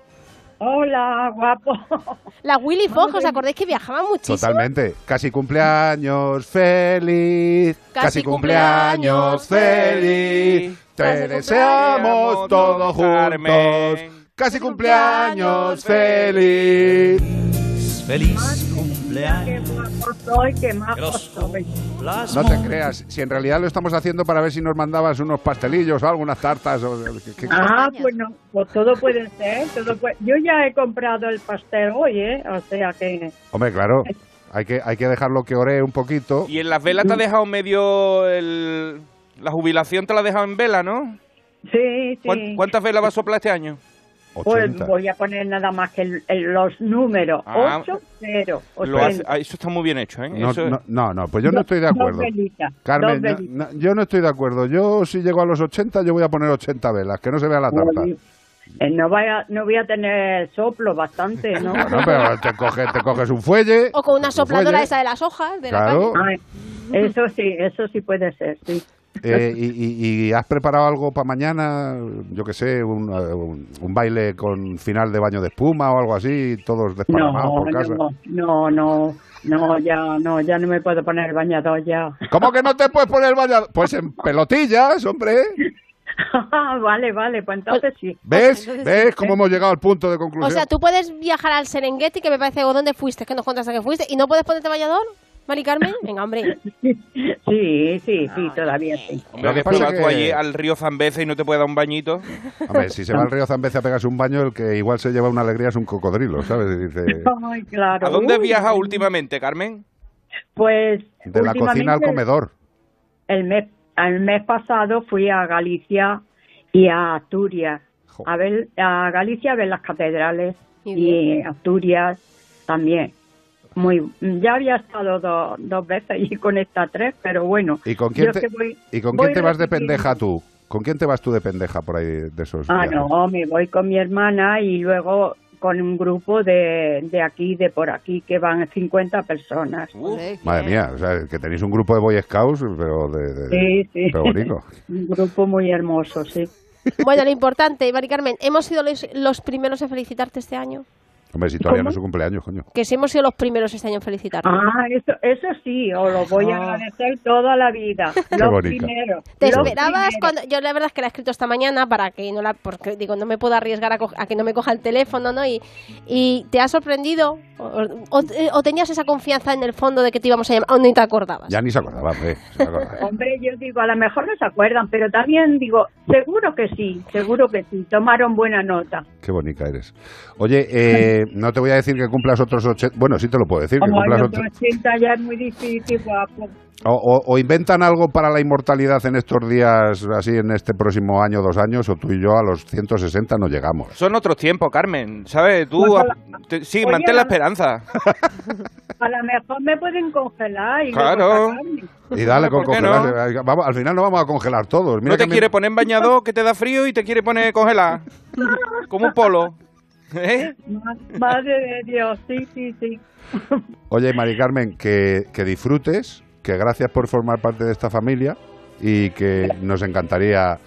guapo. La Willy Fox, ¿os acordáis que viajaba muchísimo? Totalmente. Casi cumpleaños feliz. Casi Casi cumpleaños feliz. Te Casi deseamos todos juntos. Casi cumpleaños feliz. Feliz Qué cumpleaños. qué. No te creas, si en realidad lo estamos haciendo para ver si nos mandabas unos pastelillos o algunas tartas. O, que- que- Ah, pues no, pues todo puede ser. Todo puede- Yo ya he comprado el pastel hoy, ¿eh? O sea que... Hombre, claro, hay que, hay que dejarlo que ore un poquito. Y en las velas te ha dejado medio el... La jubilación te la ha dejado en vela, ¿no? Sí, sí. ¿Cuán- ¿Cuántas velas va a soplar este año? Pues 80. voy a poner nada más que el- el- los números. Ah, 8, 0, Lo hace- ah, eso está muy bien hecho, ¿eh? No, Eso- no, no, no, pues yo no estoy de acuerdo. Carmen, yo, no- yo no estoy de acuerdo. Yo si llego a los 80, yo voy a poner 80 velas, que no se vea la tarta. Eh, no, vaya, no voy a tener soplo bastante, ¿no? Bueno, pero te, coge- te coges un fuelle. O con una un sopladora fuelle. esa de las hojas de la Claro. calle. Ay, eso sí, eso sí puede ser, sí. Eh, y, y- y has preparado algo para mañana? Yo que sé, un, eh, un- un baile con final de baño de espuma o algo así, todos desparramados No, por casa. no, no, no, no, ya no, ya no me puedo poner el bañador ya. ¿Cómo que no te puedes poner el bañador? Pues en pelotillas, hombre. vale, vale, pues entonces sí. ¿Ves? ¿Ves cómo hemos llegado al punto de conclusión? O sea, tú puedes viajar al Serengeti, que me parece, o dónde fuiste, que nos contaste que fuiste, y no puedes ponerte bañador, Mari Carmen. Venga, hombre. Sí, sí, sí, todavía sí. Hombre, Lo que después pasa vas tú allí al río Zambeze y no te puede dar un bañito. Hombre, si se va al río Zambeze a pegarse un baño, el que igual se lleva una alegría es un cocodrilo, ¿sabes? Y dice, Ay, claro. ¿A dónde has viajado últimamente, Carmen? Pues de la cocina al comedor. El mes, el mes pasado fui a Galicia y a Asturias. A ver, a Galicia a ver las catedrales y Asturias también. Muy, ya había estado do- dos veces y con esta tres, pero bueno. ¿Y con quién te, voy- ¿y con quién te vas de pendeja tú? ¿Con quién te vas tú de pendeja por ahí de esos Ah, viajes? no, me voy con mi hermana y luego con un grupo de, de aquí, de por aquí, que van 50 personas. Madre mía, o sea, que tenéis un grupo de Boy Scouts, pero de... de- Sí, sí. Pero bonito. Un grupo muy hermoso, sí. Bueno, lo importante, Mari Carmen, hemos sido los, los primeros en felicitarte este año. Hombre, si todavía ¿Cómo? no es su cumpleaños, coño. Que si hemos sido los primeros este año en felicitarte. Ah, eso, eso sí, os lo voy a Ah. agradecer toda la vida. Qué Los bonita. primeros. ¿Te los esperabas primeros. cuando.? Yo la verdad es que la he escrito esta mañana para que no la. Porque digo, no me puedo arriesgar a, co- a que no me coja el teléfono, ¿no? Y, y te ha sorprendido. O, o- o tenías esa confianza en el fondo de que te íbamos a llamar. O ni te acordabas. Ya ni se acordaba, hombre. se acordaba. Hombre, yo digo, a lo mejor no se acuerdan, pero también digo, seguro que sí, seguro que sí, tomaron buena nota. Qué bonita eres. Oye, eh, no te voy a decir que cumplas otros 80... Bueno, sí te lo puedo decir, que Como hay cumplas otros otros... 80 ya es muy difícil, guapo. O, o- o inventan algo para la inmortalidad en estos días, así en este próximo año, dos años, o tú y yo a los 160 no llegamos. Son otros tiempos, Carmen. ¿Sabes? Tú. Pues, te- sí, oye, mantén la la- esperanza. A lo mejor me pueden congelar y Claro. Y dale con ¿Por qué congelar. Vamos, al final no vamos a congelar todos. Mira no te que mi- quiere poner en bañador, que te da frío y te quiere poner congelar. Como un polo. ¿Eh? Ma- Madre de Dios, sí, sí, sí. Oye, Mari Carmen, que, que disfrutes, que gracias por formar parte de esta familia y que nos encantaría...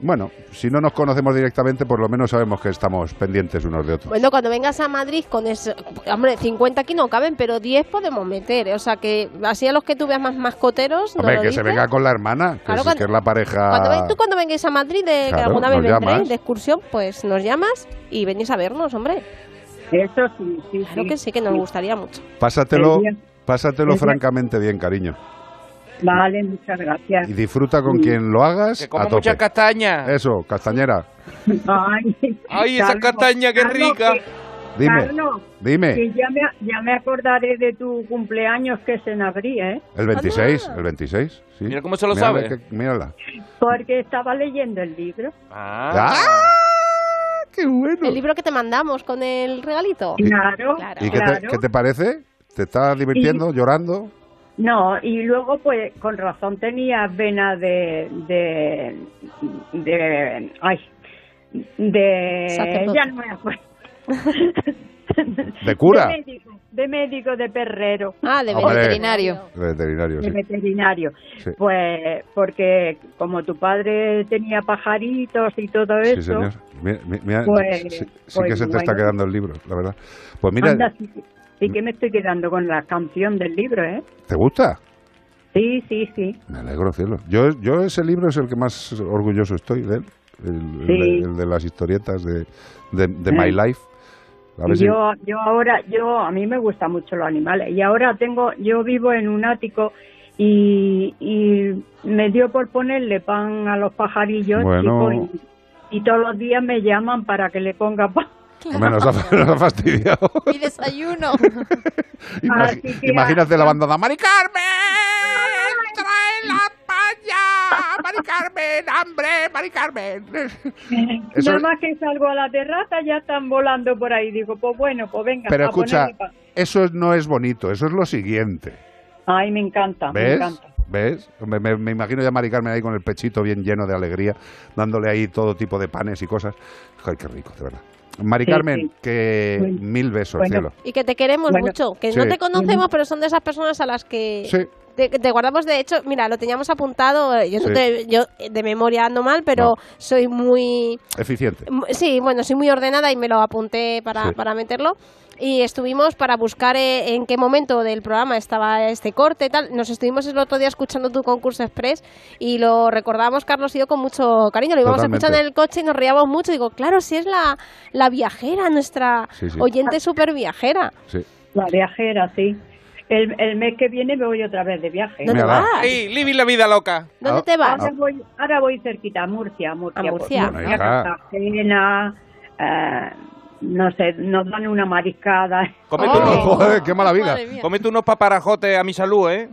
Bueno, si no nos conocemos directamente, por lo menos sabemos que estamos pendientes unos de otros. Bueno, cuando vengas a Madrid con eso. Hombre, 50 aquí no caben, pero 10 podemos meter. O sea que así a los que tú veas más mascoteros. ¿no Hombre, lo que se venga con la hermana, que, Claro, es, cuando- que es la pareja... Cuando ven- tú cuando vengáis a Madrid, de, que alguna vez nos vendréis llamas. de excursión, pues nos llamas y venís a vernos, hombre. Eso sí, sí, Claro que sí, que nos gustaría mucho. Pásatelo, pásatelo francamente bien, cariño. Vale, muchas gracias. Y disfruta con quien lo hagas Que como a tope. mucha castaña. Eso, castañera. Ay, Ay, esa castaña, qué rica. que- Dime, Carlos, dime. que ya me, ya me acordaré de tu cumpleaños que es en abril, ¿eh? El 26, el 26, sí. Mira cómo se lo Mírala, sabe. que- mírala. Porque estaba leyendo el libro. Ah. ¡Qué bueno! El libro que te mandamos con el regalito. Claro, Claro. ¿Y qué te, claro. qué te parece? ¿Te estás divirtiendo, llorando? No, y luego, pues, con razón tenía vena de. de. de. ay. de. Ya no me acuerdo. ¿De cura? De médico, de médico, de perrero. Ah, de Hombre. veterinario. Veterinario, De sí. veterinario. Sí. Pues, porque como tu padre tenía pajaritos y todo Sí, eso. señor. Mira, mi- mira, Pues- sí, sí pues que se te está quedando el libro, la verdad. Pues mira, Anda, sí, que me estoy quedando con la canción del libro, ¿eh? ¿te gusta? Sí, sí, sí. Me alegro, cielo. Yo, yo ese libro es el que más orgulloso estoy de él. El, Sí. de, el de las historietas de, de, de My. Life. A si- yo, yo ahora, yo a mí me gustan mucho los animales y ahora tengo, yo vivo en un ático y, y me dio por ponerle pan a los pajarillos Bueno. y todos los días me llaman para que le ponga pan. Hombre, nos ha, nos ha fastidiado. Y desayuno. Imag- imagínate la bandada. ¡Mari Carmen! ¡Trae la paña! ¡Mari Carmen! ¡Hambre! ¡Mari Carmen! Eso- Nada más que salgo a la terraza ya están volando por ahí. Digo, pues bueno, pues venga. Pero a escucha, eso no es bonito, eso es lo siguiente. Ay, me encanta, me ¿Ves? encanta. ¿Ves? Me, me- me imagino ya a Mari Carmen ahí con el pechito bien lleno de alegría, dándole ahí todo tipo de panes y cosas. Ay, qué rico, de verdad. Mari Sí, Carmen, sí. que Bueno, mil besos, bueno. cielo. Y que te queremos Bueno, mucho. Que sí. no te conocemos, pero son de esas personas a las que Sí. te, te guardamos, de hecho, mira, lo teníamos apuntado, eh, yo, no te- yo eh, de memoria ando mal, pero soy muy... Eficiente. Sí, bueno, soy muy ordenada y me lo apunté para, Sí. para meterlo. Y estuvimos para buscar eh, en qué momento del programa estaba este corte y tal. Nos estuvimos el otro día escuchando tu concurso express y lo recordamos, Carlos y yo, con mucho cariño. Lo íbamos Totalmente. escuchando en el coche y nos reíamos mucho. Digo, claro, si es la, la viajera, nuestra Sí, sí. oyente súper viajera. Sí. La viajera, sí. El, el mes que viene me voy otra vez de viaje. ¿Dónde vas? ¡Ey, living la vida loca! ¿Dónde te vas? Ahora voy, ahora voy cerquita, a Murcia, Murcia. A Murcia. Bueno, hija. Cartagena, eh, no sé, nos dan una mariscada. Cómete, Oh. unos, qué mala vida. Madre mía. cómete unos paparajotes a mi salud, ¿eh?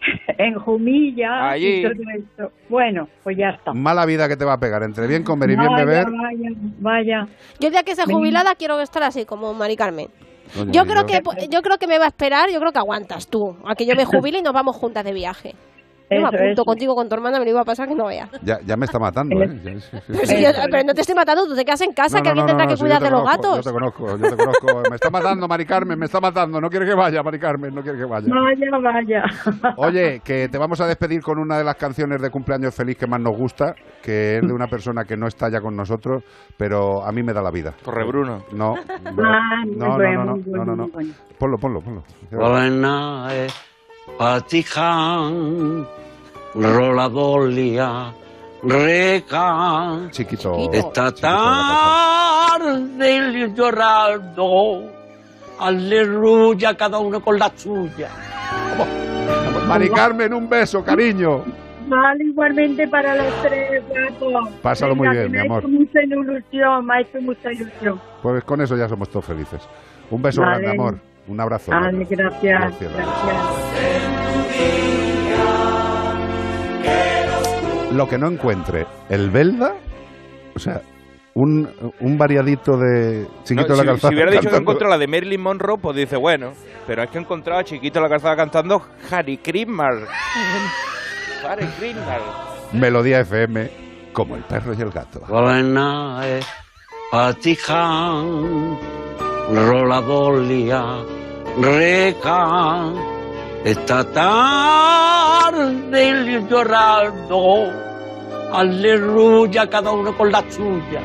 en Jumilla Allí. y todo esto. Bueno, pues ya está. Mala vida que te va a pegar. Entre bien comer y bien beber. vaya, vaya. Yo el día que sea Venga. jubilada quiero estar así como Mari Carmen. Yo creo que yo creo que me va a esperar, yo creo que aguantas tú, a que yo me jubile y nos vamos juntas de viaje. Yo me apunto eso. contigo con tu hermana, me lo iba a pasar que no veas. Ya, ya me está matando, ¿eh? Ya, sí, sí, Pero, sí. si yo- pero no te estoy matando, tú te quedas en casa, No, que no, alguien no, tendrá no, que cuidar de los conozco, gatos. Yo te conozco, yo te conozco. Me está matando, Mari Carmen, me está matando. No quiere que vaya, Mari Carmen, no quiere que vaya. Vaya, vaya. Oye, que te vamos a despedir con una de las canciones de cumpleaños feliz que más nos gusta, que es de una persona que no está ya con nosotros, pero a mí me da la vida. Corre, Bruno. No, no, no, no, no. Ponlo, ponlo, ponlo. Buena es Patiján, Roladolia, Reca. Chiquito. Esta chiquito tarde llorando, aleluya, cada uno con la suya. Mari Carmen, un beso, cariño. Vale, igualmente para los tres gatos. Pásalo muy bien, que mi me ha amor. hecho mucha ilusión, me ha hecho mucha ilusión. Pues con eso ya somos todos felices. Un beso Vale. grande, amor. Un abrazo. Vale, gracias. Gracias. gracias. Lo que no encuentre el Belda, o sea, un, un variadito de Chiquito No, de la si, Calzada. si hubiera dicho que cantando. encontró la de Marilyn Monroe, pues dice, bueno, pero es que he encontrado a Chiquito la calzada cantando Harry Christmas. Harry Christmas. Melodía FM, como el perro y el gato. Patiján, Roladolia, Reca. Esta tarde llorando, aleluya, cada uno con la suya.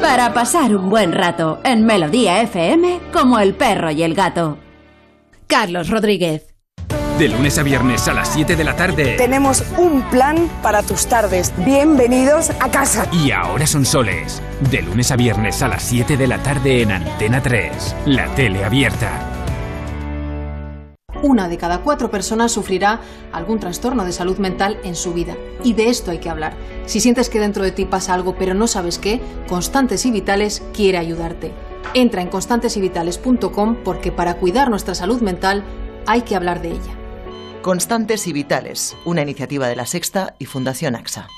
Para pasar un buen rato en Melodía FM como el perro y el gato. Carlos Rodríguez. De lunes a viernes a las 7 de la tarde. Tenemos un plan para tus tardes. Bienvenidos a casa. Y ahora son soles. De lunes a viernes a las 7 de la tarde en Antena 3. La tele abierta. Una de cada cuatro personas sufrirá algún trastorno de salud mental en su vida. Y de esto hay que hablar. Si sientes que dentro de ti pasa algo pero no sabes qué, Constantes y Vitales quiere ayudarte. Entra en constantesyvitales.com porque para cuidar nuestra salud mental hay que hablar de ella. Constantes y Vitales, una iniciativa de la Sexta y Fundación AXA.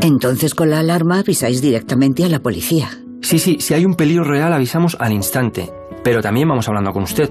Entonces con la alarma avisáis directamente a la policía. Sí, sí, si hay un peligro real avisamos al instante, pero también vamos hablando con usted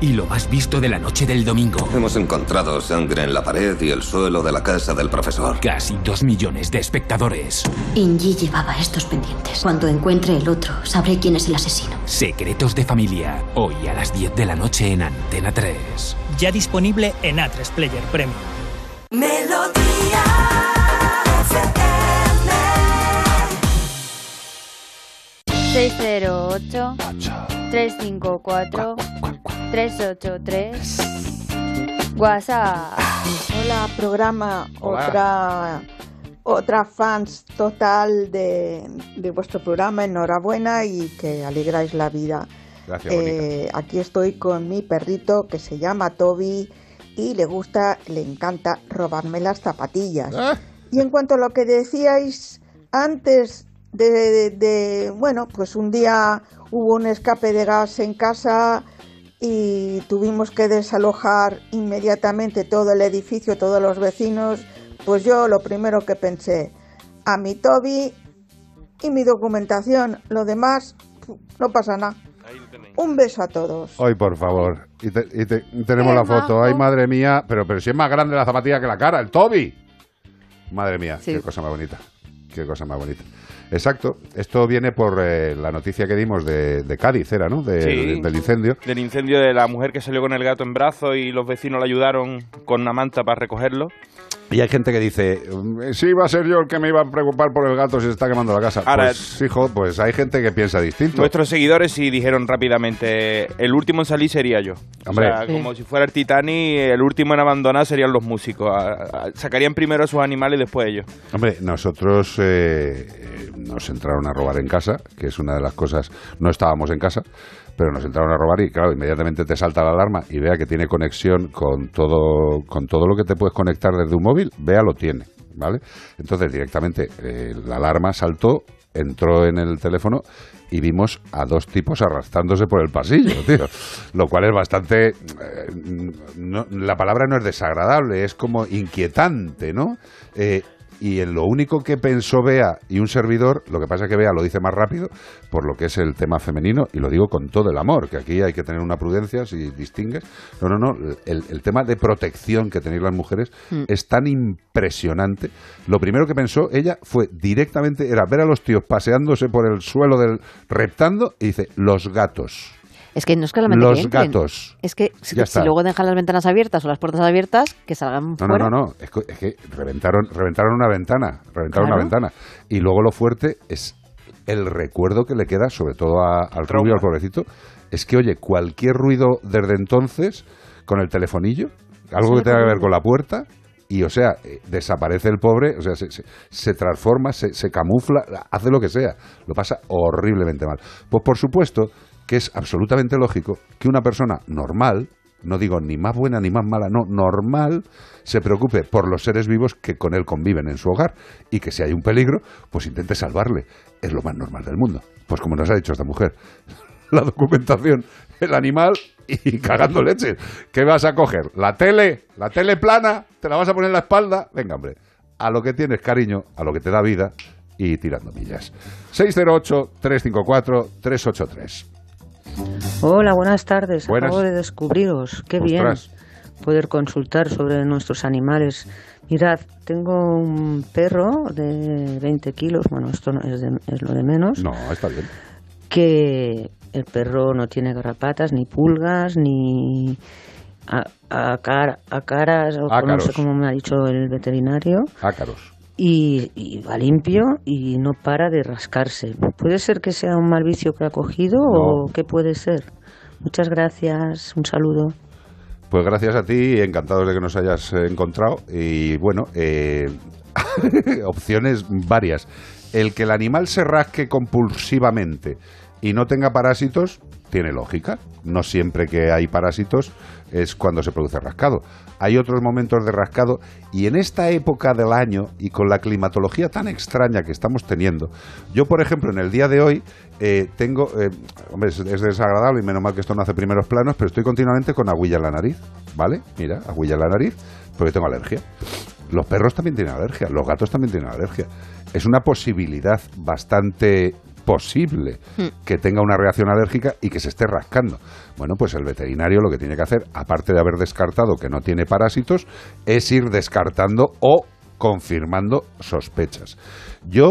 Y lo más visto de la noche del domingo. Hemos encontrado sangre en la pared y el suelo de la casa del profesor. Casi dos millones de espectadores. Inji llevaba estos pendientes. Cuando encuentre el otro, sabré quién es el asesino. Secretos de familia. Hoy a las 10 de la noche en Antena 3. Ya disponible en A3 Player Premium. Melodía FM 608 354 383 WhatsApp. Hola, programa. Hola. Otra otra fans total de, de vuestro programa. Enhorabuena y que alegráis la vida. Gracias, Eh, aquí estoy con mi perrito que se llama Toby y le gusta, le encanta robarme las zapatillas. Y en cuanto a lo que decíais antes de, de- de- bueno, pues un día hubo un escape de gas en casa y tuvimos que desalojar inmediatamente todo el edificio, todos los vecinos, pues yo lo primero que pensé, a mi Toby y mi documentación, lo demás no pasa nada. Un beso a todos. Hoy, por favor. Y, te- y te- tenemos la foto. majo. Ay, madre mía. Pero, pero si es más grande la zapatilla que la cara, el Toby. Madre mía, Sí. qué cosa más bonita. Qué cosa más bonita. Exacto. Esto viene por eh, la noticia que dimos de, de Cádiz, era, ¿no? De- Sí. Del incendio. Del incendio de la mujer que salió con el gato en brazos y los vecinos la ayudaron con una manta para recogerlo. Y hay gente que dice, "Mm, sí, va a ser yo el que me iba a preocupar por el gato si se está quemando la casa. Ahora- pues, hijo, pues hay gente que piensa distinto. Nuestros seguidores sí dijeron rápidamente, el último en salir sería yo. Hombre. O sea, Sí. como si fuera el Titanic, el último en abandonar serían los músicos. Sacarían primero a sus animales y después ellos. Hombre, nosotros eh, eh, nos entraron a robar en casa, que es una de las cosas. No estábamos en casa, pero nos entraron a robar y, claro, inmediatamente te salta la alarma y vea que tiene conexión con todo, con todo lo que te puedes conectar desde un móvil, vea lo tiene, ¿vale? Entonces, directamente eh, la alarma saltó, entró en el teléfono y vimos a dos tipos arrastrándose por el pasillo, tío. Lo cual es bastante. eh, no- la palabra no es desagradable, es como inquietante, ¿no? Eh, y en lo único que pensó Bea y un servidor, lo que pasa es que Bea lo dice más rápido, por lo que es el tema femenino, y lo digo con todo el amor, que aquí hay que tener una prudencia si distingues. No, no, no, el, el tema de protección que tenéis las mujeres Mm. es tan impresionante. Lo primero que pensó ella fue directamente, era ver a los tíos paseándose por el suelo del reptando, y dice, los gatos. Es que no es solamente Los que entren, gatos. Es que si, Ya si está. luego dejan las ventanas abiertas o las puertas abiertas, que salgan No, no, fuera. no, no. Es que, es que reventaron, reventaron una ventana. Reventaron Claro. una ventana. Y luego lo fuerte es el recuerdo que le queda, sobre todo a- al rubio, al pobrecito, es que, oye, cualquier ruido desde entonces, con el telefonillo, algo Sí, que tenga que ver con la puerta, y, o sea, eh, desaparece el pobre, o sea, se, se- se transforma, se, se camufla, hace lo que sea. Lo pasa horriblemente mal. Pues por supuesto que es absolutamente lógico que una persona normal, no digo ni más buena ni más mala, no, normal, se preocupe por los seres vivos que con él conviven en su hogar y que si hay un peligro, pues intente salvarle. Es lo más normal del mundo. Pues como nos ha dicho esta mujer, la documentación, el animal y cagando leche. ¿Qué vas a coger? ¿La tele? ¿La tele plana? ¿Te la vas a poner en la espalda? Venga, hombre. A lo que tienes cariño, a lo que te da vida y tirando millas. 608-354-383. Hola, buenas tardes. Buenas. Acabo de descubriros. Qué bien poder consultar sobre nuestros animales. Mirad, tengo un perro de 20 kilos, bueno, esto no es, de- es lo de menos, No, está bien. que el perro no tiene garrapatas, ni pulgas, ni a, a cara- ácaras, o no sé cómo me ha dicho el veterinario. Ácaros. Y, y va limpio y no para de rascarse. ¿Puede ser que sea un mal vicio que ha cogido o qué puede ser? Muchas gracias, un saludo. Pues gracias a ti, encantados de que nos hayas eh, encontrado. Y bueno, eh, opciones varias. El que el animal se rasque compulsivamente y no tenga parásitos, tiene lógica. No siempre que hay parásitos es cuando se produce rascado. Hay otros momentos de rascado y en esta época del año y con la climatología tan extraña que estamos teniendo, yo por ejemplo en el día de hoy eh, tengo, eh, hombre, es, es desagradable y menos mal que esto no hace primeros planos, pero estoy continuamente con agüilla en la nariz, ¿vale? Mira, agüilla en la nariz porque tengo alergia. Los perros también tienen alergia, los gatos también tienen alergia. Es una posibilidad bastante posible Hmm. que tenga una reacción alérgica y que se esté rascando. Bueno, pues el veterinario lo que tiene que hacer, aparte de haber descartado que no tiene parásitos, es ir descartando o confirmando sospechas. Yo,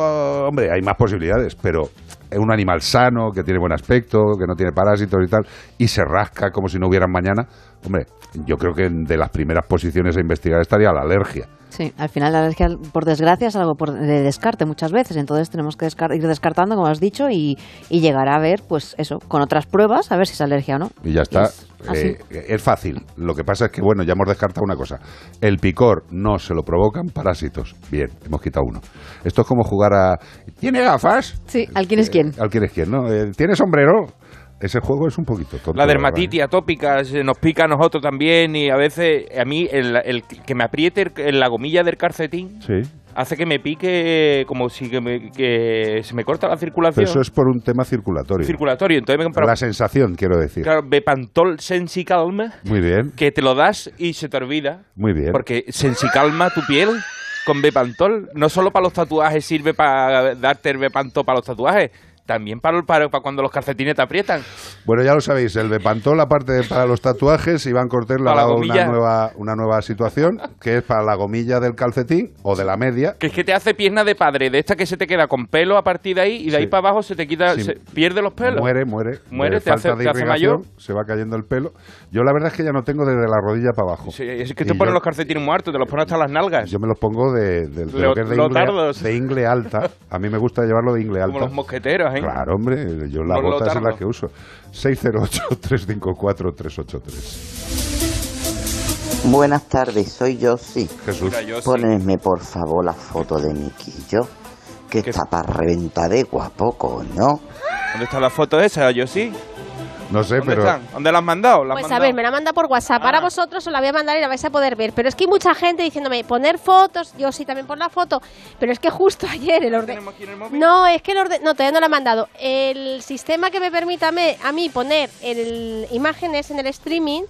ah, hombre, hay más posibilidades, pero un animal sano, que tiene buen aspecto, que no tiene parásitos y tal, y se rasca como si no hubieran mañana, hombre, yo creo que de las primeras posiciones a investigar estaría la alergia. Sí, al final la alergia, por desgracia, es algo por, de descarte muchas veces. Entonces tenemos que descar- ir descartando, como has dicho, y, y llegar a ver, pues eso, con otras pruebas, a ver si es alergia o no. Y ya está. Es. Eh, es fácil. Lo que pasa es que, bueno, ya hemos descartado una cosa. El picor no se lo provocan parásitos. Bien, hemos quitado uno. Esto es como jugar a... ¿Tiene gafas? Sí, ¿al quién es quién? Al quién es quién, ¿no? Eh, ¿Tiene sombrero? Ese juego es un poquito tonto. La dermatitis atópica se nos pica a nosotros también y a veces a mí el, el que me apriete el- en la gomilla del calcetín Sí. hace que me pique como si que, me- que se me corta la circulación Pero eso es por un tema circulatorio. circulatorio. Entonces me he comprado La sensación, quiero decir. claro, Bepantol Sensicalm Muy bien, que te lo das y se te olvida muy bien. porque Sensicalma tu piel con Bepantol. No solo para los tatuajes sirve para darte el Bepantol para los tatuajes, también para, para, para cuando los calcetines te aprietan. Bueno, ya lo sabéis, el Bepantol, aparte de para los tatuajes, Iván Cortés le ha dado una nueva, una nueva situación, que es para la gomilla del calcetín o de la media. Que es que te hace pierna de padre, de esta que se te queda con pelo a partir de ahí y de ahí para abajo se te quita, Sí. se pierde los pelos. Muere, muere. Muere, de te hace- de te hace mayor. Se va cayendo el pelo. Yo la verdad es que ya no tengo desde la rodilla para abajo. Sí, es que te ponen yo- los calcetines muertos, te los pones hasta las nalgas. Yo me los pongo de, de- de lo Leo- que es de ingle, lotardos. de ingle alta. A mí me gusta llevarlo de ingle alta. Como los mosqueteros, ¿eh? Claro, hombre, yo las botas es las que uso. 608-354-383. Buenas tardes, soy Yossi. Jesús. Mira, Yossi. Ponedme por favor la foto de mi quillo, que está para reventar de guapo, coño. ¿Dónde está la foto esa? Yo sí. No sé, ¿Dónde pero... están? ¿Dónde la han mandado? ¿La han Pues a ver, me la manda por WhatsApp. Ahora vosotros os la voy a mandar y la vais a poder ver. Pero es que hay mucha gente diciéndome poner fotos. Yo sí también pon la foto. Pero es que justo ayer el orden. No, es que el orden. No, todavía no la he mandado. El sistema que me permita a mí- a mí poner el... imágenes en el streaming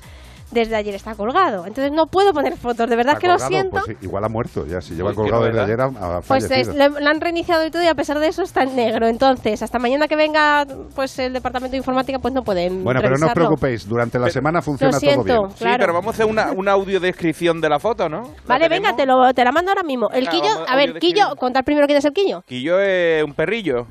desde ayer está colgado. Entonces no puedo poner fotos. De verdad ¿Está que lo siento. Pues sí, igual ha muerto ya. Si lleva colgado desde novedad. ayer ha, ha Pues es, lo han reiniciado y todo y a pesar de eso está en negro. Entonces, hasta mañana que venga pues el departamento de informática pues no pueden Bueno, pero no os preocupéis. Durante la semana funciona Lo siento. todo bien. Sí, Claro. pero vamos a hacer una, una audiodescripción de la foto, ¿no? Vale, venga, te, lo, te la mando ahora mismo. El quillo, vamos, a ver, quillo, contar primero quién es el quillo. Quillo es un perrillo.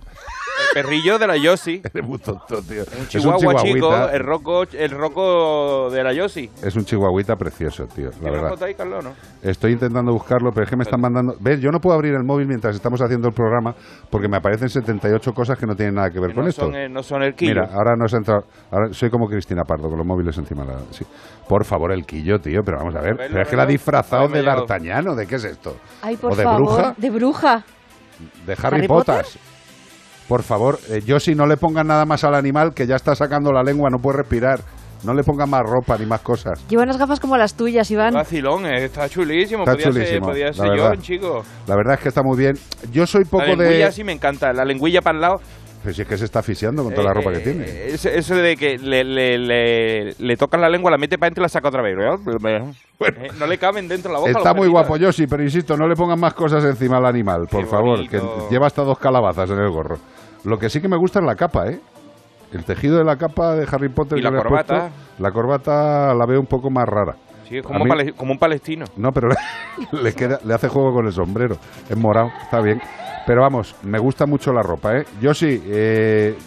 El perrillo de la Yossi. Eres muy tonto, tío. Un Es un chihuahua chico, chihuahuita. el roco, el roco de la Yossi. Es un chihuahuita precioso, tío, la ¿Tiene una verdad. ahí, Carlos, no? Estoy intentando buscarlo, pero es que me están mandando... ¿Ves? Yo no puedo abrir el móvil mientras estamos haciendo el programa porque me aparecen 78 cosas que no tienen nada que ver Que con no, esto. son el, no son el quillo. Mira, ahora nos ha entrado... Ahora soy como Cristina Pardo, con los móviles encima. de La, sí. Por favor, el quillo, tío, pero vamos a ver. Pero es que la ha disfrazado de ha llegado. D'Artagnan, ¿o ¿de qué es esto? Ay, por ¿O de favor. bruja? De bruja. De Harry, ¿Harry Potter. Potter? Por favor, eh, yo si no le pongan nada más al animal que ya está sacando la lengua, no puede respirar. No le pongan más ropa ni más cosas. Lleva unas gafas como las tuyas, Iván. Vacilón, eh, está chulísimo. Está podía ser, chulísimo, podía la ser yo, verdad. chico. La verdad es que está muy bien. Yo soy poco la lengüilla de... sí me encanta. La lengüilla para el lado. Pero si es que se está asfixiando con toda la Eh, ropa que eh, tiene. Eso, eso de que le, le, le, le tocan la lengua, la mete para adentro y la saca otra vez. Eh, no le caben dentro de la boca. Está muy guapo, Yoshi, pero insisto, no le pongan más cosas encima al animal, por Qué favor, bonito. que lleva hasta dos calabazas en el gorro. Lo que sí que me gusta es la capa, ¿eh? El tejido de la capa de Harry Potter Y la corbata. puesto, la corbata la veo un poco más rara. Sí, es como, mí- pale- como un palestino. No, pero le, le queda, le hace juego con el sombrero. Es morado, está bien. Pero vamos, me gusta mucho la ropa, ¿eh? Yo sí, eh,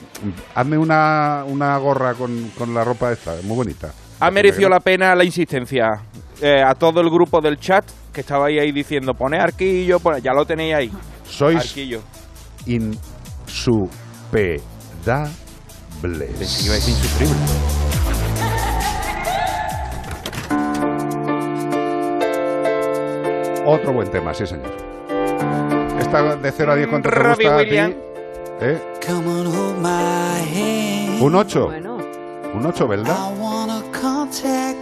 hazme una, una gorra con, con la ropa esta, muy bonita. Ha merecido la pena la insistencia. Eh, a todo el grupo del chat que estabais ahí diciendo, pone arquillo, pone- ya lo tenéis ahí. Sois Arquillo. Insuperables. Pensé que iba a decir insufrible. Otro buen tema, sí, señor. Esta de 0 a 10, ¿cuánto te Robbie gusta a ti? ¿Eh? Un 8. Un 8, ¿verdad?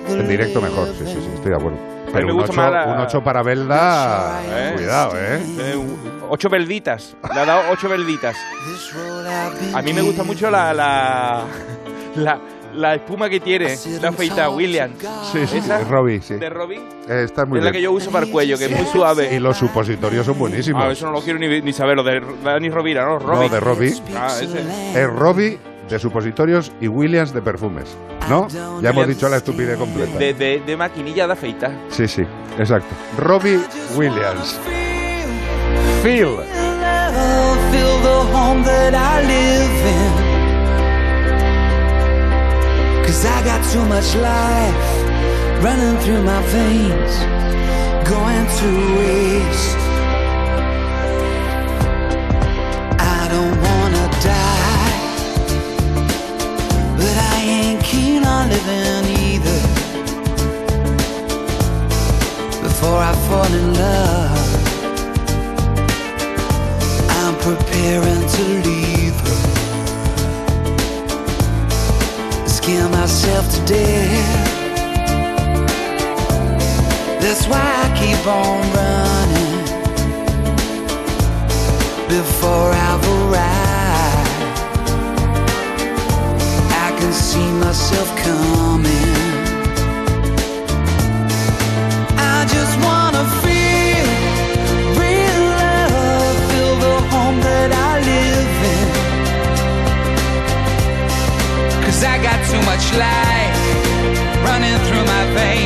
En directo mejor, sí, sí, sí, estoy de acuerdo. Pero me un gusta 8, más la- un 8 para Belda, ¿Eh? cuidado, ¿eh? Eh, ocho belditas. Le ha dado ocho belditas. A mí me gusta mucho la, la, la, la espuma que tiene, la afeita William. Sí, sí, ¿Esa? de Robbie, sí. ¿De Robbie? Eh, está muy es la bien. que yo uso para el cuello, que es muy suave. Y los supositorios son buenísimos. Ah, eso no lo quiero ni, ni saber, lo de Dani Rovira, ¿no? Robbie. No, de Robbie. Ah, ese. Es Robbie de supositorios y Williams de perfumes. ¿No? Ya hemos dicho la estupidez completa. De, de, de maquinilla de afeitar. Sí, sí, exacto. Robbie Williams. Phil. Feel the home that I live in. Cause I got too much life running through my veins, going to waste. I don't wanna keen on living either. Before I fall in love. I'm preparing to leave her. Scare myself to death. That's why I keep on running before I've arrived. See myself coming. I just wanna feel real love, feel the home that I live in. Cause I got too much life running through my veins,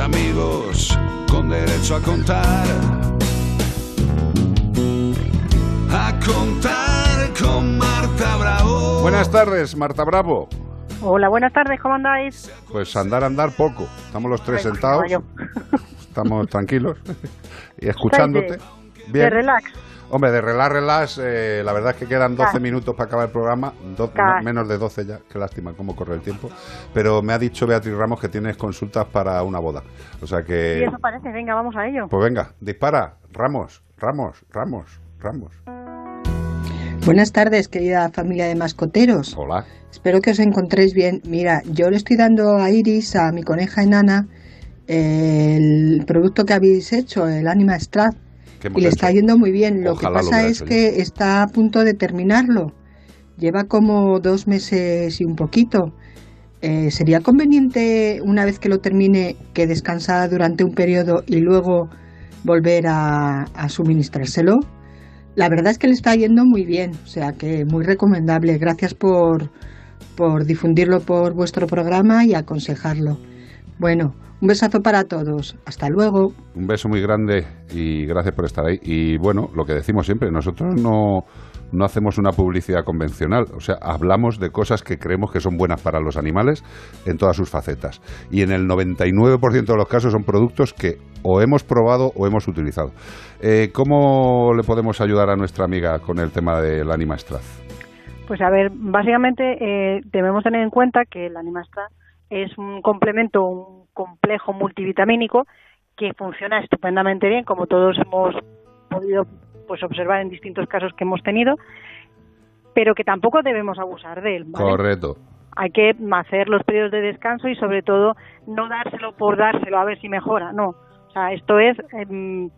Amigos con derecho a contar. A contar con Marta Bravo. Buenas tardes, Marta Bravo. Hola, buenas tardes, ¿cómo andáis? Pues andar, andar poco. Estamos los tres sentados. Estamos tranquilos y escuchándote. De, de relax. Hombre, de relax, relax, eh, la verdad es que quedan 12 Ah. minutos para acabar el programa, do- menos de 12 ya, qué lástima cómo corre el tiempo. Pero me ha dicho Beatriz Ramos que tienes consultas para una boda. O sea Sí, que... eso parece, venga, vamos a ello. Pues venga, dispara, Ramos, Ramos, Ramos, Ramos. Buenas tardes, querida familia de mascoteros. Hola. Espero que os encontréis bien. Mira, yo le estoy dando a Iris, a mi coneja enana, el producto que habéis hecho, el Anima Strat, ¿Qué hemos y le hecho? está yendo muy bien. Lo Ojalá que pasa es que está a punto de terminarlo. Lleva como dos meses y un poquito. Eh, ¿Sería conveniente, una vez que lo termine, que descansara durante un periodo y luego volver a, a suministrárselo? La verdad es que le está yendo muy bien, o sea que muy recomendable. Gracias por, por difundirlo por vuestro programa y aconsejarlo. Bueno, Un besazo para todos. Hasta luego. Un beso muy grande y gracias por estar ahí. Y bueno, lo que decimos siempre, nosotros no, no hacemos una publicidad convencional, o sea, hablamos de cosas que creemos que son buenas para los animales en todas sus facetas. Y en el 99% de los casos son productos que o hemos probado o hemos utilizado. Eh, ¿Cómo le podemos ayudar a nuestra amiga con el tema del Animastraz? Pues a ver, básicamente eh, debemos tener en cuenta que el Animastraz es un complemento, un complejo multivitamínico que funciona estupendamente bien, como todos hemos podido pues observar en distintos casos que hemos tenido, pero que tampoco debemos abusar de él. ¿vale? Correcto. Hay que hacer los periodos de descanso y sobre todo no dárselo por dárselo a ver si mejora, no. O sea, esto es em,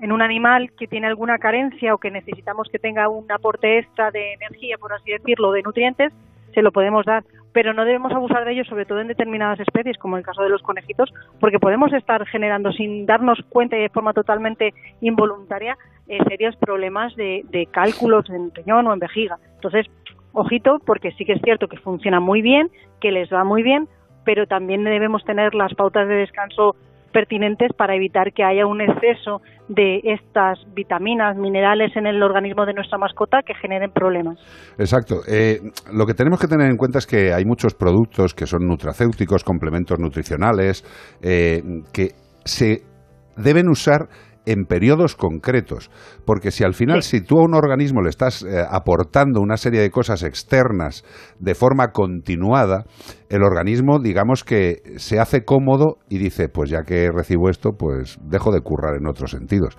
en un animal que tiene alguna carencia o que necesitamos que tenga un aporte extra de energía, por así decirlo, de nutrientes, se lo podemos dar, pero no debemos abusar de ello, sobre todo en determinadas especies, como el caso de los conejitos, porque podemos estar generando sin darnos cuenta y de forma totalmente involuntaria eh, serios problemas de, de cálculos en riñón o en vejiga. Entonces, ojito, porque sí que es cierto que funciona muy bien, que les va muy bien, pero también debemos tener las pautas de descanso pertinentes para evitar que haya un exceso de estas vitaminas, minerales en el organismo de nuestra mascota que generen problemas. Exacto. Eh, lo que tenemos que tener en cuenta es que hay muchos productos que son nutracéuticos, complementos nutricionales, eh, que se deben usar en periodos concretos, porque si al final si tú a un organismo le estás eh, aportando una serie de cosas externas de forma continuada, el organismo digamos que se hace cómodo y dice, pues ya que recibo esto, pues dejo de currar en otros sentidos.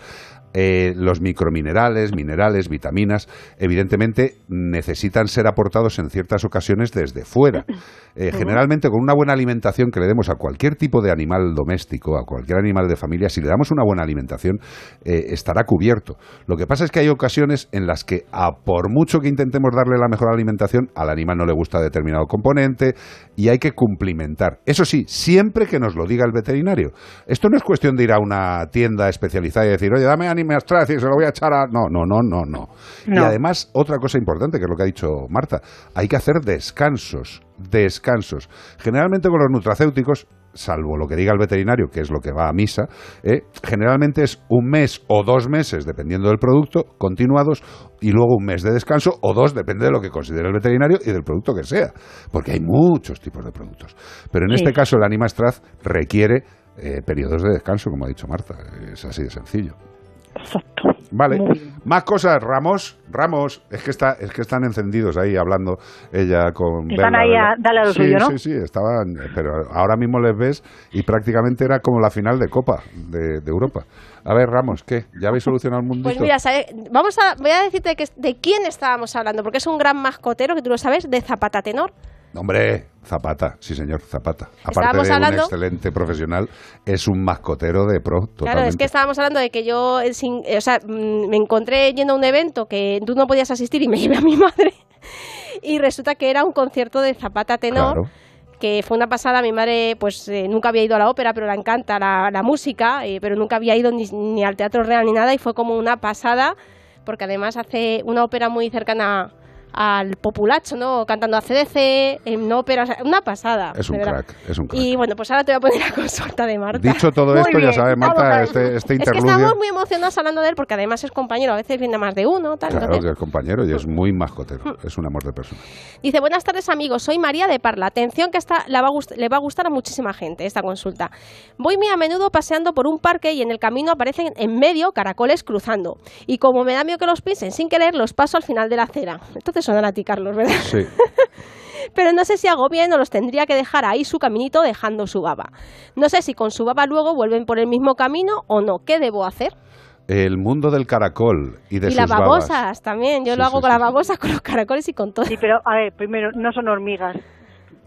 Eh, los microminerales, minerales, vitaminas, evidentemente necesitan ser aportados en ciertas ocasiones desde fuera. Eh, generalmente con una buena alimentación que le demos a cualquier tipo de animal doméstico, a cualquier animal de familia, si le damos una buena alimentación, eh, estará cubierto. Lo que pasa es que hay ocasiones en las que, a por mucho que intentemos darle la mejor alimentación, al animal no le gusta determinado componente y hay que cumplimentar. Eso sí, siempre que nos lo diga el veterinario. Esto no es cuestión de ir a una tienda especializada y decir, oye, dame Animastraz y se lo voy a echar a... No, no, no, no, no. Y además, otra cosa importante, que es lo que ha dicho Marta, hay que hacer descansos, descansos. Generalmente con los nutracéuticos, salvo lo que diga el veterinario, que es lo que va a misa, ¿eh? generalmente es un mes o dos meses, dependiendo del producto, continuados, y luego un mes de descanso, o dos, depende de lo que considere el veterinario y del producto que sea, porque hay muchos tipos de productos. Pero en Sí. este caso el Animastraz requiere eh, periodos de descanso, como ha dicho Marta, es así de sencillo. Vale. Más cosas, Ramos. Ramos, es que está, es que están encendidos ahí hablando ella con. Están Bella, ahí a- dale a lo sí, suyo, ¿no? Sí, sí, estaban. Pero ahora mismo les ves y prácticamente era como la final de Copa de, de Europa. A ver, Ramos, ¿qué? ¿Ya habéis solucionado el mundito? Pues mira, vamos a, voy a decirte que, de quién estábamos hablando, porque es un gran mascotero, que tú lo sabes, de Zapata Tenor. Hombre, Zapata, sí señor, Zapata. Aparte de hablando- un excelente profesional, es un mascotero de pro, totalmente. Claro, es que estábamos hablando de que yo, eh, sin, eh, o sea, mm, me encontré yendo a un evento que tú no podías asistir y me llevé a mi madre. Y resulta que era un concierto de Zapata Tenor. Claro. que fue una pasada, mi madre pues eh, nunca había ido a la ópera, pero le encanta la, la música, eh, pero nunca había ido ni, ni al Teatro Real ni nada y fue como una pasada, porque además hace una ópera muy cercana al populacho, ¿no? Cantando a CDC, en ópera, o sea, una pasada. Es un crack, es un crack. Y bueno, pues ahora te voy a poner la consulta de Marta. Dicho todo Muy esto, ya sabes, a Marta, este, este Es que interludio. estamos muy emocionados hablando de él porque además es compañero, a veces viene más de uno, tal. Claro, entonces- que es compañero y es muy mascotero. Hmm. Es un amor de persona. Dice, buenas tardes amigos, soy María de Parla. Atención que esta la va a le va a gustar a muchísima gente esta consulta. Voy muy a menudo paseando por un parque y en el camino aparecen en medio caracoles cruzando. Y como me da miedo que los pisen sin querer, los paso al final de la acera. Entonces son a ti, Carlos, ¿verdad? Sí. Pero no sé si hago bien o los tendría que dejar ahí su caminito dejando su baba. No sé si con su baba luego vuelven por el mismo camino o no. ¿Qué debo hacer? El mundo del caracol y de y sus las babas. babosas también. Yo Sí, lo hago sí, con sí, las babosas, con los caracoles y con todo. Sí, pero a ver, primero, no son hormigas,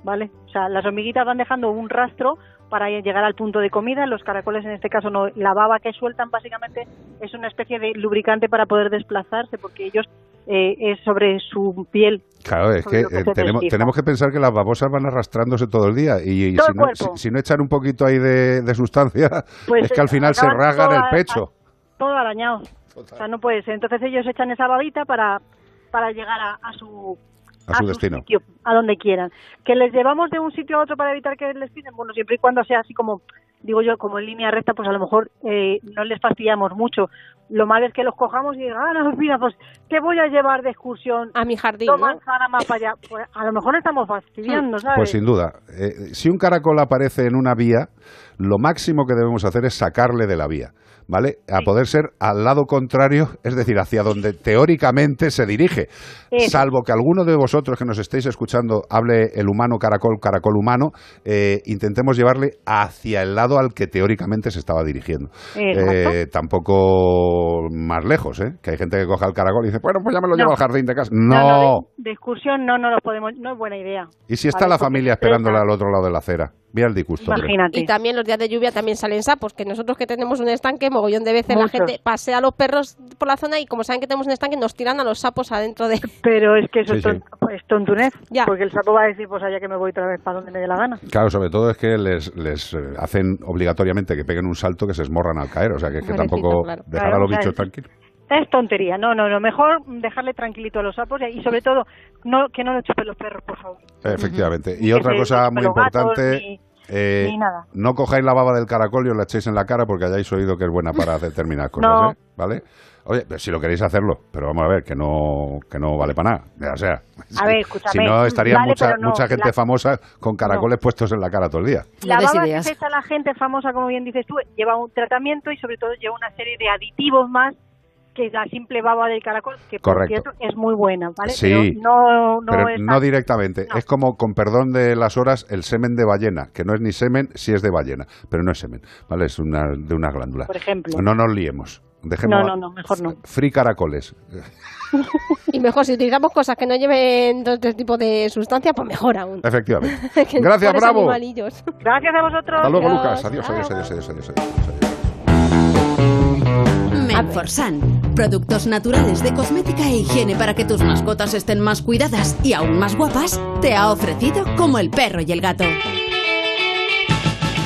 ¿vale? O sea, las hormiguitas van dejando un rastro para llegar al punto de comida, los caracoles en este caso no. La baba que sueltan básicamente es una especie de lubricante para poder desplazarse porque ellos eh, es sobre su piel. Claro, es que eh, tenemos, tenemos que pensar que las babosas van arrastrándose todo el día y, si, el no, si, no echan un poquito ahí de, de sustancia, Pues, es que al final se rasgan el pecho. a- todo arañado. O sea, no puede ser. Entonces ellos echan esa babita para, para llegar a, a su A su destino. sitio, a donde quieran. Que les llevamos de un sitio a otro para evitar que les pisen, bueno, siempre y cuando sea así como digo yo, como en línea recta, pues a lo mejor eh, no les fastidiamos mucho. Lo malo es que los cojamos y digan, ah, no, mira, pues, ¿qué voy a llevar de excursión? A mi jardín, Dos ¿no? manzanas más para allá. Pues a lo mejor estamos fastidiando, ¿sabes? Pues sin duda. Eh, si un caracol aparece en una vía, lo máximo que debemos hacer es sacarle de la vía. ¿Vale? A poder ser al lado contrario, es decir, hacia donde teóricamente se dirige. Salvo que alguno de vosotros que nos estéis escuchando hable el humano caracol, caracol humano, eh, intentemos llevarle hacia el lado al que teóricamente se estaba dirigiendo. Eh, tampoco más lejos, ¿eh? Que hay gente que coja el caracol y dice, bueno, pues ya me lo llevo No. al jardín de casa. No, No. no, de, de excursión no, no lo podemos, no es buena idea. ¿Y si está la familia esperándola al otro lado de la acera? Mira el disgusto. Imagínate. Y también los días de lluvia también salen sapos, que nosotros que tenemos un estanque, mogollón de veces la gente pasea a los perros por la zona y como saben que tenemos un estanque, nos tiran a los sapos adentro de... Pero es que eso Sí, es, ton- es tontunez, porque el sapo va a decir, pues allá que me voy otra vez para donde me dé la gana. Claro, sobre todo es que les, les eh, hacen obligatoriamente que peguen un salto que se esmorran al caer. O sea, que, es que tampoco claro. dejar a los bichos es- tranquilos. Es tontería, no, no, no, mejor dejarle tranquilito a los sapos y, y sobre todo no que no lo chupen los perros, por favor. Efectivamente. Y Que otra cosa muy gatos, importante, ni- eh, ni nada. no cojáis la baba del caracol y os la echéis en la cara porque hayáis oído que es buena para determinadas cosas, No. ¿eh? ¿Vale? Oye, pero si lo queréis hacerlo, pero vamos a ver, que no, que no vale para nada. O sea, A ver, escúchame. si no estaría Vale, mucha, no, mucha gente la- famosa con caracoles puestos en la cara todo el día. La baba que se echa la gente famosa, como bien dices tú, lleva un tratamiento y sobre todo lleva una serie de aditivos más que la simple baba del caracol, que por cierto es muy buena, ¿vale? Sí, Pero no, no pero es no directamente. Es como, con perdón de las horas, el semen de ballena, que no es ni semen, sí es de ballena, pero no es semen, ¿vale? Es una, de una glándula. Por ejemplo. No nos liemos. Dejemos No, no, no, mejor no. Free caracoles. Y mejor, si utilizamos cosas que no lleven todo este tipo de sustancias, pues mejor aún. Efectivamente. Gracias, Bravo. animalillos. Gracias a vosotros. Hasta luego, Adiós. Lucas. Adiós, adiós, adiós, adiós, adiós, adiós. Menforsan. Productos naturales de cosmética e higiene para que tus mascotas estén más cuidadas y aún más guapas, te ha ofrecido como el perro y el gato.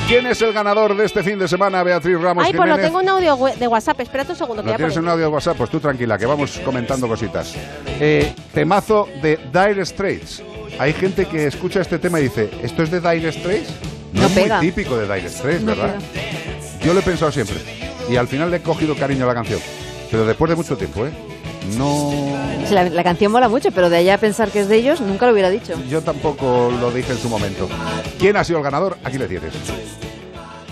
¿Quién es el ganador de este fin de semana, Beatriz Ramos Ay, pues lo tengo en audio de WhatsApp. Espérate un segundo, que ¿Lo ya tienes un audio de WhatsApp? Pues tú tranquila, que vamos comentando cositas. Eh, temazo de Dire Straits. Hay gente que escucha este tema y dice, ¿esto es de Dire Straits? No, No es pega. muy típico de Dire Straits, No ¿verdad? Yo lo he pensado siempre. Y al final le he cogido cariño a la canción. Pero después de mucho tiempo, ¿eh? No... Sí, La, la canción mola mucho, pero de allá a pensar que es de ellos, nunca lo hubiera dicho. Yo tampoco lo dije en su momento. ¿Quién ha sido el ganador? Aquí le tienes.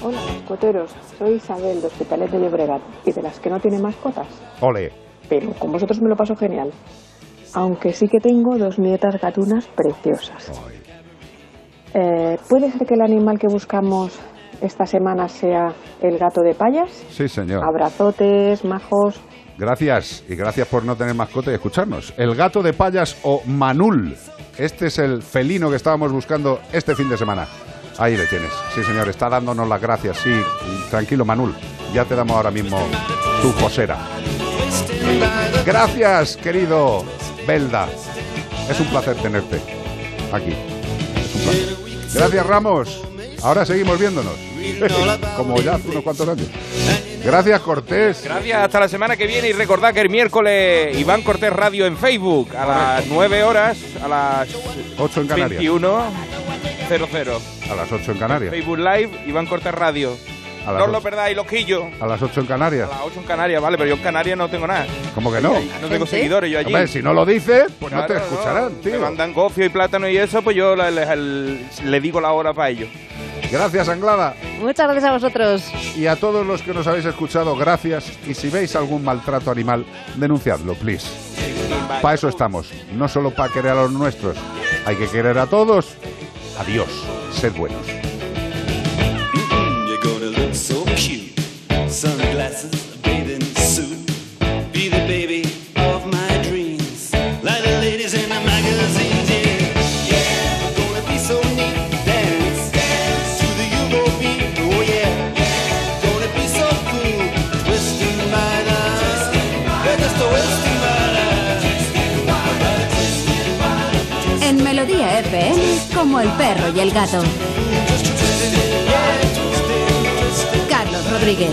Hola, mascoteros. Soy Isabel de Hospitales de Llobregat y de las que no tiene mascotas. Ole. Pero con vosotros me lo paso genial. Aunque sí que tengo dos nietas gatunas preciosas. Eh, ¿Puede ser que el animal que buscamos esta semana sea el gato de payas? Sí, señor. Abrazotes, majos. Gracias y gracias por no tener mascota y escucharnos. El gato de payas o Manul. Este es el felino que estábamos buscando este fin de semana. Ahí le tienes. Sí, señor, está dándonos las gracias. Sí, tranquilo, Manul. Ya te damos ahora mismo tu posera. Gracias, querido Belda. Es un placer tenerte aquí. Gracias, Ramos. Ahora seguimos viéndonos. Como ya hace unos cuantos años. Gracias, Cortés. Gracias, hasta la semana que viene y recordad que el miércoles Iván Cortés Radio en Facebook a las 9 horas, a las 8 en Canarias. 21.00. A las 8 en Canarias. Facebook Live, Iván Cortés Radio. A No las, os lo ocho, perdáis, loquillo. a las 8 en Canarias. A las 8 en Canarias, vale, pero yo en Canarias no tengo nada. ¿Cómo que no? No tengo seguidores yo allí. Hombre, si no lo dices, pues no te escucharán, Me tío. mandan gofio y plátano y eso, pues yo le, le- le digo la hora para ellos. Gracias, Anglada. Muchas gracias a vosotros. Y a todos los que nos habéis escuchado, gracias. Y si veis algún maltrato animal, denunciadlo, please. Para eso estamos. No solo para querer a los nuestros. Hay que querer a todos. Adiós. Sed buenos. So cute. Sunglasses, a bathing suit. Be the baby of my dreams. Like the ladies in the magazines, yeah. Be so neat. En Melodía FM, como el perro y el gato. Rodríguez.